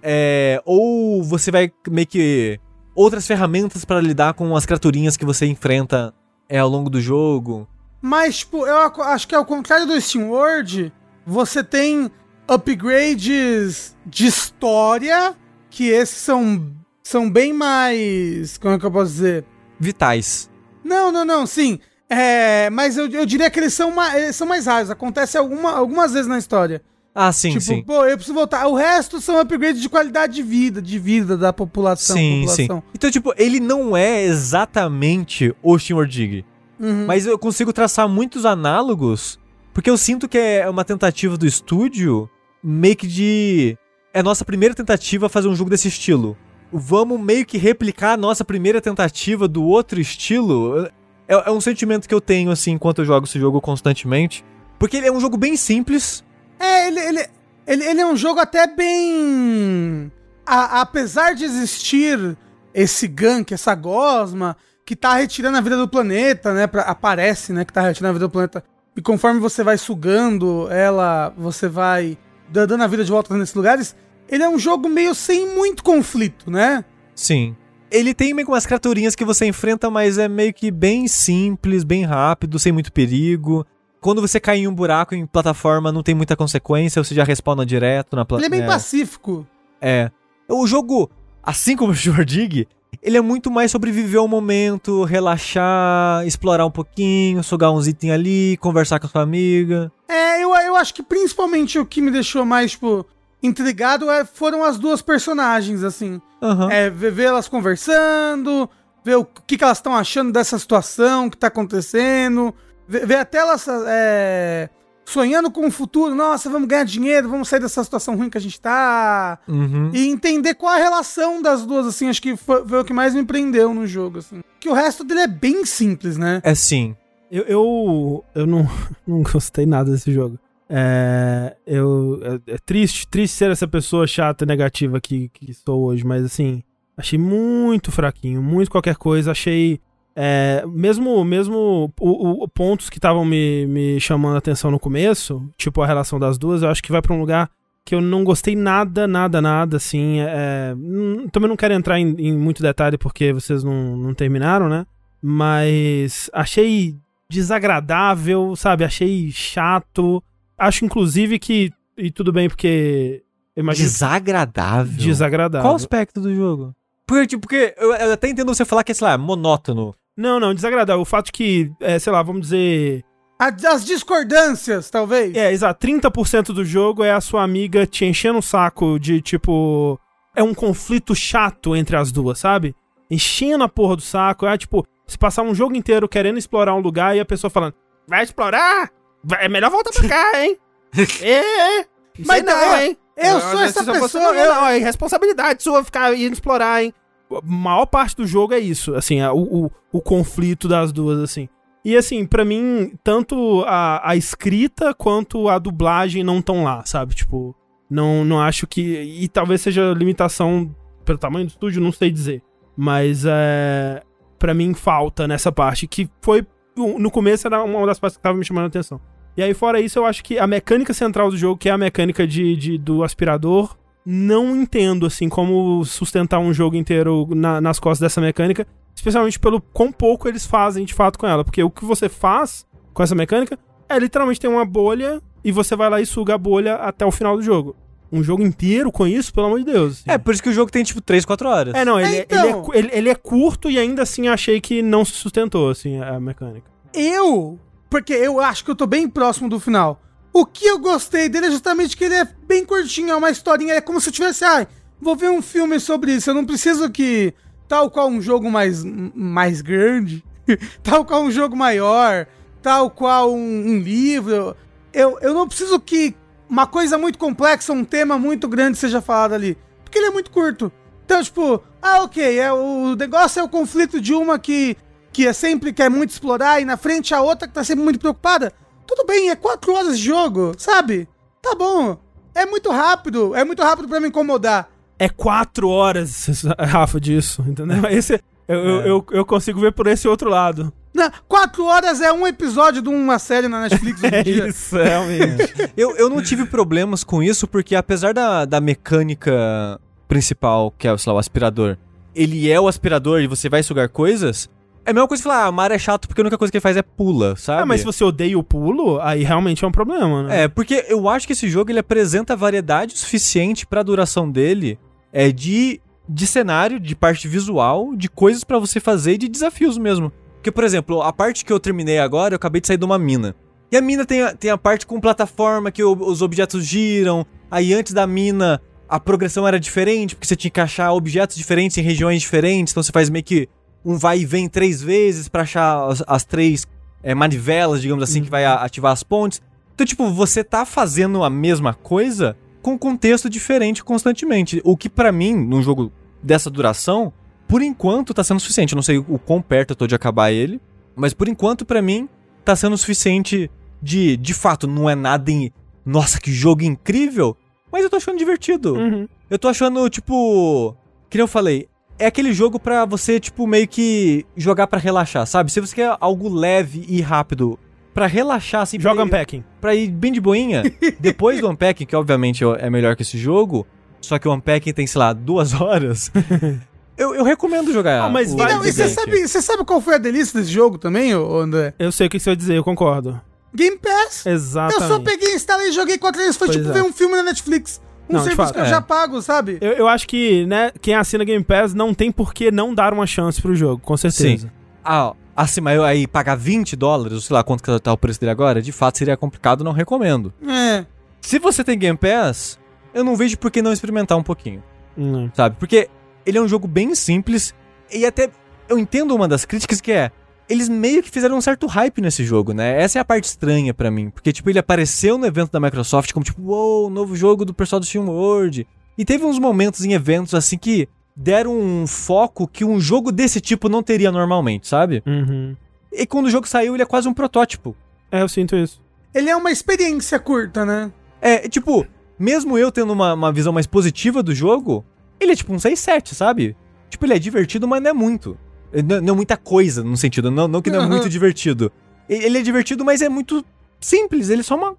S2: É, ou você vai meio que outras ferramentas pra lidar com as criaturinhas que você enfrenta é, ao longo do jogo.
S3: Mas, tipo, eu ac- acho que ao contrário do SteamWorld, você tem upgrades de história, que esses são, são bem mais. Como é que eu posso dizer?
S2: Vitais.
S3: Não, não, não, sim. É, mas eu, eu diria que eles são, ma- eles são mais raros. Acontece alguma, algumas vezes na história.
S2: Ah, sim,
S3: tipo,
S2: sim.
S3: pô, eu preciso voltar. O resto são upgrades de qualidade de vida, de vida da população.
S2: Sim, sim.
S3: população.
S2: Então, tipo, ele não é exatamente o Steamworld Dig.
S3: Uhum.
S2: Mas eu consigo traçar muitos análogos, porque eu sinto que é uma tentativa do estúdio meio que de. É a nossa primeira tentativa fazer um jogo desse estilo. Vamos meio que replicar a nossa primeira tentativa do outro estilo. É, é um sentimento que eu tenho, assim, enquanto eu jogo esse jogo constantemente. Porque ele é um jogo bem simples.
S3: É, ele, ele, ele, ele é um jogo até bem. A- apesar de existir esse gank, essa gosma, que tá retirando a vida do planeta, né? pra- aparece, né? Que tá retirando a vida do planeta. E conforme você vai sugando ela, você vai da- dando a vida de volta nesses lugares. Ele é um jogo meio sem muito conflito, né?
S2: Sim. Ele tem meio que umas criaturinhas que você enfrenta, mas é meio que bem simples, bem rápido, sem muito perigo. Quando você cai em um buraco em plataforma, não tem muita consequência, você já respawna direto na
S3: Ele
S2: plataforma.
S3: é bem pacífico.
S2: É. O jogo, assim como o Jordig, ele é muito mais sobre viver o momento, relaxar, explorar um pouquinho, sugar uns itens ali, conversar com a sua amiga.
S3: É, eu, eu acho que principalmente o que me deixou mais, tipo, intrigado é, foram as duas personagens, assim.
S2: Aham.
S3: É, ver, ver elas conversando, ver o que, que elas estão achando dessa situação que tá acontecendo, ver, ver até elas é, sonhando com o futuro, nossa, vamos ganhar dinheiro, vamos sair dessa situação ruim que a gente tá.
S2: Uhum.
S3: E entender qual a relação das duas, assim, acho que foi, foi o que mais me prendeu no jogo, assim. Que o resto dele é bem simples, né?
S2: É sim.
S1: Eu, eu, eu não, não gostei nada desse jogo. É, eu, é, é triste, triste ser essa pessoa chata e negativa que, que sou hoje, mas assim, achei muito fraquinho, muito qualquer coisa. Achei. é, mesmo mesmo o, o- pontos que estavam me, me chamando a atenção no começo, tipo a relação das duas, eu acho que vai pra um lugar que eu não gostei nada, nada, nada, assim. é, hum, também não quero entrar em, em muito detalhe porque vocês não, não terminaram, né? Mas achei desagradável, sabe? Achei chato. Acho, inclusive, que. E tudo bem, porque. Imagino.
S2: Desagradável.
S1: Desagradável.
S2: Qual aspecto do jogo? Porque, tipo, porque eu, eu até entendo você falar que é, sei lá, monótono.
S1: Não, não, desagradável. O fato que, é, sei lá, vamos dizer.
S3: As discordâncias, talvez.
S1: É, exato. 30% do jogo é a sua amiga te enchendo o saco de, tipo. É um conflito chato entre as duas, sabe? Enchendo a porra do saco. É tipo, se passar um jogo inteiro querendo explorar um lugar e a pessoa falando: Vai explorar? Vai- é melhor voltar pra cá, hein? é,
S3: Mas
S1: Mas não,
S3: não,
S1: hein?
S3: eu sou essa pessoa,
S1: Não,
S3: eu-
S1: não, é responsabilidade sua ficar indo explorar, hein? A maior parte do jogo é isso, assim, é o, o, o conflito das duas, assim. E assim, pra mim, tanto a, a escrita quanto a dublagem não estão lá, sabe? Tipo, não, não acho que. E talvez seja limitação pelo tamanho do estúdio, não sei dizer. Mas é. Pra mim falta nessa parte, que foi. No começo era uma das partes que tava me chamando a atenção. E aí, fora isso, eu acho que a mecânica central do jogo, que é a mecânica de, de- do aspirador, não entendo, assim, como sustentar um jogo inteiro na- nas costas dessa mecânica. Especialmente pelo quão pouco eles fazem de fato com ela. Porque o que você faz com essa mecânica é literalmente ter uma bolha e você vai lá e suga a bolha até o final do jogo. Um jogo inteiro com isso, pelo amor de Deus. assim.
S2: É, por isso que o jogo tem, tipo, 3, 4 horas.
S1: É, não, ele,
S3: É,
S1: ele é,
S3: então.
S1: ele- ele é curto e ainda assim achei que não se sustentou, assim, a mecânica.
S3: Eu, porque eu acho que eu tô bem próximo do final. O que eu gostei dele é justamente que ele é bem curtinho, é uma historinha, é como se eu tivesse, ai, vou ver um filme sobre isso, eu não preciso que, tal qual um jogo mais, mais grande, tal qual um jogo maior, tal qual um, um livro, eu, eu não preciso que uma coisa muito complexa, um tema muito grande seja falado ali, porque ele é muito curto. Então, tipo, ah, ok, é, o negócio é o conflito de uma que que é sempre quer muito explorar e na frente a outra que tá sempre muito preocupada. Tudo bem, é quatro horas de jogo, sabe? Tá bom. É muito rápido, é muito rápido pra me incomodar.
S1: É quatro horas, Rafa, disso, entendeu? Esse, eu, eu, eu, eu consigo ver por esse outro lado.
S3: Não, quatro horas é um episódio de uma série na Netflix hoje em dia.
S1: isso, realmente.
S2: Eu, eu não tive problemas com isso, porque apesar da, da mecânica principal, que é sei lá, o aspirador, ele é o aspirador e você vai sugar coisas, é a mesma coisa que falar, ah, Mario é chato porque a única coisa que ele faz é pula, sabe?
S1: Ah, mas se você odeia o pulo, aí realmente é um problema, né?
S2: É, porque eu acho que esse jogo ele apresenta variedade suficiente pra duração dele, é de, de cenário, de parte visual, de coisas pra você fazer e de desafios mesmo. Porque, por exemplo, a parte que eu terminei agora, eu acabei de sair de uma mina. E a mina tem a, tem a parte com plataforma que o- os objetos giram. Aí antes da mina, a progressão era diferente, porque você tinha que achar objetos diferentes em regiões diferentes. Então você faz meio que um vai e vem três vezes pra achar as, as três é, manivelas, digamos assim, que vai a- ativar as pontes. Então, tipo, você tá fazendo a mesma coisa com contexto diferente constantemente. O que pra mim, num jogo dessa duração, por enquanto tá sendo suficiente. Eu não sei o quão perto eu tô de acabar ele, Mas por enquanto, pra mim, tá sendo o suficiente de, de fato, não é nada em. Nossa, que jogo incrível! Mas eu tô achando divertido.
S1: Uhum.
S2: Eu tô achando, tipo. Que nem eu falei. É aquele jogo pra você, tipo, meio que jogar pra relaxar, sabe? Se você quer algo leve e rápido pra relaxar, assim.
S1: Joga
S2: pra,
S1: Unpacking.
S2: pra ir bem de boinha, depois do Unpacking, que obviamente é melhor que esse jogo, só que o Unpacking tem, sei lá, duas horas. eu, eu recomendo jogar.
S1: Ah, mas vai-
S3: Não, e você sabe, você sabe qual foi a delícia desse jogo também, André?
S1: Eu sei o que você vai dizer, eu concordo.
S3: Game Pass.
S1: Exatamente.
S3: Eu só peguei, instalei e joguei quatro vezes. Foi
S1: Pois
S3: tipo
S1: é.
S3: ver um filme na Netflix. Um
S1: Não,
S3: serviço
S1: fato,
S3: que eu
S2: é.
S3: já pago, sabe?
S1: Eu, eu acho que, né, quem assina Game Pass não tem por que não dar uma chance pro jogo, com certeza.
S2: Ah, assim, mas eu aí pagar 20 dólares, ou sei lá quanto que tá o preço dele agora, de fato seria complicado, não recomendo.
S3: É.
S2: Se você tem Game Pass, eu não vejo por que não experimentar um pouquinho,
S1: Hum.
S2: sabe? Porque ele é um jogo bem simples e até eu entendo uma das críticas que é eles meio que fizeram um certo hype nesse jogo, né? Essa é a parte estranha pra mim, porque tipo ele apareceu no evento da Microsoft como tipo, uou, novo jogo do pessoal do Steam World. E teve uns momentos em eventos assim que deram um foco que um jogo desse tipo não teria normalmente, sabe?
S1: Uhum.
S2: E quando o jogo saiu, ele é quase um protótipo.
S1: É, eu sinto isso.
S3: Ele é uma experiência curta, né?
S2: É, tipo, mesmo eu tendo uma, uma visão mais positiva do jogo, ele é tipo um 6-7, sabe? Tipo, ele é divertido, mas não é muito. É, Não, não é muita coisa, no sentido, não, não que não é muito divertido. Ele é divertido, mas é muito simples, ele é só uma...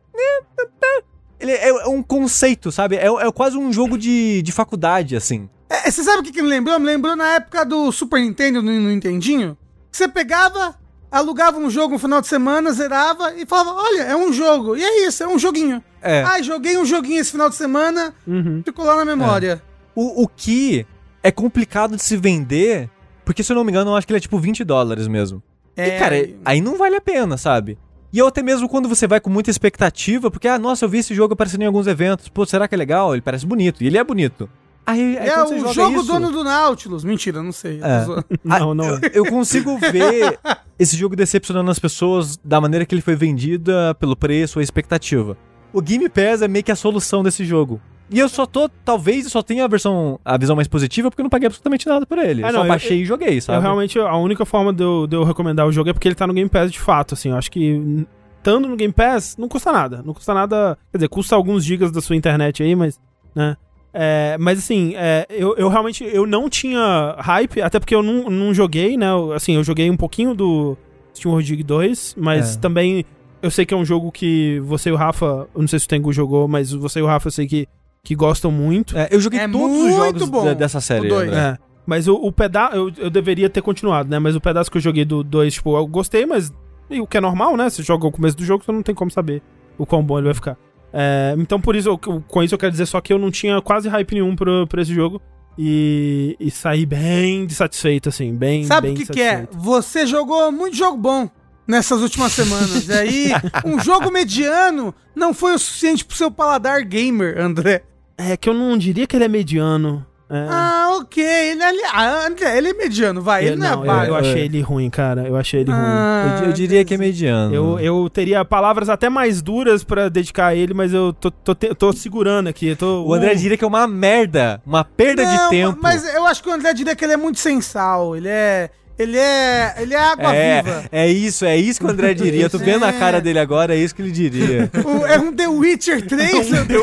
S2: Ele é é um conceito, sabe? É, é quase um jogo de, de faculdade, assim.
S3: É, você sabe o que, que me lembrou? Me lembrou na época do Super Nintendo, no, no Nintendinho. Que você pegava, alugava um jogo no final de semana, zerava e falava: Olha, é um jogo. E é isso, é um joguinho.
S2: É.
S3: Ah, joguei um joguinho esse final de semana,
S1: Uhum.
S3: ficou lá na memória.
S2: O, o que é complicado de se vender, porque se eu não me engano, eu acho que ele é tipo 20 dólares mesmo.
S3: É,
S2: e, cara, aí não vale a pena, sabe? E eu até mesmo quando você vai com muita expectativa, porque, ah, nossa, eu vi esse jogo aparecendo em alguns eventos, pô, será que é legal? Ele parece bonito, e ele é bonito. Aí, aí
S3: É o jogo
S2: isso,
S3: dono do Nautilus. Mentira, não sei. eu
S2: É.
S3: zoando.
S1: Não, não. é.
S2: eu consigo ver esse jogo decepcionando as pessoas da maneira que ele foi vendido, pelo preço, a expectativa. O Game Pass é meio que a solução desse jogo. E eu só tô, talvez eu só tenha a versão, a visão mais positiva, porque eu não paguei absolutamente nada por ele.
S1: Ah,
S2: eu
S1: não,
S2: só
S1: eu-
S2: baixei e joguei, sabe?
S1: Eu realmente, a única forma de eu, de eu recomendar o jogo é porque ele tá no Game Pass de fato, assim. Eu acho que estando no Game Pass, não custa nada. Não custa nada. Quer dizer, custa alguns gigas da sua internet aí, mas. né? É, mas assim, é, eu, eu realmente eu não tinha hype, até porque eu não, não joguei, né? Eu- Assim, eu joguei um pouquinho do Steam World Dig 2, mas
S2: É.
S1: também eu sei que é um jogo que você e o Rafa, eu não sei se o Tengu jogou, mas você e o Rafa eu sei que, que gostam muito.
S2: É, eu joguei
S3: É
S2: todos os
S3: muito
S2: jogos
S3: bom,
S2: dessa série.
S3: o dois.
S2: André.
S1: É. Mas o, o pedaço. Eu, eu deveria ter continuado, né? Mas o pedaço que eu joguei do 2, tipo, eu gostei, mas. O que é normal, né? Você joga o começo do jogo, você não tem como saber o quão bom ele vai ficar. É, então, por isso, eu- com isso eu quero dizer só que eu não tinha quase hype nenhum pra, pra esse jogo. E, e saí bem satisfeito, assim, bem.
S3: Sabe o que, que é? Você jogou muito jogo bom nessas últimas semanas. E aí, um jogo mediano não foi o suficiente pro seu paladar gamer, André.
S1: É que eu não diria que ele é mediano. É.
S3: Ah, ok. Ele é, ah, André, ele é mediano, vai.
S1: eu,
S3: ele não,
S1: não,
S3: é
S1: eu,
S3: baixo.
S1: eu achei ele ruim, cara. Eu achei ele ruim.
S3: Ah,
S2: Eu, di- eu diria que é mediano.
S1: Eu, eu teria palavras até mais duras pra dedicar a ele, mas eu tô, tô, te- tô segurando aqui. Eu tô,
S2: O André
S1: Uh,
S2: diria que é uma merda, uma perda
S3: Não,
S2: de tempo.
S3: Mas eu acho que o André diria que ele é muito sensal. Ele é. Ele é. Ele é água
S2: é,
S3: viva.
S2: é isso, é isso que o André diria. Eu tô vendo a
S3: É.
S2: cara dele agora, é isso que ele diria.
S3: O- é um The Witcher 3 André,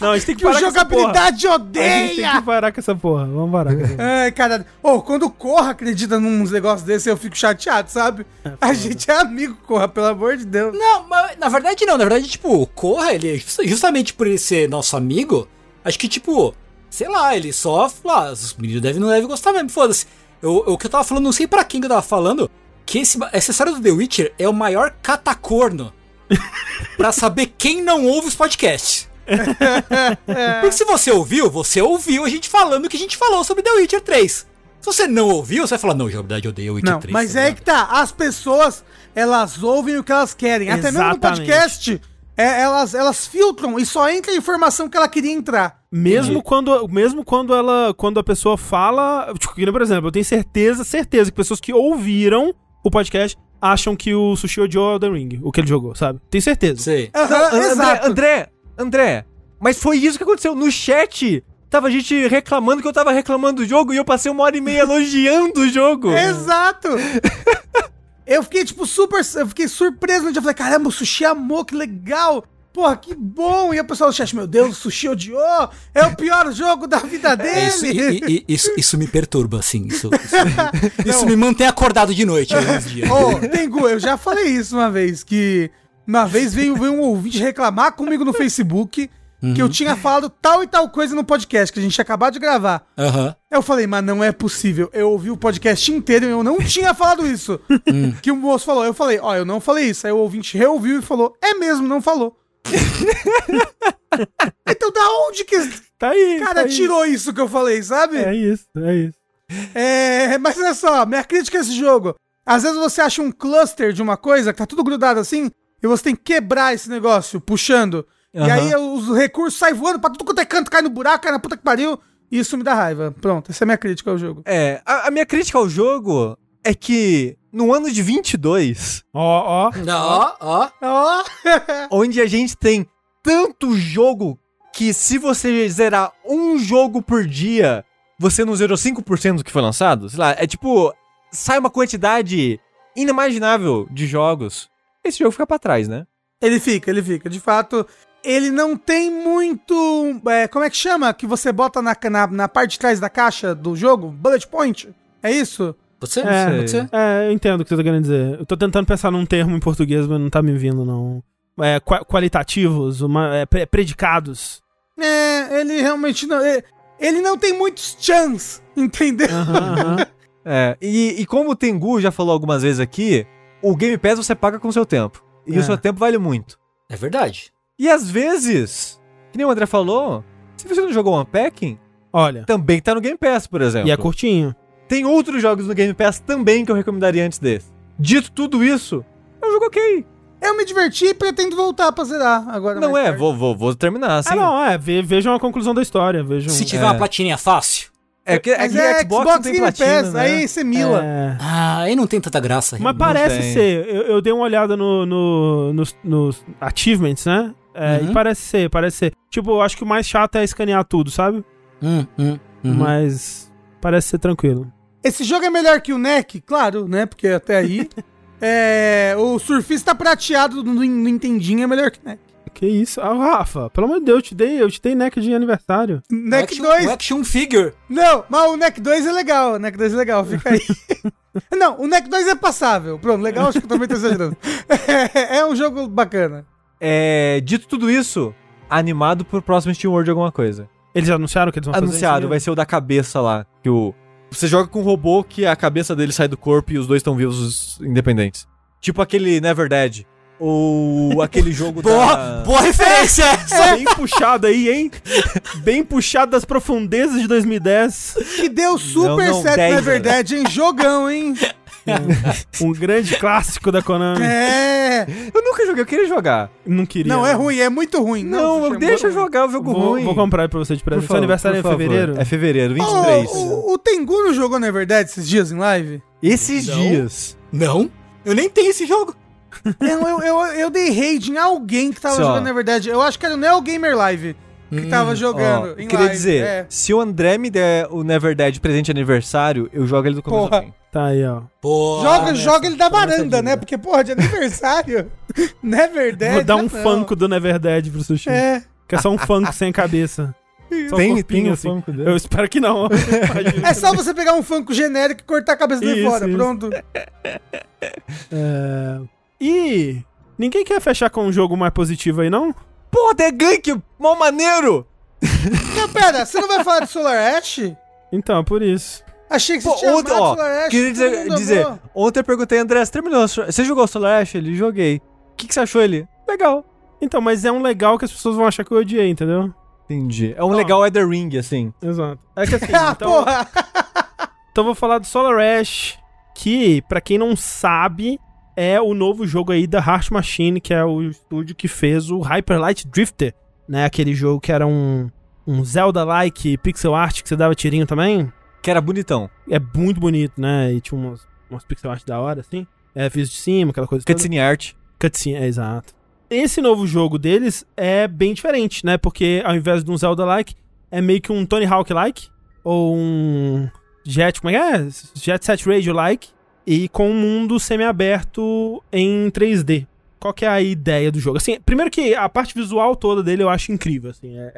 S1: Não, a gente tem que
S3: que
S1: parar com essa porra.
S3: jogabilidade
S1: A gente tem que
S3: odeia.
S1: parar com essa porra. Vamos parar com essa porra.
S3: Ai, caralho. Ô, quando o Corra acredita num negócio desse, eu fico chateado, sabe? A gente é amigo, Corra, pelo amor de Deus.
S4: Não, mas na verdade não. Na verdade, tipo, o Corra, ele, just- justamente por ele ser nosso amigo, acho que, tipo, sei lá, ele só ah, os meninos devem, não devem gostar mesmo, foda-se. Eu- O que eu tava falando, não sei pra quem que eu tava falando, que esse, essa história do The Witcher é o maior catacorno pra saber quem não ouve os podcasts. Porque se você ouviu, você ouviu a gente falando o que a gente falou sobre The Witcher 3. Se você não ouviu, você vai falar, não, jogabilidade eu odeio Witcher
S3: Não,
S4: 3.
S3: mas
S4: tá
S3: é
S4: ligado?
S3: que tá. As pessoas, elas ouvem o que elas querem. Até mesmo no
S1: Exatamente.
S3: podcast, é, elas, elas filtram e só entra a informação que ela queria entrar.
S1: Mesmo quando, mesmo quando ela, quando a pessoa fala, tipo, por exemplo, eu tenho certeza, certeza que pessoas que ouviram o podcast acham que o Sushi odiou Elden Ring, o que ele jogou, sabe? Tenho certeza.
S4: Sei.
S3: Aham,
S2: André,
S3: exato.
S2: André, André, mas foi isso que aconteceu. No chat, tava gente reclamando que eu tava reclamando do jogo e eu passei uma hora e meia elogiando o jogo.
S3: Exato. Eu fiquei, tipo, super. Eu fiquei surpreso no dia. Eu falei, caramba, o sushi amou, que legal. Porra, que bom! E o pessoal do chat, meu Deus, o sushi odiou! É o pior jogo da vida
S4: É, isso,
S3: dele!
S4: e- e- isso, isso me perturba, assim. Isso, isso, isso me mantém acordado de noite alguns dias.
S3: Ô, Tengu, eu já falei isso uma vez, que uma vez veio, veio um ouvinte reclamar comigo no Facebook que eu tinha falado tal e tal coisa no podcast que a gente tinha acabado de gravar.
S4: Aham.
S3: Eu falei, mas não é possível. Eu ouvi o podcast inteiro e eu não tinha falado isso. que o moço falou. Eu falei, ó, eu não falei isso. Aí o ouvinte reouviu e falou, é mesmo, não falou. então da onde que
S1: Tá aí.
S3: cara
S1: tá
S3: tirou isso que eu falei, sabe?
S1: É isso, é isso.
S3: É, mas olha só, minha crítica a esse jogo. Às vezes você acha um cluster de uma coisa que tá tudo grudado assim, e você tem que quebrar esse negócio, puxando. E
S2: Aham.
S3: aí os recursos saem voando pra tudo quanto é canto, cai no buraco, cai na puta que pariu. E isso me dá raiva. Pronto, essa é a minha crítica ao jogo.
S2: É, a, a minha crítica ao jogo é que no ano de 22,
S1: Ó, ó.
S4: Ó, ó.
S3: Ó,
S2: onde a gente tem tanto jogo que se você zerar um jogo por dia, você não zerou 5% do que foi lançado? Sei lá, é tipo, sai uma quantidade inimaginável de jogos. Esse jogo fica pra trás, né?
S3: ele fica, ele fica. De fato, ele não tem muito. é, como é que chama? Que você bota na, na, na parte de trás da caixa do jogo? Bullet point. É isso?
S4: Você?
S1: É,
S4: Você?
S1: é, eu entendo o que você tá querendo dizer. Eu tô tentando pensar num termo em português, mas não tá me vindo, não. É, qua- qualitativos, uma, é, pre- predicados.
S3: É, ele realmente não. Ele, ele não tem muitos chans, entendeu?
S2: É, e, e como o Tengu já falou algumas vezes aqui, o Game Pass você paga com o seu tempo. E
S1: É.
S2: o seu tempo vale muito.
S4: É verdade.
S2: E às vezes, que nem o André falou, se você não jogou Unpacking,
S1: Olha,
S2: também tá no Game Pass, por exemplo.
S1: e é curtinho.
S2: Tem outros jogos no Game Pass também que eu recomendaria antes desse. Dito tudo isso, é um jogo ok.
S3: Eu me diverti e pretendo voltar pra zerar agora.
S2: Não é, vou, vou, vou terminar assim.
S1: Ah, não, é, ve- vejam a conclusão da história, vejam...
S4: Se tiver
S2: é.
S4: uma platininha fácil.
S2: É que, é que
S3: é,
S2: Xbox,
S3: Xbox,
S2: não tem
S3: Game
S2: platina,
S3: Pass,
S2: né?
S3: aí você mila.
S1: É.
S4: Ah, aí não tem tanta graça.
S1: Mas parece
S2: tem.
S1: ser, eu, eu dei uma olhada no, no- nos, nos achievements, né? É,
S4: Uhum.
S1: E parece ser, parece ser. Tipo, eu acho que o mais chato é escanear tudo, sabe?
S4: Hum, hum, uhum.
S1: Mas parece ser tranquilo.
S3: Esse jogo é melhor que o NEC, claro, né? Porque até aí. é, o surfista prateado no, no Nintendinho é melhor que o NEC.
S1: Que isso? Ah, Rafa, pelo amor de Deus, eu te dei, eu te dei neck de aniversário.
S3: NEC
S4: action,
S3: 2.
S4: o action figure.
S3: Não, mas o NEC 2 é legal. O NEC 2 é legal, fica aí. Não, o NEC 2 é passável. Pronto, legal, acho que eu também tô exagerando. É, é um jogo bacana.
S2: É, dito tudo isso, animado pro próximo Steam World alguma coisa.
S1: Eles anunciaram que eles vão fazer
S2: Anunciado, vai ser o da cabeça lá. Que o. Você joga com um robô que a cabeça dele sai do corpo e os dois estão vivos independentes. Tipo aquele Never Dead. Ou aquele jogo
S4: Boa,
S2: da.
S4: boa referência essa.
S1: Bem puxado aí, hein? Bem puxado das profundezas de 2010.
S3: Que deu super
S2: não,
S3: certo,
S2: 10,
S3: na verdade, hein? Jogão, hein?
S1: Um grande clássico da Konami.
S3: É.
S2: Eu nunca joguei, eu queria jogar.
S1: Não queria.
S3: Não, é ruim, é muito ruim.
S2: Não,
S3: Sushi, é
S2: deixa eu jogar o jogo
S1: Vou,
S2: ruim.
S1: vou comprar pra você de presente. Seu aniversário é fevereiro?
S2: É fevereiro, 23.
S3: Ô, o, o Tengu não jogou, na verdade, esses dias em live?
S2: Esses
S4: Não.
S2: dias.
S4: Não, eu nem tenho esse jogo.
S3: Eu, eu, eu, eu dei raid em alguém que tava
S2: Só.
S3: jogando, na verdade. Eu acho que era o Neo Gamer Live que tava jogando.
S2: Ó,
S3: em
S2: queria
S3: live,
S2: dizer,
S3: é.
S2: se o André me der o Never Dead de presente de aniversário, eu jogo ele do começo
S3: Porra.
S2: ao fim.
S1: Tá aí, ó.
S4: Pô,
S3: Joga,
S4: né?
S3: joga ele da varanda, né? Porque, porra, de aniversário. Never Dead.
S1: Vou dar um
S3: não.
S1: funko do Never Dead pro Sushi.
S3: É.
S1: Que é só um funko sem cabeça. Só um
S2: Tem,
S1: corpinho
S2: tem o
S1: assim.
S2: Funko dele.
S1: Eu espero que não.
S3: É só você pegar um Funko genérico e cortar a cabeça dele fora.
S1: isso.
S3: Pronto.
S1: É... E ninguém quer fechar com um jogo mais positivo aí, não?
S2: Porra, The Gank, mó maneiro!
S3: Não, pera, você não vai falar de Solar Ash?
S1: Então, por isso.
S3: Achei que você
S2: Pô,
S3: tinha
S2: ontem, ó,
S3: Solar Ash.
S2: queria dizer, dizer ontem eu perguntei, André, você terminou? Você jogou Solar Ash? Ele, joguei. O que, que você achou ele? Legal.
S1: Então, mas é um legal que as pessoas vão achar que eu odiei, entendeu?
S2: Entendi. É um legal Elder Ring, assim.
S1: Exato. É que assim,
S3: Ah,
S1: então,
S3: porra.
S1: então eu vou falar do Solar Ash, que, pra quem não sabe, é o novo jogo aí da Heart Machine, que é o estúdio que fez o Hyper Light Drifter, né? Aquele jogo que era um, um Zelda-like pixel art que você dava tirinho também.
S2: Que era bonitão.
S1: É muito bonito, né? E tinha umas, umas pixel art da hora, assim. É, fiz de cima, aquela coisa toda.
S2: Cutscene art.
S1: Cutscene, é exato. Esse novo jogo deles é bem diferente, né? Porque ao invés de um Zelda-like, é meio que um Tony Hawk-like. Ou um Jet, como é que é? Jet Set Radio-like. E com um mundo semi-aberto em 3D. Qual que é a ideia do jogo? Assim, primeiro que a parte visual toda dele eu acho incrível, assim, é,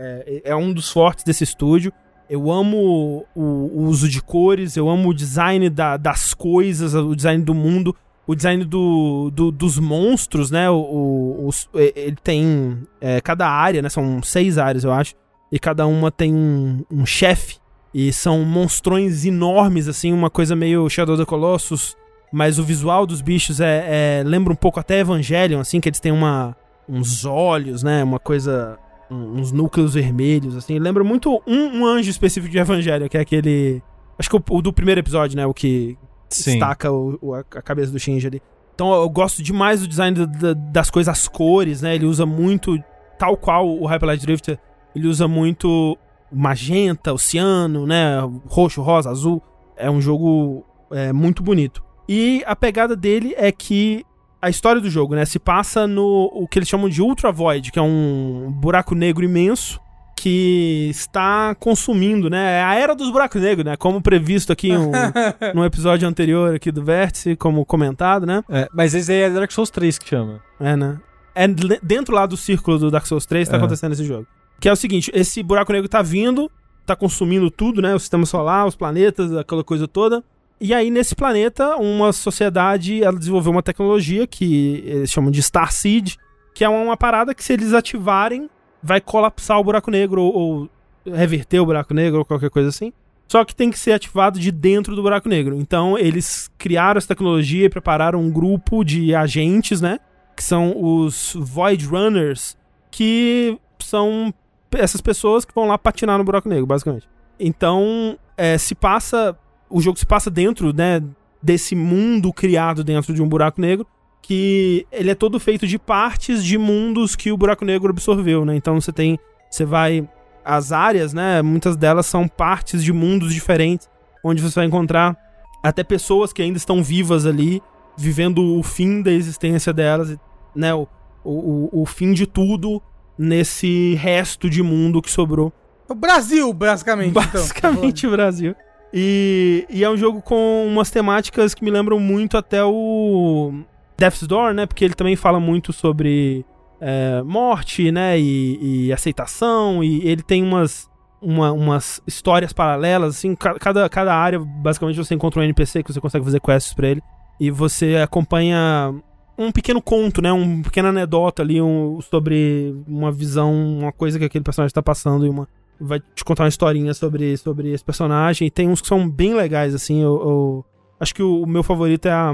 S1: é, é um dos fortes desse estúdio. Eu amo o, o uso de cores, eu amo o design da- das coisas, o design do mundo, o design do, do- dos monstros, né? O, ele tem é, cada área, né? São seis áreas, eu acho, e cada uma tem um, um chefe. E são monstrões enormes, assim, uma coisa meio Shadow of the Colossus, mas o visual dos bichos é, é- lembra um pouco até Evangelion, assim, que eles têm uma, uns olhos, né? Uma coisa. um- uns núcleos vermelhos, assim. Lembra muito um, um anjo específico de Evangelion, que é aquele. Acho que o, o do primeiro episódio, né? O que
S2: Sim.
S1: destaca o- o- a, cabeça do Shinji ali. Então eu gosto demais do design da- da- das coisas, as cores, né? Ele usa muito, tal qual o Hyper Light Drifter, ele usa muito magenta, oceano, né? Roxo, rosa, azul. É um jogo é, muito bonito. E a pegada dele é que a história do jogo, né, se passa no o que eles chamam de Ultra Void, que é um buraco negro imenso que está consumindo, né? É a era dos buracos negros, né? Como previsto aqui um, no episódio anterior aqui do Vértice, como comentado, né?
S2: É, mas esse aí é Dark Souls 3 que chama.
S1: É, né? É dentro lá do círculo do Dark Souls 3 tá
S2: É.
S1: acontecendo esse jogo. Que é o seguinte, esse buraco negro tá vindo, tá consumindo tudo, né? O sistema solar, os planetas, aquela coisa toda. E aí, nesse planeta, uma sociedade, ela desenvolveu uma tecnologia que eles chamam de Star Seed, que é uma parada que se eles ativarem, vai colapsar o buraco negro ou, ou reverter o buraco negro ou qualquer coisa assim. Só que tem que ser ativado de dentro do buraco negro. Então, eles criaram essa tecnologia e prepararam um grupo de agentes, né? Que são os Void Runners, que são essas pessoas que vão lá patinar no buraco negro, basicamente. Então, é, se passa. O jogo se passa dentro, né? Desse mundo criado dentro de um buraco negro. Que ele é todo feito de partes de mundos que o buraco negro absorveu, né? Então você tem. Você vai. As áreas, né? Muitas delas são partes de mundos diferentes. Onde você vai encontrar até pessoas que ainda estão vivas ali, vivendo o fim da existência delas, né? O, o, o fim de tudo nesse resto de mundo que sobrou.
S3: O Brasil, basicamente. então.
S1: Basicamente o Brasil. E, e é um jogo com umas temáticas que me lembram muito até o Death's Door, né? Porque ele também fala muito sobre é, morte, né? E, e aceitação. E ele tem umas, uma- umas histórias paralelas, assim. ca- Cada, cada área, basicamente, você encontra um NPC que você consegue fazer quests pra ele. E você acompanha um pequeno conto, né? Um pequena anedota ali um- sobre uma visão, uma coisa que aquele personagem tá passando e uma vai te contar uma historinha sobre, sobre esse personagem. E tem uns que são bem legais, assim. Eu, eu- acho que o, o meu favorito é a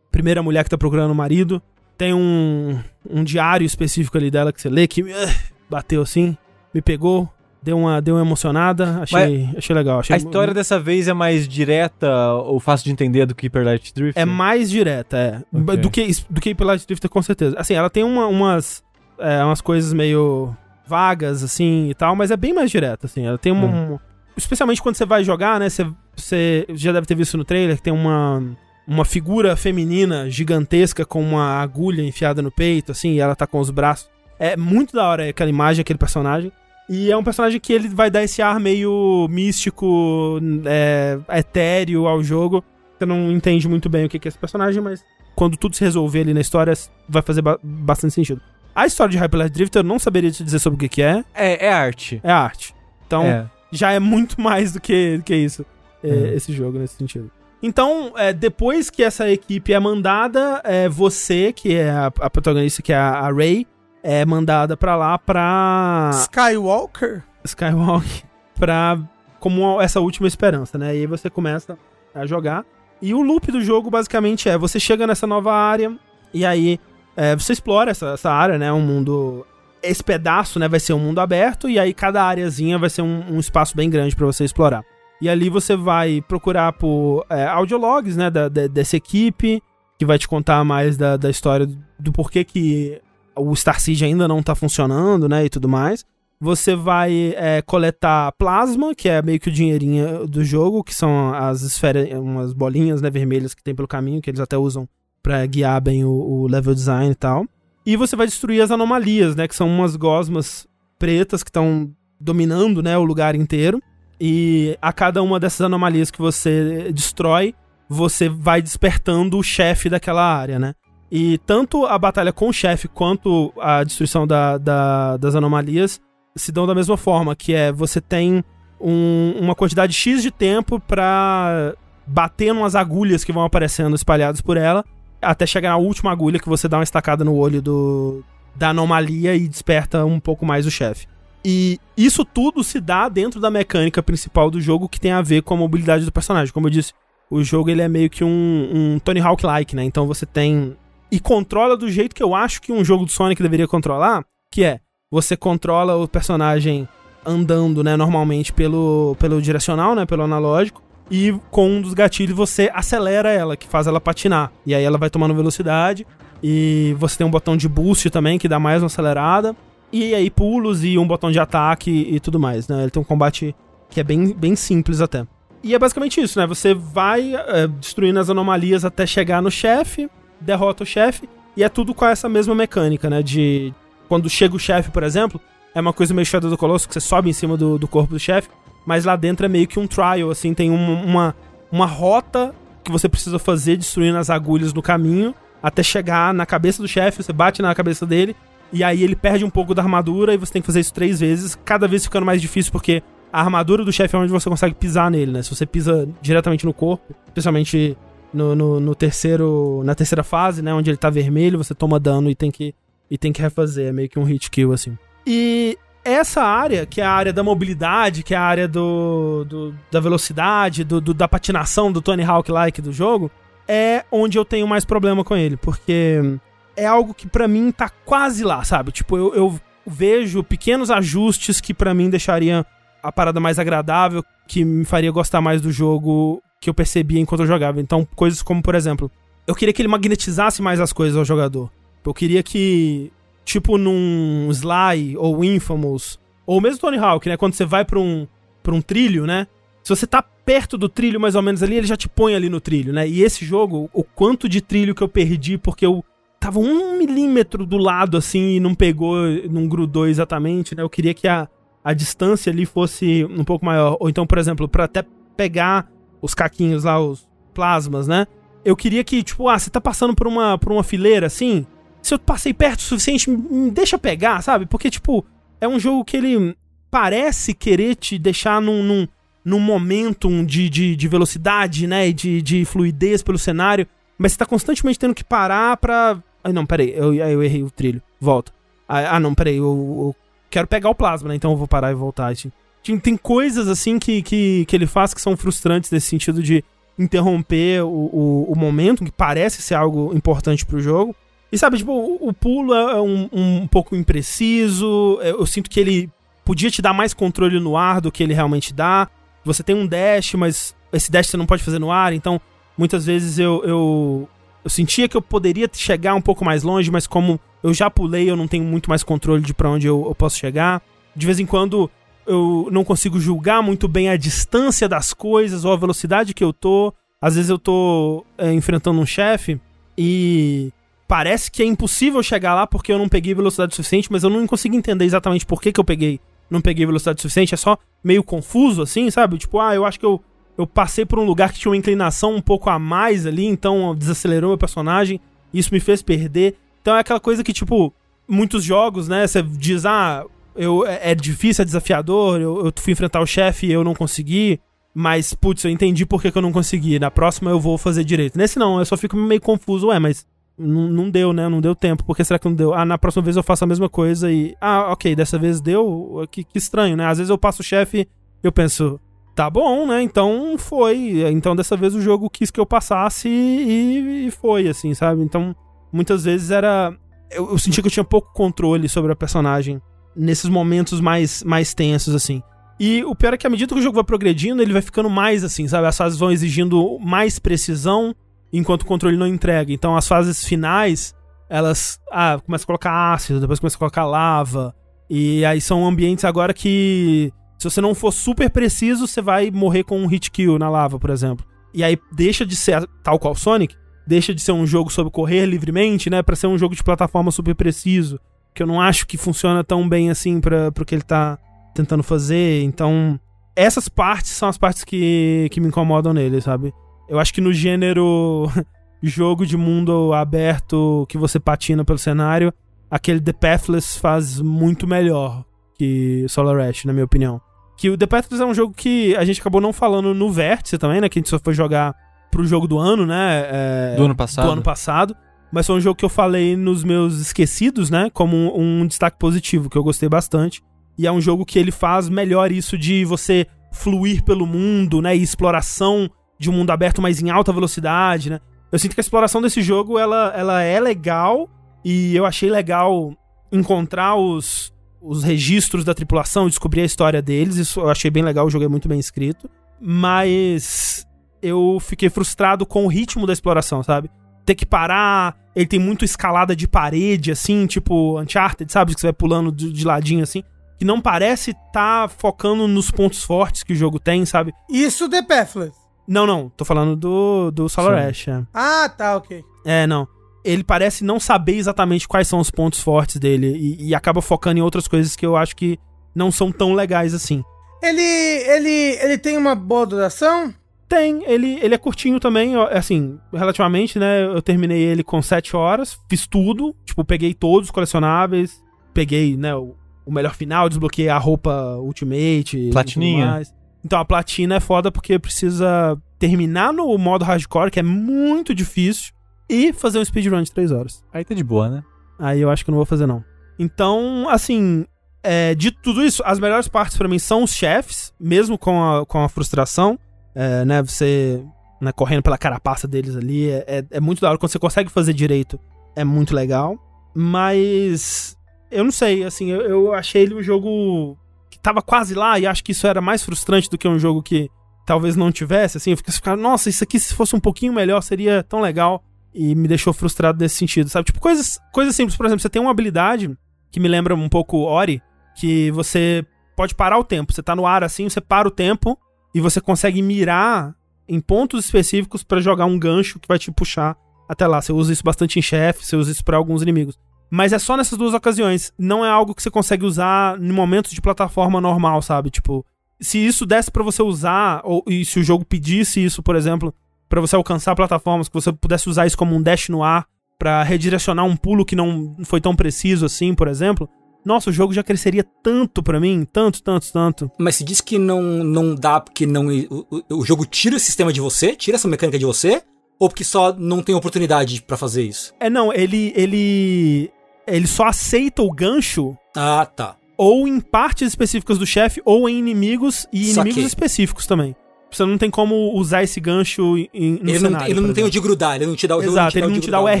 S1: primeira mulher que tá procurando o marido. Tem um, um diário específico ali dela que você lê que eh, bateu assim, me pegou, deu uma, deu uma emocionada. Achei, achei legal. Achei
S2: A história dessa vez é mais direta ou fácil de entender do que Hyper Light Drift?
S1: É mais direta, é.
S2: Ok.
S1: Do que, do que Hyper Light Drifter, com certeza. Assim, ela tem uma- umas, é, umas coisas meio vagas, assim, e tal, mas é bem mais direta, assim. Ela tem uma...
S2: Hum.
S1: um- especialmente quando você vai jogar, né, você, você já deve ter visto no trailer que tem uma... Uma figura feminina gigantesca com uma agulha enfiada no peito, assim, e ela tá com os braços. É muito da hora aquela imagem, aquele personagem. E é um personagem que ele vai dar esse ar meio místico, é, etéreo ao jogo. Você não entende muito bem o que é esse personagem, mas quando tudo se resolver ali na história, vai fazer ba- bastante sentido. A história de Hyper Light Drifter eu não saberia te dizer sobre o que que é.
S2: É, é arte.
S1: É arte. Então,
S2: é.
S1: já é muito mais do que, do que isso, é,
S2: Uhum.
S1: esse jogo nesse sentido. Então, é, depois que essa equipe é mandada, é, você, que é a, a protagonista, que é a, a Ray, é mandada pra lá pra
S3: Skywalker?
S1: Skywalk pra como essa última esperança, né? E aí você começa a jogar. E o loop do jogo basicamente é: você chega nessa nova área e aí é, você explora essa, essa área, né? Um mundo. Esse pedaço, né? Vai ser um mundo aberto e aí cada areazinha vai ser um, um espaço bem grande pra você explorar. E ali você vai procurar por é, audiologs, né? Da, da- dessa equipe que vai te contar mais da, da história do porquê que o Star Siege ainda não tá funcionando, né? E tudo mais. Você vai é, coletar plasma, que é meio que o dinheirinho do jogo, que são as esferas, umas bolinhas né, vermelhas que tem pelo caminho, que eles até usam pra guiar bem o, o level design e tal. E você vai destruir as anomalias, né? Que são umas gosmas pretas que estão dominando né, o lugar inteiro. E a cada uma dessas anomalias que você destrói, você vai despertando o chefe daquela área, né? E tanto a batalha com o chefe quanto a destruição da, da- das anomalias se dão da mesma forma, que é você tem um- uma quantidade X de tempo pra bater numas agulhas que vão aparecendo espalhadas por ela, até chegar na última agulha que você dá uma estacada no olho do, da anomalia e desperta um pouco mais o chefe. E isso tudo se dá dentro da mecânica principal do jogo que tem a ver com a mobilidade do personagem. Como eu disse, o jogo ele é meio que um, um Tony Hawk-like, né? Então você tem. E controla do jeito que eu acho que um jogo do Sonic deveria controlar, que é você controla o personagem andando, né, normalmente pelo, pelo direcional, né, pelo analógico, e com um dos gatilhos você acelera ela, que faz ela patinar. E aí ela vai tomando velocidade, e você tem um botão de boost também, que dá mais uma acelerada, e aí pulos e um botão de ataque e tudo mais, né? Ele tem um combate que é bem, bem simples até. E é basicamente isso, né? Você vai é, destruindo as anomalias até chegar no chefe, derrota o chefe, e é tudo com essa mesma mecânica, né? De quando chega o chefe, por exemplo, é uma coisa meio Shadow do Colosso, que você sobe em cima do, do corpo do chefe, mas lá dentro é meio que um trial, assim, tem um- uma, uma rota que você precisa fazer destruindo as agulhas no caminho, até chegar na cabeça do chefe, você bate na cabeça dele, e aí ele perde um pouco da armadura, e você tem que fazer isso três vezes, cada vez ficando mais difícil, porque a armadura do chefe é onde você consegue pisar nele, né? Se você pisa diretamente no corpo, especialmente no, no, no terceiro. Na terceira fase, né? Onde ele tá vermelho, você toma dano e tem que. E tem que refazer. É meio que um hit kill, assim. E essa área, que é a área da mobilidade, que é a área do, do- da velocidade, do, do- da patinação do Tony Hawk-like do jogo, é onde eu tenho mais problema com ele, porque é algo que pra mim tá quase lá, sabe? Tipo, eu, eu vejo pequenos ajustes que pra mim deixariam a parada mais agradável, que me faria gostar mais do jogo que eu percebia enquanto eu jogava. Então, coisas como, por exemplo, eu queria que ele magnetizasse mais as coisas ao jogador. Eu queria que, tipo num Sly ou Infamous, ou mesmo Tony Hawk, né? Quando você vai pra um, pra um trilho, né? Se você tá perto do trilho, mais ou menos ali, ele já te põe ali no trilho, né? E esse jogo, o quanto de trilho que eu perdi porque eu tava um milímetro do lado, assim, e não pegou, não grudou exatamente, né? Eu queria que a, a distância ali fosse um pouco maior. Ou então, por exemplo, pra até pegar os caquinhos lá, os plasmas, né? Eu queria que, tipo, ah, você tá passando por uma, por uma fileira, assim, se eu passei perto o suficiente, me- deixa pegar, sabe? Porque, tipo, é um jogo que ele parece querer te deixar num, num, num momentum de, de, de velocidade, né? E de, de fluidez pelo cenário, mas você tá constantemente tendo que parar pra. Ai, não, peraí, eu, eu errei o trilho. Volta. Ah, ah, não, peraí, eu, eu quero pegar o plasma, né? Então eu vou parar e voltar. Assim. Tem, coisas assim que, que, que ele faz que são frustrantes nesse sentido de interromper o, o, o momento, que parece ser algo importante pro jogo. E sabe, tipo, o, o pulo é um, um pouco impreciso. Eu, eu sinto que ele podia te dar mais controle no ar do que ele realmente dá. Você tem um dash, mas esse dash você não pode fazer no ar, então muitas vezes eu, eu, eu sentia que eu poderia chegar um pouco mais longe, mas como eu já pulei, eu não tenho muito mais controle de pra onde eu, eu posso chegar. De vez em quando eu não consigo julgar muito bem a distância das coisas ou a velocidade que eu tô. Às vezes eu tô é, enfrentando um chefe e parece que é impossível chegar lá porque eu não peguei velocidade suficiente, mas eu não consigo entender exatamente por que, que eu peguei, não peguei velocidade suficiente. É só meio confuso, assim, sabe? Tipo, ah, eu acho que eu, eu passei por um lugar que tinha uma inclinação um pouco a mais ali, então desacelerou meu personagem. Isso me fez perder. Então é aquela coisa que, tipo, muitos jogos, né? Você diz, ah, eu, é, é difícil, é desafiador, eu, eu fui enfrentar o chefe e eu não consegui. Mas, putz, eu entendi por que, que eu não consegui. Na próxima eu vou fazer direito. Nesse não, eu só fico meio confuso, ué, mas não, deu, né? Não deu tempo. Por que será que não deu? Ah, na próxima vez eu faço a mesma coisa e. Ah, ok, dessa vez deu. Que, que estranho, né? Às vezes eu passo o chefe eu penso, tá bom, né? Então foi. Então dessa vez o jogo quis que eu passasse e, e foi, assim, sabe? Então muitas vezes era. Eu, eu sentia que eu tinha pouco controle sobre a personagem nesses momentos mais, mais tensos, assim. E o pior é que à medida que o jogo vai progredindo, ele vai ficando mais assim, sabe? As fases vão exigindo mais precisão, enquanto o controle não entrega. Então as fases finais, elas. Ah, começa a colocar ácido, depois começa a colocar lava. E aí são ambientes agora que. Se você não for super preciso, você vai morrer com um hit kill na lava, por exemplo. E aí deixa de ser, tal qual Sonic, deixa de ser um jogo sobre correr livremente, né? Pra ser um jogo de plataforma super preciso. Que eu não acho que funciona tão bem assim pra, pro que ele tá tentando fazer. Então, essas partes são as partes que, que me incomodam nele, sabe? Eu acho que no gênero jogo de mundo aberto que você patina pelo cenário, aquele The Pathless faz muito melhor que Solar Ash, na minha opinião. Que o The Pathless é um jogo que a gente acabou não falando no Vértice também, né? Que a gente só foi jogar pro jogo do ano, né? é,
S2: Do ano passado.
S1: Do ano passado. Mas foi um jogo que eu falei nos meus esquecidos, né? Como um, um destaque positivo, que eu gostei bastante. E é um jogo que ele faz melhor isso de você fluir pelo mundo, né? E exploração de um mundo aberto, mas em alta velocidade, né? Eu sinto que a exploração desse jogo, ela, ela é legal. E eu achei legal encontrar os, os registros da tripulação, descobrir a história deles. Isso eu achei bem legal, o jogo é muito bem escrito. Mas eu fiquei frustrado com o ritmo da exploração, sabe? Ter que parar, ele tem muito escalada de parede, assim, tipo Uncharted, sabe? Que você vai pulando de, de ladinho, assim. Que não parece tá focando nos pontos fortes que o jogo tem, sabe?
S3: Isso The Pathless.
S1: Não, não, tô falando do, do Solar
S2: Sim.
S1: Ash. É.
S3: Ah, tá, ok.
S1: É, não. Ele parece não saber exatamente quais são os pontos fortes dele e, e acaba focando em outras coisas que eu acho que não são tão legais assim.
S3: Ele, ele, ele tem uma boa duração?
S1: Tem, ele, ele é curtinho também, ó, assim, relativamente, né? Eu terminei ele com 7 horas, fiz tudo, tipo, peguei todos os colecionáveis, peguei, né, o, o melhor final, desbloqueei a roupa Ultimate. e
S2: Platininha.
S1: Então a platina é foda porque precisa terminar no modo hardcore, que é muito difícil, e fazer um speedrun de 3 horas.
S2: Aí tá de boa, né?
S1: Aí eu acho que eu não vou fazer, não. Então, assim, é, de tudo isso, as melhores partes pra mim são os chefes, mesmo com a, com a frustração. É, né, você né, correndo pela carapaça deles ali. É, é, é muito da hora. Quando você consegue fazer direito, é muito legal. Mas. Eu não sei, assim, eu, eu achei ele um jogo que tava quase lá e acho que isso era mais frustrante do que um jogo que talvez não tivesse, assim, eu ficando, nossa, isso aqui se fosse um pouquinho melhor seria tão legal e me deixou frustrado nesse sentido, sabe? Tipo, coisas, coisas simples, por exemplo, você tem uma habilidade que me lembra um pouco Ori, que você pode parar o tempo, você tá no ar assim, você para o tempo e você consegue mirar em pontos específicos pra jogar um gancho que vai te puxar até lá. Você usa isso bastante em chefe, você usa isso pra alguns inimigos. Mas é só nessas duas ocasiões. Não é algo que você consegue usar em momentos de plataforma normal, sabe? Tipo, se isso desse pra você usar, ou e se o jogo pedisse isso, por exemplo, pra você alcançar plataformas, que você pudesse usar isso como um dash no ar pra redirecionar um pulo que não foi tão preciso assim, por exemplo. Nossa, o jogo já cresceria tanto pra mim, tanto, tanto, tanto.
S4: Mas se diz que não, não dá porque não, o, o- o jogo tira o sistema de você, tira essa mecânica de você, ou porque só não tem oportunidade pra fazer isso?
S1: É, não, ele ele ele só aceita o gancho
S4: Ah, tá.
S1: ou em partes específicas do chefe ou em inimigos e inimigos
S4: Saquei.
S1: específicos também. Você não tem como usar esse gancho em, no
S4: ele não,
S1: cenário.
S4: ele não
S1: por
S4: tem o
S1: exemplo.
S4: de grudar, ele não te dá o
S1: Exato, ele
S4: o
S1: não te dá o
S4: grudar.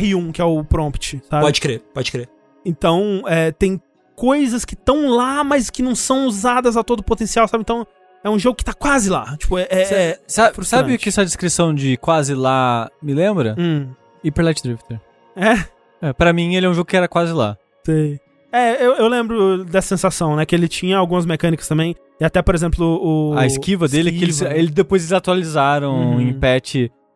S1: R1, que é o prompt, sabe?
S4: Pode crer, pode crer.
S1: Então, é, tem coisas que estão lá, mas que não são usadas a todo potencial, sabe? Então, é um jogo que tá quase lá. Tipo, é. é- é
S2: sabe o que essa descrição de quase lá me lembra?
S1: Hum.
S2: Hyper Light Drifter.
S1: É,
S2: É, pra mim, ele é um jogo que era quase lá.
S1: sei. É, eu, eu lembro dessa sensação, né? Que ele tinha algumas mecânicas também. E até, por exemplo, o.
S2: a esquiva dele, que eles,
S1: esquiva.
S2: ele, depois eles atualizaram
S1: Uhum.
S2: em patch.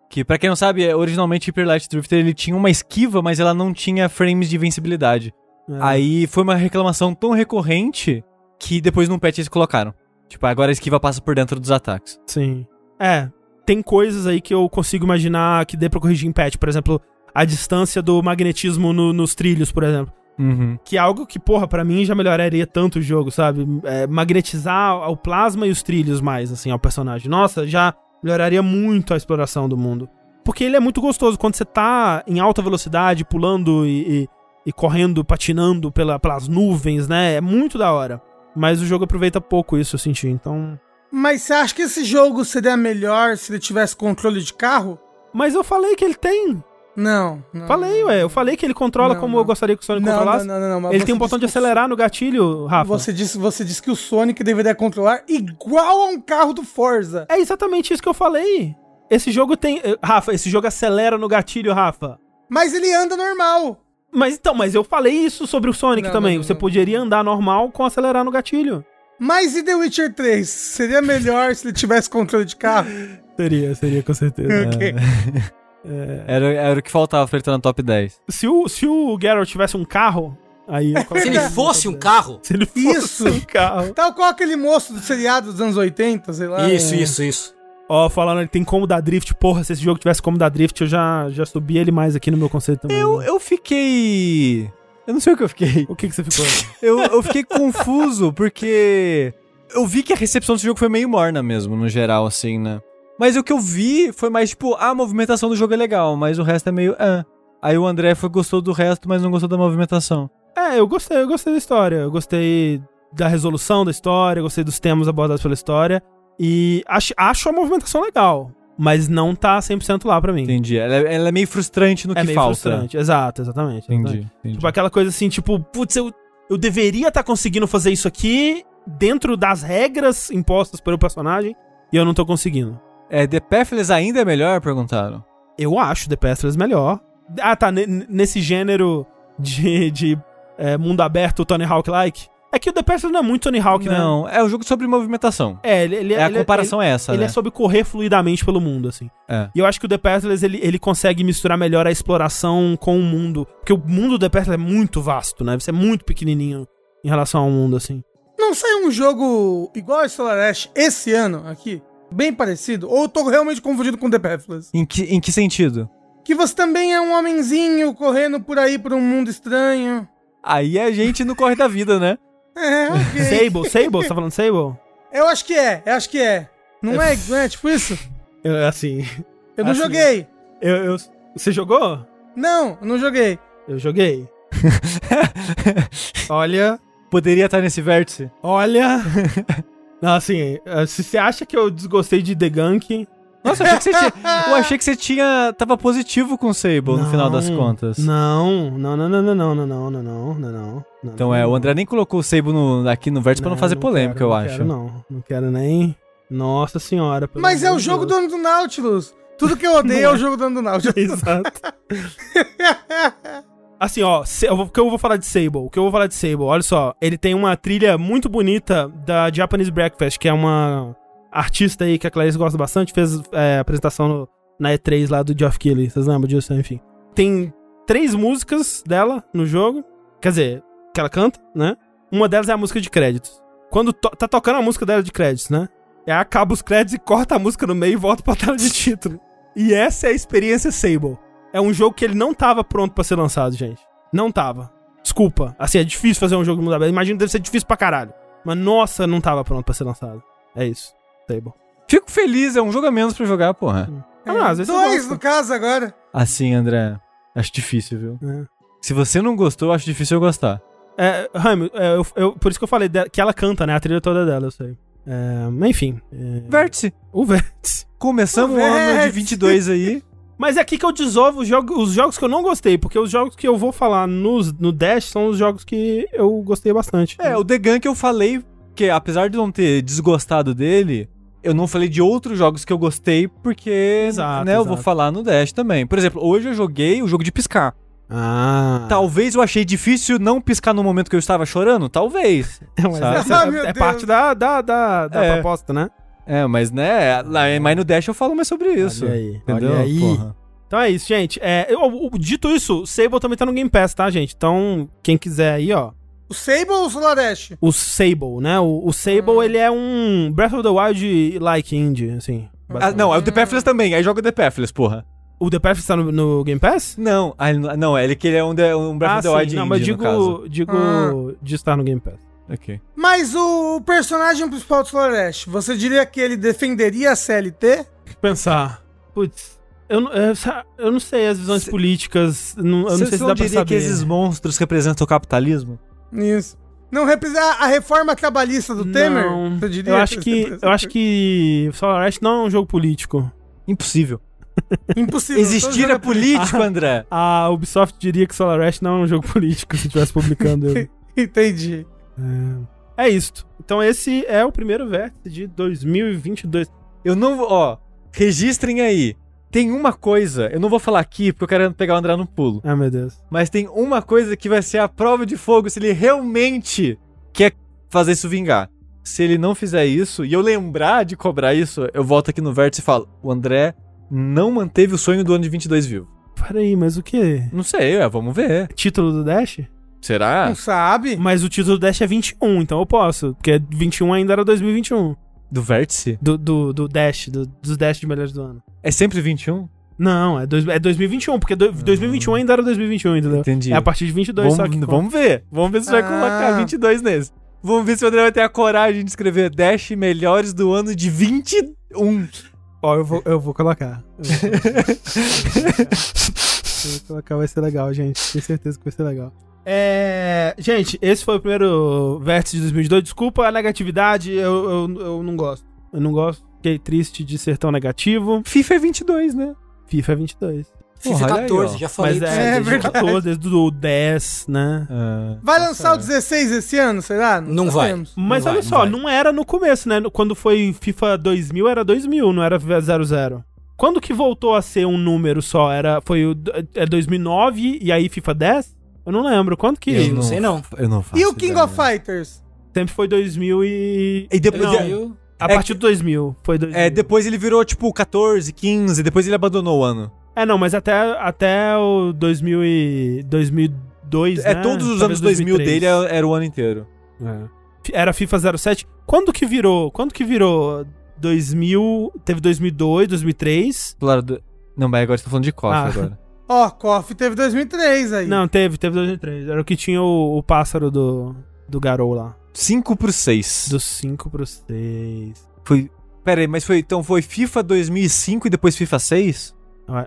S2: Que, pra quem não sabe, é, originalmente Hyper Light Drifter ele tinha uma esquiva, mas ela não tinha frames de invencibilidade.
S1: É.
S2: Aí foi uma reclamação tão recorrente que depois no patch eles colocaram. Tipo, agora a esquiva passa por dentro dos ataques.
S1: Sim. É, tem coisas aí que eu consigo imaginar que dê pra corrigir em patch. Por exemplo, a distância do magnetismo no- nos trilhos, por exemplo.
S2: Uhum.
S1: Que é algo que, porra, pra mim já melhoraria tanto o jogo, sabe? É, magnetizar o plasma e os trilhos mais, assim, ao personagem. Nossa, já melhoraria muito a exploração do mundo. Porque ele é muito gostoso. Quando você tá em alta velocidade, pulando e, e- e correndo, patinando pela- pelas nuvens, né? É muito da hora. Mas o jogo aproveita pouco isso, eu senti. Então.
S3: Mas você acha que esse jogo seria melhor se ele tivesse controle de carro?
S1: Mas eu falei que ele tem.
S3: Não. não
S1: Falei, ué. Eu falei que ele controla
S3: Não,
S1: como
S3: não.
S1: eu gostaria que o Sonic
S3: Não,
S1: controlasse.
S3: não, não, não,
S1: ele tem um botão de
S3: que
S1: acelerar no gatilho, Rafa.
S3: Você disse, você disse que o Sonic deveria controlar igual a um carro do Forza.
S1: É exatamente isso que eu falei. Esse jogo tem. eh, Rafa, esse jogo acelera no gatilho, Rafa.
S3: Mas ele anda normal.
S1: Mas então, mas eu falei isso sobre o Sonic
S3: Não,
S1: também.
S3: não, não,
S1: Você
S3: não.
S1: poderia andar normal com acelerar no gatilho.
S3: Mas e The Witcher 3? Seria melhor se ele tivesse controle de carro?
S1: Seria, seria com certeza.
S3: Ok.
S2: Era, era o que faltava pra ele estar no top 10.
S1: se, o, se o Geralt tivesse um carro, aí.
S4: Se
S1: colocaria
S4: ele fosse um
S1: 10.
S4: carro.
S1: Se ele fosse
S3: Isso.
S1: um carro.
S3: Tal qual aquele moço do seriado dos anos 80, sei lá.
S4: Isso,
S3: é.
S4: isso, isso.
S1: Ó, falando, ele tem como dar drift. Porra, se esse jogo tivesse como dar drift, eu já, já subi ele mais aqui no meu conceito também.
S2: Eu, eu fiquei. Eu não sei o que eu fiquei.
S1: O que que você ficou?
S2: Eu, eu fiquei confuso, porque eu vi que a recepção desse jogo foi meio morna mesmo, no geral, assim, né? Mas o que eu vi foi mais tipo, ah, a movimentação do jogo é legal, mas o resto é meio. Ah. Aí o André foi, gostou do resto, mas não gostou da movimentação.
S1: é, eu gostei, eu gostei da história. Eu gostei da resolução da história, gostei dos temas abordados pela história. E acho, acho a movimentação legal, mas não tá 100% lá pra mim.
S2: Entendi. Ela, é- ela é meio frustrante no
S1: é
S2: que
S1: meio
S2: falta.
S1: frustrante. Exato, exatamente. exatamente.
S2: Entendi. entendi.
S1: Tipo, aquela coisa assim, tipo, putz, eu, eu deveria estar conseguindo fazer isso aqui dentro das regras impostas pelo personagem e eu não tô conseguindo.
S2: É, The Pathless ainda é melhor? Perguntaram.
S1: Eu acho The Pathless melhor. Ah, tá, ne- nesse gênero de, de é, mundo aberto Tony Hawk-like. É que o The Pathless não é muito Tony Hawk, né?
S2: não, é o jogo sobre movimentação.
S1: É, ele, ele
S2: É, a
S1: ele-
S2: comparação é essa,
S1: Ele,
S2: né?
S1: ele é sobre correr fluidamente pelo mundo, assim.
S2: É.
S1: E eu acho que o The Pathless, ele, ele consegue misturar melhor a exploração com o mundo. Porque o mundo do The Pathless é muito vasto, né? Você é muito pequenininho em relação ao mundo, assim.
S3: Não saiu um jogo igual a Solar Ash esse ano aqui? Bem parecido? Ou eu tô realmente confundido com The Pathless?
S2: Em que, em que sentido?
S3: Que você também é um homenzinho correndo por aí por um mundo estranho.
S2: Aí a gente não corre da vida, né?
S3: É, ok.
S1: Sable, Sable? Você tá falando Sable?
S3: Eu acho que é, eu acho que é. Não é, não é tipo isso?
S1: Eu, assim.
S3: Eu não
S1: Assim,
S3: joguei.
S1: Eu, eu- você jogou?
S3: Não, eu não joguei.
S1: Eu joguei. olha,
S2: Poderia estar nesse vértice.
S1: olha. Não, assim, eh, se você acha que eu desgostei de The Gunk.
S2: Nossa, eu achei que você tinha. Eu achei que você tinha. Tava positivo com o Sable no final das contas.
S1: Não, não, não, não, não, não, não, não, não, não, não, não.
S2: Então é, o André nem colocou o Sable no- aqui no vértice pra não fazer polêmica,
S1: quero,
S2: eu
S1: não
S2: acho.
S1: Quero, não, não quero nem. Nossa senhora.
S3: Mas é o jogo
S1: Deus.
S3: do ano do Nautilus. Tudo que eu odeio
S1: Não
S3: é o
S1: é.
S3: jogo do ano do Nautilus.
S1: Exato. Assim, ó, o que eu vou falar de Sable? O que eu vou falar de Sable? Olha só, ele tem uma trilha muito bonita da Japanese Breakfast, que é uma artista aí que a Clarice gosta bastante, fez é, apresentação no- na E3 lá do Geoff Keighley, vocês lembram disso? Enfim. Tem três músicas dela no jogo, quer dizer, que ela canta, né? Uma delas é a música de créditos. Quando to- tá tocando a música dela de créditos, né? Aí acaba os créditos e corta a música no meio e volta pra tela de título. E essa é a experiência Sable. É um jogo que ele não tava pronto pra ser lançado, gente. Não tava. Desculpa. Assim, é difícil fazer um jogo de mundo aberto. Imagino que deve ser difícil pra caralho. Mas nossa, não tava pronto pra ser lançado. É isso. Sable.
S2: Fico feliz, é um jogo a menos pra jogar, porra.
S1: Ah, não, às vezes
S3: Dois, no caso, agora.
S2: Assim, André. Acho difícil, viu?
S1: É.
S2: Se você não gostou, acho difícil eu gostar.
S1: É, Raimo, é, eu- eu- por isso que eu falei de- que ela canta, né? A trilha toda dela, eu sei. É, mas enfim. é,
S2: Vértice.
S1: o Vértice.
S2: Começamos
S3: O
S2: o ano de
S3: Vértice.
S2: 22 aí.
S1: Mas é aqui que eu desovo os, jogo, os jogos que eu não gostei, porque os jogos que eu vou falar nos, no Dash são os jogos que eu gostei bastante.
S2: É, o The Gun que eu falei, que apesar de não ter desgostado dele, eu não falei de outros jogos que eu gostei, porque
S1: Exato,
S2: né, eu vou
S1: exato.
S2: falar no Dash também. Por exemplo, hoje eu joguei o jogo de piscar.
S1: Ah.
S2: Talvez eu achei difícil não piscar no momento que eu estava chorando, talvez.
S1: Mas
S3: Ah,
S1: é, é
S3: Deus.
S1: parte da, da, da, da
S2: É.
S1: proposta, né?
S2: É, mas né, lá, mas no Dash eu falo mais sobre isso.
S1: Olha aí,
S2: entendeu?
S1: olha aí.
S2: Porra.
S1: Então é isso, gente. É, eu- o- dito isso, o Sable também tá no Game Pass, tá, gente? Então, quem quiser aí, ó.
S3: O Sable ou o Solar Ash?
S1: O Sable, né? O, o Sable, ele é um Breath of the Wild-like indie, assim.
S2: Ah, não, é o The Pathless também, aí joga o The Pathless, porra.
S1: O The Path tá no, no Game Pass?
S2: Não, ah, ele não, não, ele que ele é um, The- um Breath
S1: ah,
S2: of the
S1: sim.
S2: Wild
S1: Não, mas
S2: indie, no caso.
S1: digo, digo
S3: Ah.
S1: de estar no Game Pass.
S2: Ok.
S3: Mas o personagem principal do Solar Ash, você diria que ele defenderia a CLT?
S1: Pensar. Putz, eu, não- eu, eu não sei as visões
S2: Cê-
S1: políticas. Não, eu não
S2: Você
S1: sei se
S2: não
S1: dá pra
S2: diria
S1: saber.
S2: que esses monstros representam o capitalismo?
S3: Isso. Não representa a reforma trabalhista do Temer?
S1: Não,
S3: Você diria
S1: eu acho
S3: isso
S1: que eu acho que Solar Ash não é um jogo político.
S2: Impossível.
S3: Impossível.
S2: Existir é político, André.
S1: A Ubisoft diria que Solar Ash não é um jogo político se estivesse publicando ele.
S3: Entendi.
S1: É, é isto. Então esse é o primeiro vértice de 2022.
S2: Eu não vou, ó, registrem aí. Tem uma coisa, eu não vou falar aqui porque eu quero pegar o André no pulo,
S1: Ai, meu Deus.
S2: mas tem uma coisa que vai ser a prova de fogo se ele realmente quer fazer isso vingar. Se ele não fizer isso e eu lembrar de cobrar isso, eu volto aqui no vértice e falo: o André não manteve o sonho do ano de 22 vivo.
S1: Peraí, mas o que?
S2: Não sei, é, vamos ver.
S1: Título do Dash?
S2: Será?
S3: Não sabe?
S1: Mas o título do Dash é 21, então eu posso. Porque 21 ainda era 2021.
S2: Do vértice?
S1: Do, do, do Dash, do- dos Dash de melhores do ano.
S2: É sempre 21?
S1: Não, é, dois, é 2021, porque do- 2021 ainda era 2021, entendeu?
S2: Entendi.
S1: É a partir de 22 só que...
S2: Vamos, vamos ver. Vamos ver se vai
S3: Ah.
S2: colocar 22 nesse. Vamos ver se o André vai ter a coragem de escrever Dash melhores do ano de 21.
S1: Ó, eu vou, eu vou colocar. Eu vou colocar. Eu vou colocar, vai ser legal, gente. Tenho certeza que vai ser legal. É. Gente, esse foi o primeiro vértice de 2022. Desculpa a negatividade, eu, eu, eu não gosto. Eu não gosto. Fiquei triste de ser tão negativo.
S2: FIFA é 22, né?
S1: FIFA é 22.
S4: FIFA
S2: Porra, olha aí,
S4: 14,
S2: ó.
S4: já falei
S1: Mas é,
S3: É
S1: desde o
S3: verdade.
S1: 14, desde o 10, né?
S2: Ah,
S3: Vai lançar o 16 esse ano, será?
S4: Não vai.
S3: sabemos.
S1: Mas
S4: Não
S1: olha
S4: vai,
S1: só,
S4: não
S1: não era no começo, né? Quando foi FIFA 2000, era 2000, não era 00. Quando que voltou a ser um número só? Era, foi o é 2009 e aí FIFA 10? Eu não lembro. Quando que...
S4: Eu não sei não.
S2: Eu não faço
S3: E o King
S2: ideia.
S3: of Fighters?
S1: Sempre foi 2000 e...
S2: E depois,
S4: Não, eu-
S1: A
S2: É
S1: partir
S2: que-
S1: do 2000. Foi 2000.
S2: é, depois ele virou tipo 14, 15, depois ele abandonou o ano.
S1: É, não, mas até, até o 2000 e... 2002,
S2: É,
S1: né?
S2: todos os
S1: Talvez
S2: anos 2000
S1: 2003.
S2: dele era era o ano inteiro.
S1: É. Era FIFA 07. Quando que virou? Quando que virou? 2000... Teve 2002, 2003...
S2: Claro, do- Não, mas agora você tá falando de KOF
S1: Ah.
S2: agora.
S3: Ó, KOF teve 2003 aí.
S1: Não, teve, teve 2003. Era o que tinha o, o pássaro do, do Garou lá.
S2: 5 pro 6.
S1: Do 5 pro 6.
S2: Foi. Pera aí, mas foi. Então foi FIFA 2005 e depois FIFA 6?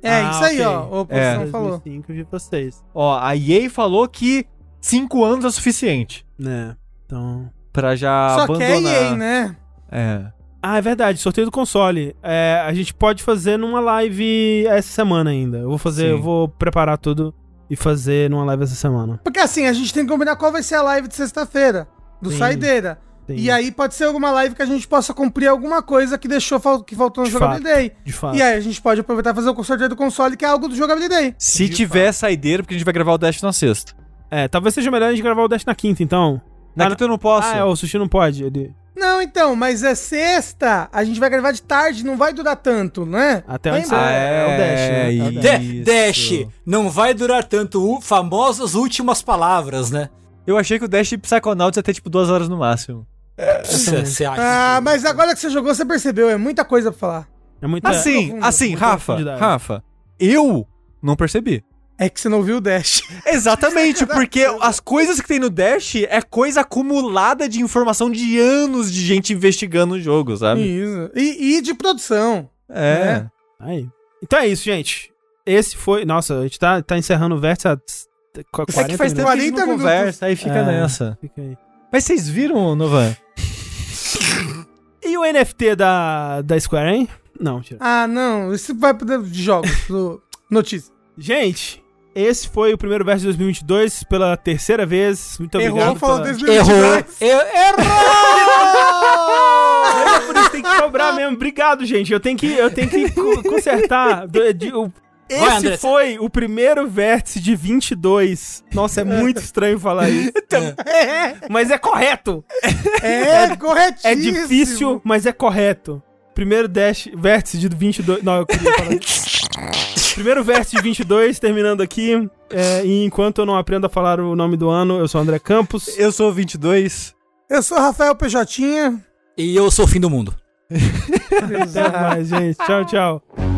S3: É, isso aí, ó. O
S2: É.
S3: Falou.
S1: 2005 e pra 6.
S2: Ó, a EA falou que 5 anos é suficiente
S1: Né? Então.
S2: pra já
S3: Só que é
S2: abandonar.
S3: EA, né?
S2: É.
S1: Ah, é verdade, sorteio do console. É, a gente pode fazer numa live essa semana ainda. Eu vou fazer,
S2: Sim.
S1: eu vou preparar tudo e fazer numa live essa semana.
S3: Porque assim, a gente tem que combinar qual vai ser a live de sexta-feira. Do
S1: Sim.
S3: Saideira.
S1: Tem-
S3: E aí pode ser alguma live que a gente possa cumprir alguma coisa que deixou que faltou no
S1: De
S3: Jogabilidade.
S1: De fato.
S3: E aí a gente pode aproveitar e fazer o sorteio do console, que é algo do Jogabilidade.
S2: Se
S1: De
S2: tiver saideira, porque a gente vai gravar o Dash na sexta.
S1: É, talvez seja melhor a gente gravar o Dash na quinta, então.
S2: Na
S1: Ah,
S2: quinta eu não posso.
S1: Ah, é, o Sushi não pode. Ele...
S3: Não, então, mas é sexta, a gente vai gravar de tarde, não vai durar tanto, né?
S1: Até onde você...
S3: embora.
S1: é o Dash, né? É o
S2: isso.
S1: Dash.
S4: Dash, não vai durar tanto. Famosas últimas palavras, né?
S2: Eu achei que o Dash de Psychonauts ia ter tipo duas horas no máximo.
S4: Você acha?
S3: Ah, mas agora que você jogou, você percebeu, é muita coisa pra falar.
S1: É muita...
S2: Assim,
S3: profundo,
S2: assim, Rafa. Rafa, eu não percebi.
S3: É que você não viu o Dash.
S2: Exatamente, porque as coisas que tem no Dash é coisa acumulada de informação de anos de gente investigando o jogo, sabe?
S3: Isso. E, e de produção.
S2: É.
S1: Aí. Então é isso, gente. Esse foi... Nossa, a gente tá, tá encerrando o vértice há t- qu- 40
S2: É que faz tempo
S1: minutos.
S2: que a gente
S3: 40
S2: não
S3: minutos.
S2: conversa, aí fica
S1: É,
S2: nessa.
S1: Fica aí.
S2: Mas vocês viram, Novan?
S1: E o NFT da, da Square, hein? Não, tira.
S3: Ah, não, isso vai pro de jogos, pro notícia.
S1: Gente, esse foi o primeiro verso de 2022 pela terceira vez. Muito
S3: Errou,
S1: obrigado.
S3: falou
S1: pela-
S3: 2022.
S4: Errou! Eu- Errou!
S1: É por isso tem que cobrar mesmo. Obrigado, gente. Eu tenho que, eu tenho que co- consertar. Esse
S4: André.
S1: foi o primeiro vértice de 22. Nossa, é muito estranho falar isso.
S3: É,
S1: Mas é correto.
S3: é corretíssimo.
S1: É difícil, mas é correto. Primeiro dash, vértice de 22. Não, eu queria falar isso. Primeiro vértice de 22, terminando aqui. É, e enquanto eu não aprendo a falar o nome do ano, eu sou o André Campos.
S2: Eu sou o 22.
S3: Eu sou Rafael Pejotinha.
S4: E eu sou o fim do mundo.
S1: Até mais, gente. Tchau, tchau.